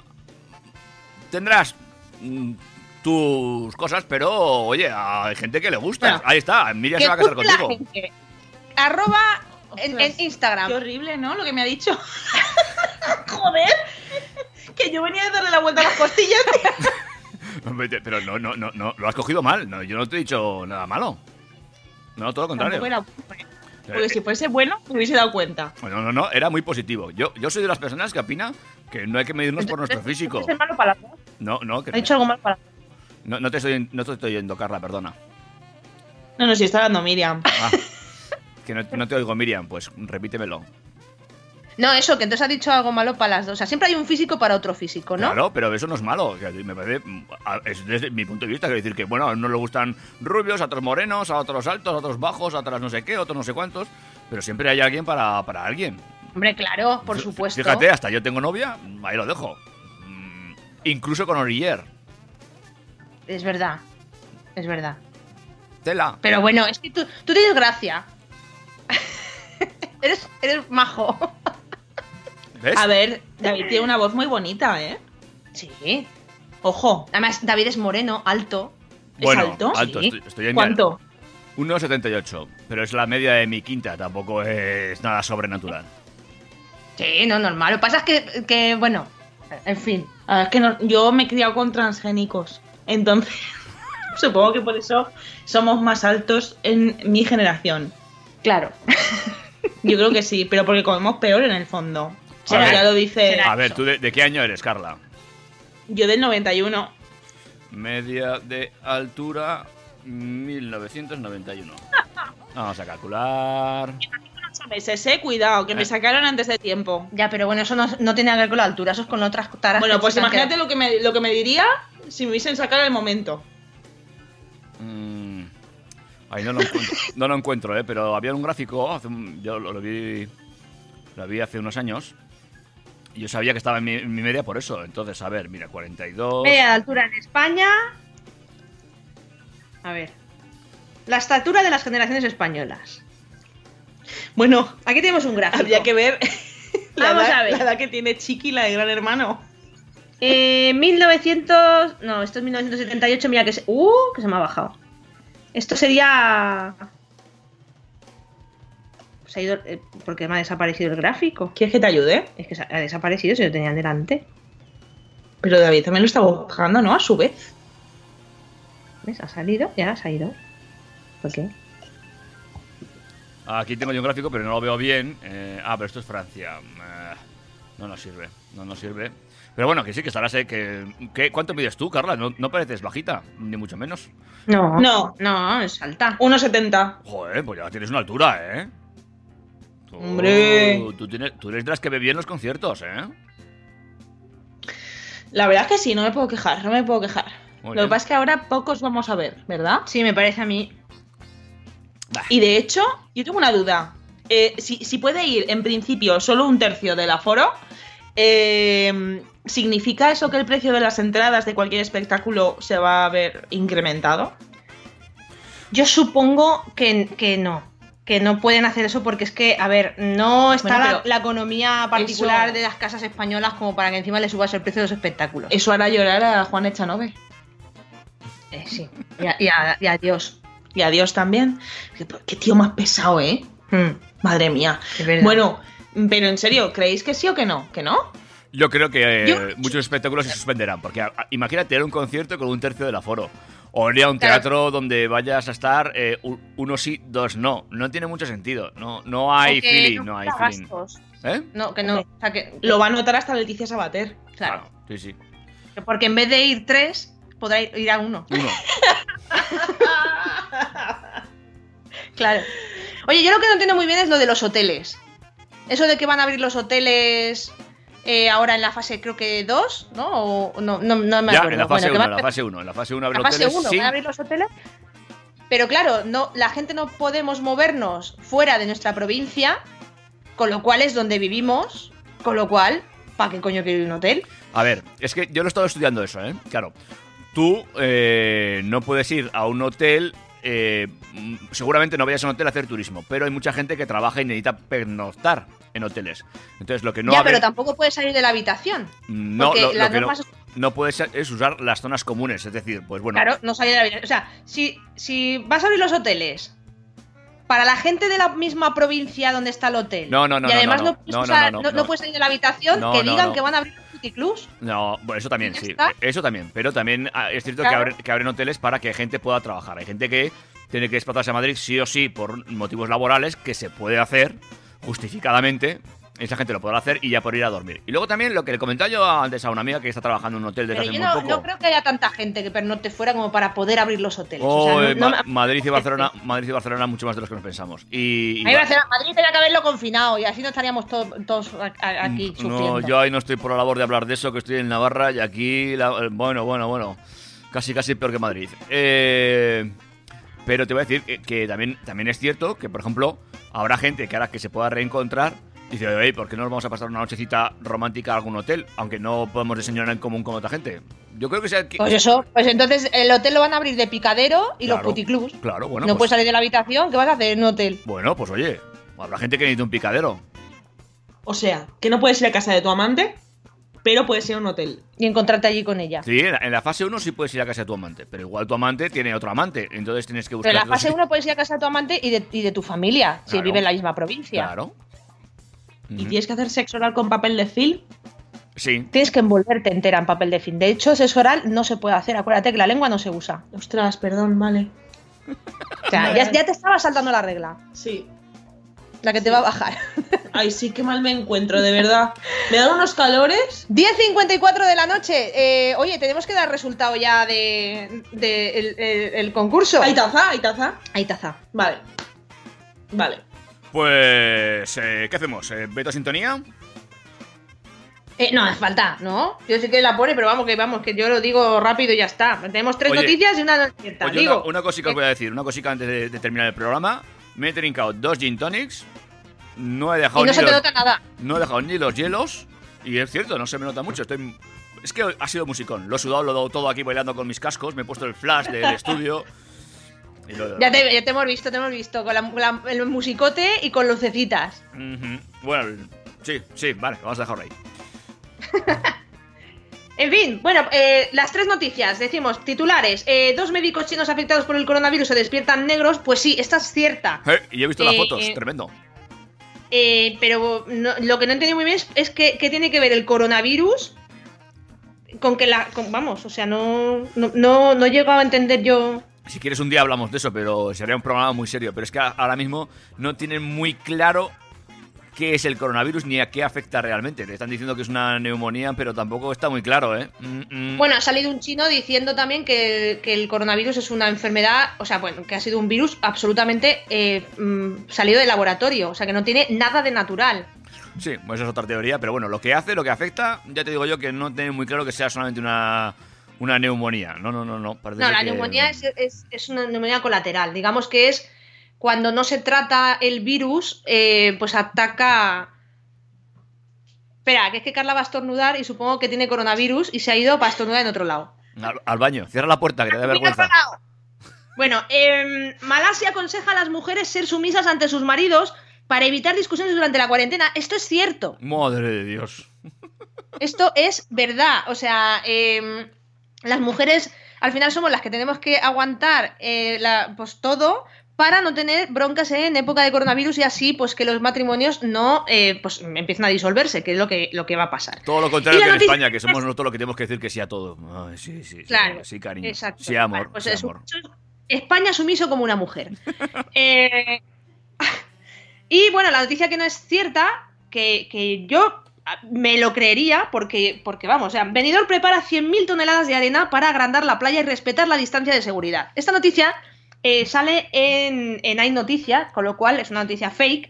tendrás mm, tus cosas, pero oye, hay gente que le gusta. Bueno, Ahí está, Miriam se va a casar contigo. gente. Arroba en, en Instagram. Qué horrible, ¿no? Lo que me ha dicho. Joder. Que yo venía a darle la vuelta a las costillas. Pero no, no, no, no, lo has cogido mal. No, yo no te he dicho nada malo. No, todo lo contrario. Era bueno, ¿eh? Porque si fuese bueno, me hubiese dado cuenta. No, no, no, era muy positivo. Yo, yo soy de las personas que opina que no hay que medirnos por nuestro físico. ¿Es malo para? No, no, que ¿Ha dicho algo malo para? No, no te estoy, no te estoy oyendo, Carla, perdona. No, no, si está hablando Miriam. Ah, que no, no te oigo, Miriam, pues repítemelo. No, eso, que entonces ha dicho algo malo para las dos. O sea, siempre hay un físico para otro físico, ¿no? Claro, pero eso no es malo. Me parece, es desde mi punto de vista, quiero decir que, bueno, a unos le gustan rubios, a otros morenos, a otros altos, a otros bajos, a otros no sé qué, a otros no sé cuántos, pero siempre hay alguien para, para alguien. Hombre, claro, por supuesto. Fíjate, hasta yo tengo novia, ahí lo dejo. Mm, Incluso con Oriller. Es verdad. Es verdad. Tela. Pero bueno, es que tú, tú tienes gracia. eres, eres majo. ¿Ves? A ver, David tiene una voz muy bonita, ¿eh? Sí. Ojo. Además, David es moreno, alto. ¿Es bueno, alto? alto. Sí. Estoy, estoy en ¿Cuánto? 1,78. Pero es la media de mi quinta, tampoco es nada sobrenatural. Sí, no, normal. Lo que pasa es que, que, bueno, en fin. A ver, es que no- yo me he criado con transgénicos. Entonces, supongo que por eso somos más altos en mi generación. Claro. Yo creo que sí, pero porque comemos peor en el fondo. A ver. ya lo dice. A ver, ¿tú de, de qué año eres, Carla? Yo del 91. Media de altura 1991. Vamos a calcular. Meses, eh, cuidado, que me sacaron antes de tiempo. Ya, pero bueno, eso no, no tiene que ver con la altura, eso es con otras taras. Bueno, pues imagínate lo que, me, lo que me diría si me hubiesen sacado el momento. Mm, ahí no lo encuentro, no lo encuentro, ¿eh? pero había un gráfico, hace un- yo lo, lo vi lo vi hace unos años, y yo sabía que estaba en mi, en mi media por eso. Entonces, a ver, mira, 42... Media de altura en España. A ver. La estatura de las generaciones españolas. Bueno, Aquí tenemos un gráfico. habría que ver la, Vamos edad, a ver. la edad que tiene Chiqui, la de Gran Hermano. Eh, 1900. No, esto es 1978. Mira que se. ¡Uh! Que se me ha bajado. Esto sería. Se ha ido. eh, porque me ha desaparecido el gráfico. ¿Quieres que te ayude? Es que ha desaparecido si lo tenían delante. Pero David también lo está bajando, ¿no? A su vez. ¿Ves? Ha salido, ya se ha ido. ¿Por qué? Aquí tengo yo un gráfico, pero no lo veo bien. Eh, ah, pero esto es Francia. Eh, no nos sirve, no nos sirve. Pero bueno, que sí, que estarás. eh, que, que- ¿Cuánto mides tú, Carla? No, no pareces bajita, ni mucho menos. No, No. no, es alta. 1,70. Joder, pues ya tienes una altura, ¿eh? Tú- Hombre. Tú, tienes- tú eres de las que ve bien los conciertos, ¿eh? La verdad es que sí, no me puedo quejar, no me puedo quejar. Muy Lo bien. que pasa es que ahora pocos vamos a ver, ¿verdad? Sí, me parece a mí. Y de hecho, yo tengo una duda. Eh, si, si puede ir en principio solo un tercio del aforo, eh, ¿significa eso que el precio de las entradas de cualquier espectáculo se va a ver incrementado? Yo supongo que, que no. Que no pueden hacer eso porque es que, a ver, no está Bueno, la, economía particular eso- de las casas españolas como para que encima le subas el precio de los espectáculos. Eso hará llorar a Juan Echanove. Eh, sí. Y, a- y a- y adiós. Y a Dios también. Qué, tío más pesado, ¿eh? Hmm, Madre mía. Bueno, pero en serio, ¿creéis que sí o que no? ¿Que no? Yo creo que eh, Yo- muchos espectáculos se suspenderán. Porque a- a- imagínate ir a un concierto con un tercio del aforo. O ir a un Claro. teatro donde vayas a estar eh, uno sí, dos no. No tiene mucho sentido. No, no hay feeling, no hay feeling. ¿Eh? No, que no. O sea, que, Lo va a notar hasta Leticia Sabater. claro. Sí, sí. que Porque en vez de ir tres, podrá ir, ir a uno. Uno. Claro. Oye, yo lo que no entiendo muy bien es lo de los hoteles. Eso de que van a abrir los hoteles eh, ahora en la fase, creo que 2, ¿no? O, no, no, no me ya, acuerdo. en la fase Bueno, que 1, van- en la fase 1. En la fase 1 abre la fase hoteles 1 sin- van a abrir los hoteles. Pero claro, no, la gente no podemos movernos fuera de nuestra provincia, con lo cual es donde vivimos, con lo cual, ¿para qué coño quiero ir a un hotel? A ver, es que yo lo he estado estudiando eso, ¿eh? Claro. Tú eh, no puedes ir a un hotel. eh, mm, seguramente no vayas a un hotel a hacer turismo, pero hay mucha gente que trabaja y necesita pernoctar en hoteles. Entonces, lo que no ya, pero tampoco puedes salir de la habitación. no, lo, lo que no, no puedes es usar las zonas comunes. Es decir, pues bueno. Claro, no salir de la habitación. O sea, si, si vas a abrir los hoteles para la gente de la misma provincia donde está el hotel. No, no, no, Y no, además no, no, no, puedes no, usar- no, no, no no. puedes salir de la habitación No, que digan no. que van a abrir los puticlubs. No, bueno, eso también, ¿Ya sí. está? Eso también. Pero también ah, es cierto que, abren, que abren hoteles para que gente pueda trabajar. Hay gente que tiene que desplazarse a Madrid sí o sí por motivos laborales, que se puede hacer justificadamente. Esa gente lo podrá hacer y ya por ir a dormir. Y luego también lo que le comentaba yo antes a una amiga que está trabajando en un hotel desde Pero hace yo muy no, poco. no creo que haya tanta gente que pernocte fuera como para poder abrir los hoteles. Oh, o sea, no- eh, no Ma- me- Madrid y Barcelona, Madrid y Barcelona mucho más de los que nos pensamos. Y, y Ahí va- va a ser- Madrid tenía que haberlo confinado y así no estaríamos to- todos aquí sufriendo. No, yo ahí no estoy por la labor de hablar de eso, que estoy en Navarra y aquí, la- eh, bueno, bueno, bueno, casi, casi peor que Madrid. Eh, pero te voy a decir que, que también, también es cierto que, por ejemplo, habrá gente que ahora que se pueda reencontrar, dice, oye, ¿por qué no nos vamos a pasar una nochecita romántica a algún hotel? Aunque no podemos desayunar en común con otra gente. Yo creo que sea... que- Pues eso, pues entonces el hotel lo van a abrir de picadero y los puticlubs. Claro, bueno, no pues, puedes salir de la habitación, ¿qué vas a hacer en un hotel? bueno, pues oye, habrá gente que necesita un picadero. O sea, que no puedes ir a casa de tu amante, pero puedes ir a un hotel. Y encontrarte allí con ella. Sí, en la, en la fase 1 sí puedes ir a casa de tu amante, pero igual tu amante tiene otro amante, entonces tienes que buscar... Pero en la fase sitio. 1 puedes ir a casa de tu amante y de, y de tu familia, si vive en la misma provincia. Claro. ¿Y tienes que hacer sexo oral con papel de film? Sí. Tienes que envolverte entera en papel de fin. De hecho, sexo oral no se puede hacer. Acuérdate que la lengua no se usa. Ostras, perdón, vale. O sea, ya, ya te estaba saltando la regla. Sí. La que te va a bajar. Ay, sí, qué mal me encuentro, de verdad. Me dan unos calores. 10.54 de la noche. Eh, oye, tenemos que dar resultado ya de, de el, el- el concurso. ¿Hay taza? ¿Hay taza? Ahí taza. Vale. Vale. Pues, eh, ¿qué hacemos? Eh, ¿Veto sintonía? Eh, no, hace falta, ¿no? Yo sé que la pone, pero vamos, que vamos, que yo lo digo rápido y ya está. Tenemos tres Oye, noticias y una no es cierta. Oye, digo, una, una cosita os voy a decir, una cosita antes de, de terminar el programa. Me he trincado dos gin tonics. No he dejado, y no ni se te los, nota nada. no he dejado ni los hielos. Y es cierto, no se me nota mucho. Estoy, es que ha sido musicón. Lo he sudado, lo he dado todo aquí bailando con mis cascos. Me he puesto el flash del estudio. Y lo- Ya te, ya te hemos visto, te hemos visto. Con la- la- el musicote y con lucecitas. Ujú. Bueno, sí, sí, vale, vamos a dejarlo ahí. En fin, bueno, eh, las tres noticias. Decimos, titulares. eh, dos médicos chinos afectados por el coronavirus se despiertan negros. Pues sí, esta es cierta. Eh, y he visto las fotos, tremendo. Eh, pero lo que no entendí muy bien es, que, qué tiene que ver el coronavirus con que la. vamos, o sea, no, no, no, no he llegado a entender yo. Si quieres un día hablamos de eso, pero sería un programa muy serio. Pero es que ahora mismo no tienen muy claro qué es el coronavirus ni a qué afecta realmente. Te están diciendo que es una neumonía, pero tampoco está muy claro, ¿eh? Mm, mm. Bueno, ha salido un chino diciendo también que, que el coronavirus es una enfermedad, o sea, bueno, que ha sido un virus absolutamente eh, mm, salido del laboratorio, o sea, que no tiene nada de natural. Sí, pues esa es otra teoría, pero bueno, lo que hace, lo que afecta, ya te digo yo que no tiene muy claro que sea solamente una, una neumonía. No, no, no, no. parece No, la que- neumonía es, es- es una neumonía colateral. Digamos que es cuando no se trata el virus, eh, pues ataca. Espera, que es que Carla va a estornudar y supongo que tiene coronavirus y se ha ido para estornudar en otro lado. Al, al baño, cierra la puerta, que te da vergüenza. Bueno, em, Malasia aconseja a las mujeres ser sumisas ante sus maridos para evitar discusiones durante la cuarentena. Esto es cierto. Madre de Dios. Esto es verdad. O sea, em, las mujeres al final somos las que tenemos que aguantar eh, la- pues todo para no tener broncas en época de coronavirus y así pues que los matrimonios no eh, pues empiecen a disolverse, que es lo que, lo que va a pasar. Todo lo contrario que en España, que somos nosotros los que tenemos que decir que sí a todo. Ay, sí, sí, Claro, sí, cariño. Exacto. Sí, amor. Vale, pues sí, amor. España sumiso como una mujer. Eh, y bueno, la noticia que no es cierta, que, que yo ah, me lo creería, porque, porque vamos, o sea, Benidorm prepara 100.000 toneladas de arena para agrandar la playa y respetar la distancia de seguridad. Esta noticia eh, sale en, en Hay Noticias, con lo cual es una noticia fake.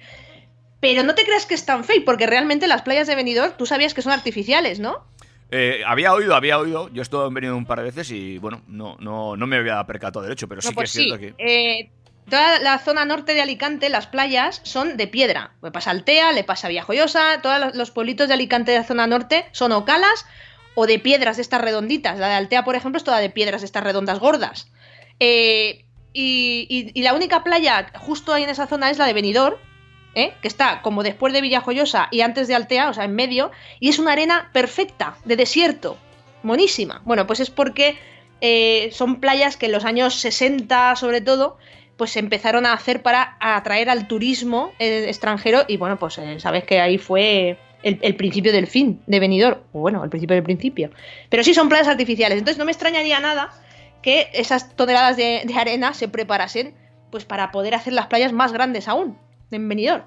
Pero no te creas que es tan fake, porque realmente las playas de Benidorm tú sabías que son artificiales, ¿no? Eh, había oído, había oído. Yo estuve en venido un par de veces y, bueno, no, no, no me había percatado derecho, pero sí No, que pues es cierto sí. que. Eh, toda la zona norte de Alicante, las playas son de piedra. Le pasa Altea, le pasa a Villajoyosa, todos los- los pueblitos de Alicante de la zona norte son o calas o de piedras de estas redonditas. La de Altea, por ejemplo, es toda de piedras de estas redondas gordas. Eh, y, y- la única playa justo ahí en esa zona es la de Benidorm, ¿eh? que está como después de Villajoyosa y antes de Altea, o sea, en medio, y es una arena perfecta, de desierto, monísima. Bueno, pues es porque eh, son playas que en los años 60, sobre todo, pues se empezaron a hacer para atraer al turismo eh, extranjero y bueno, pues eh, sabes que ahí fue el, el principio del fin de Benidorm, o bueno, el principio del principio. Pero sí son playas artificiales, entonces no me extrañaría nada que esas toneladas de, de arena se preparasen pues para poder hacer las playas más grandes aún en Benidorm.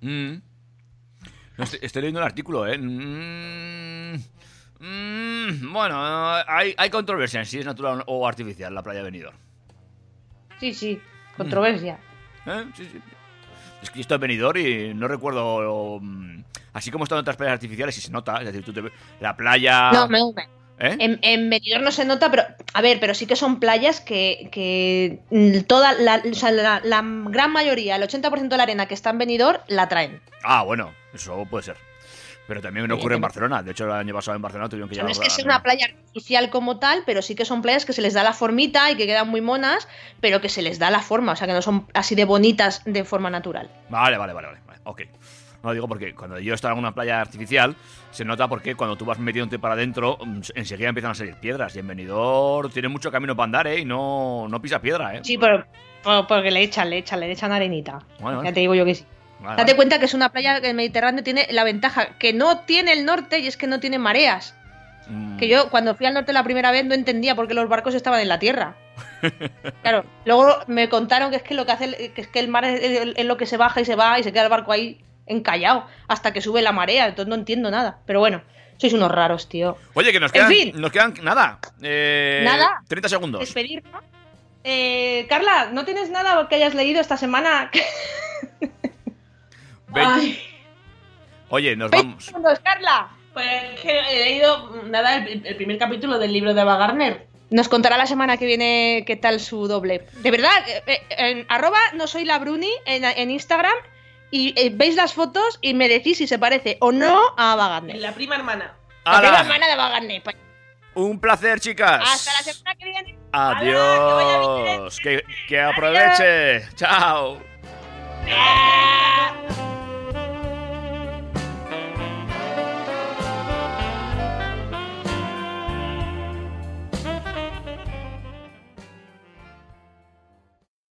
Mm. No, estoy, estoy leyendo el artículo, ¿eh? Mm. Mm, bueno, hay, hay controversia en si es natural o artificial la playa de Benidorm. Sí, sí, controversia. ¿Eh? Sí, sí. Es que yo estoy en Benidorm y no recuerdo... Así como están otras playas artificiales y se nota, es decir, tú te ves la playa... No, me, me- ¿Eh? En, en Benidorm no se nota, pero a ver, pero sí que son playas que, que toda la, o sea, la, la gran mayoría, el 80% de la arena que está en Benidorm la traen. Ah, bueno, eso puede ser. Pero también me ocurre en Barcelona. De hecho, el año pasado en Barcelona tuvieron que sea, no llevar... es que sea una playa artificial como tal, pero sí que son playas que se les da la formita y que quedan muy monas, pero que se les da la forma, o sea, que no son así de bonitas de forma natural. Vale, vale, vale, vale. vale, Ok. No digo porque cuando yo estoy en una playa artificial, se nota porque cuando tú vas metiéndote para adentro, mm, enseguida empiezan a salir piedras. Y en Benidorm tiene mucho camino para andar, ¿eh? Y no, no pisa piedra, ¿eh? Sí, pero, porque le echan, le echan, le echan arenita. Vale. Ya te digo yo que sí. Vale, Date vale. cuenta que es una playa que el Mediterráneo tiene la ventaja que no tiene el norte y es que no tiene mareas. Mm, Que yo cuando fui al norte la primera vez no entendía por qué los barcos estaban en la tierra. Claro, luego me contaron que es que lo que hace que es que el mar es lo que se baja y se va y se queda el barco ahí encallado hasta que sube la marea, entonces no entiendo nada. Pero bueno, sois unos raros, tío. Oye, que nos En quedan, fin. nos quedan nada. Eh, Nada. 30 segundos. Despedirnos. Eh, Carla, ¿no tienes nada que hayas leído esta semana? Ay. Oye, nos 20 vamos. segundos, Carla. Pues que he leído nada el, el primer capítulo del libro de Ava Gardner. Nos contará la semana que viene qué tal su doble. De verdad, eh, eh, en arroba no soy la Bruni en, en Instagram y eh, veis las fotos y me decís si se parece o no a Ava Gardner. La prima hermana. La ¡Hala! prima hermana de Ava Gardner. Pa- Un placer, chicas. Hasta la semana que viene. Adiós. Que, que aproveche. Chao. ¡Ah!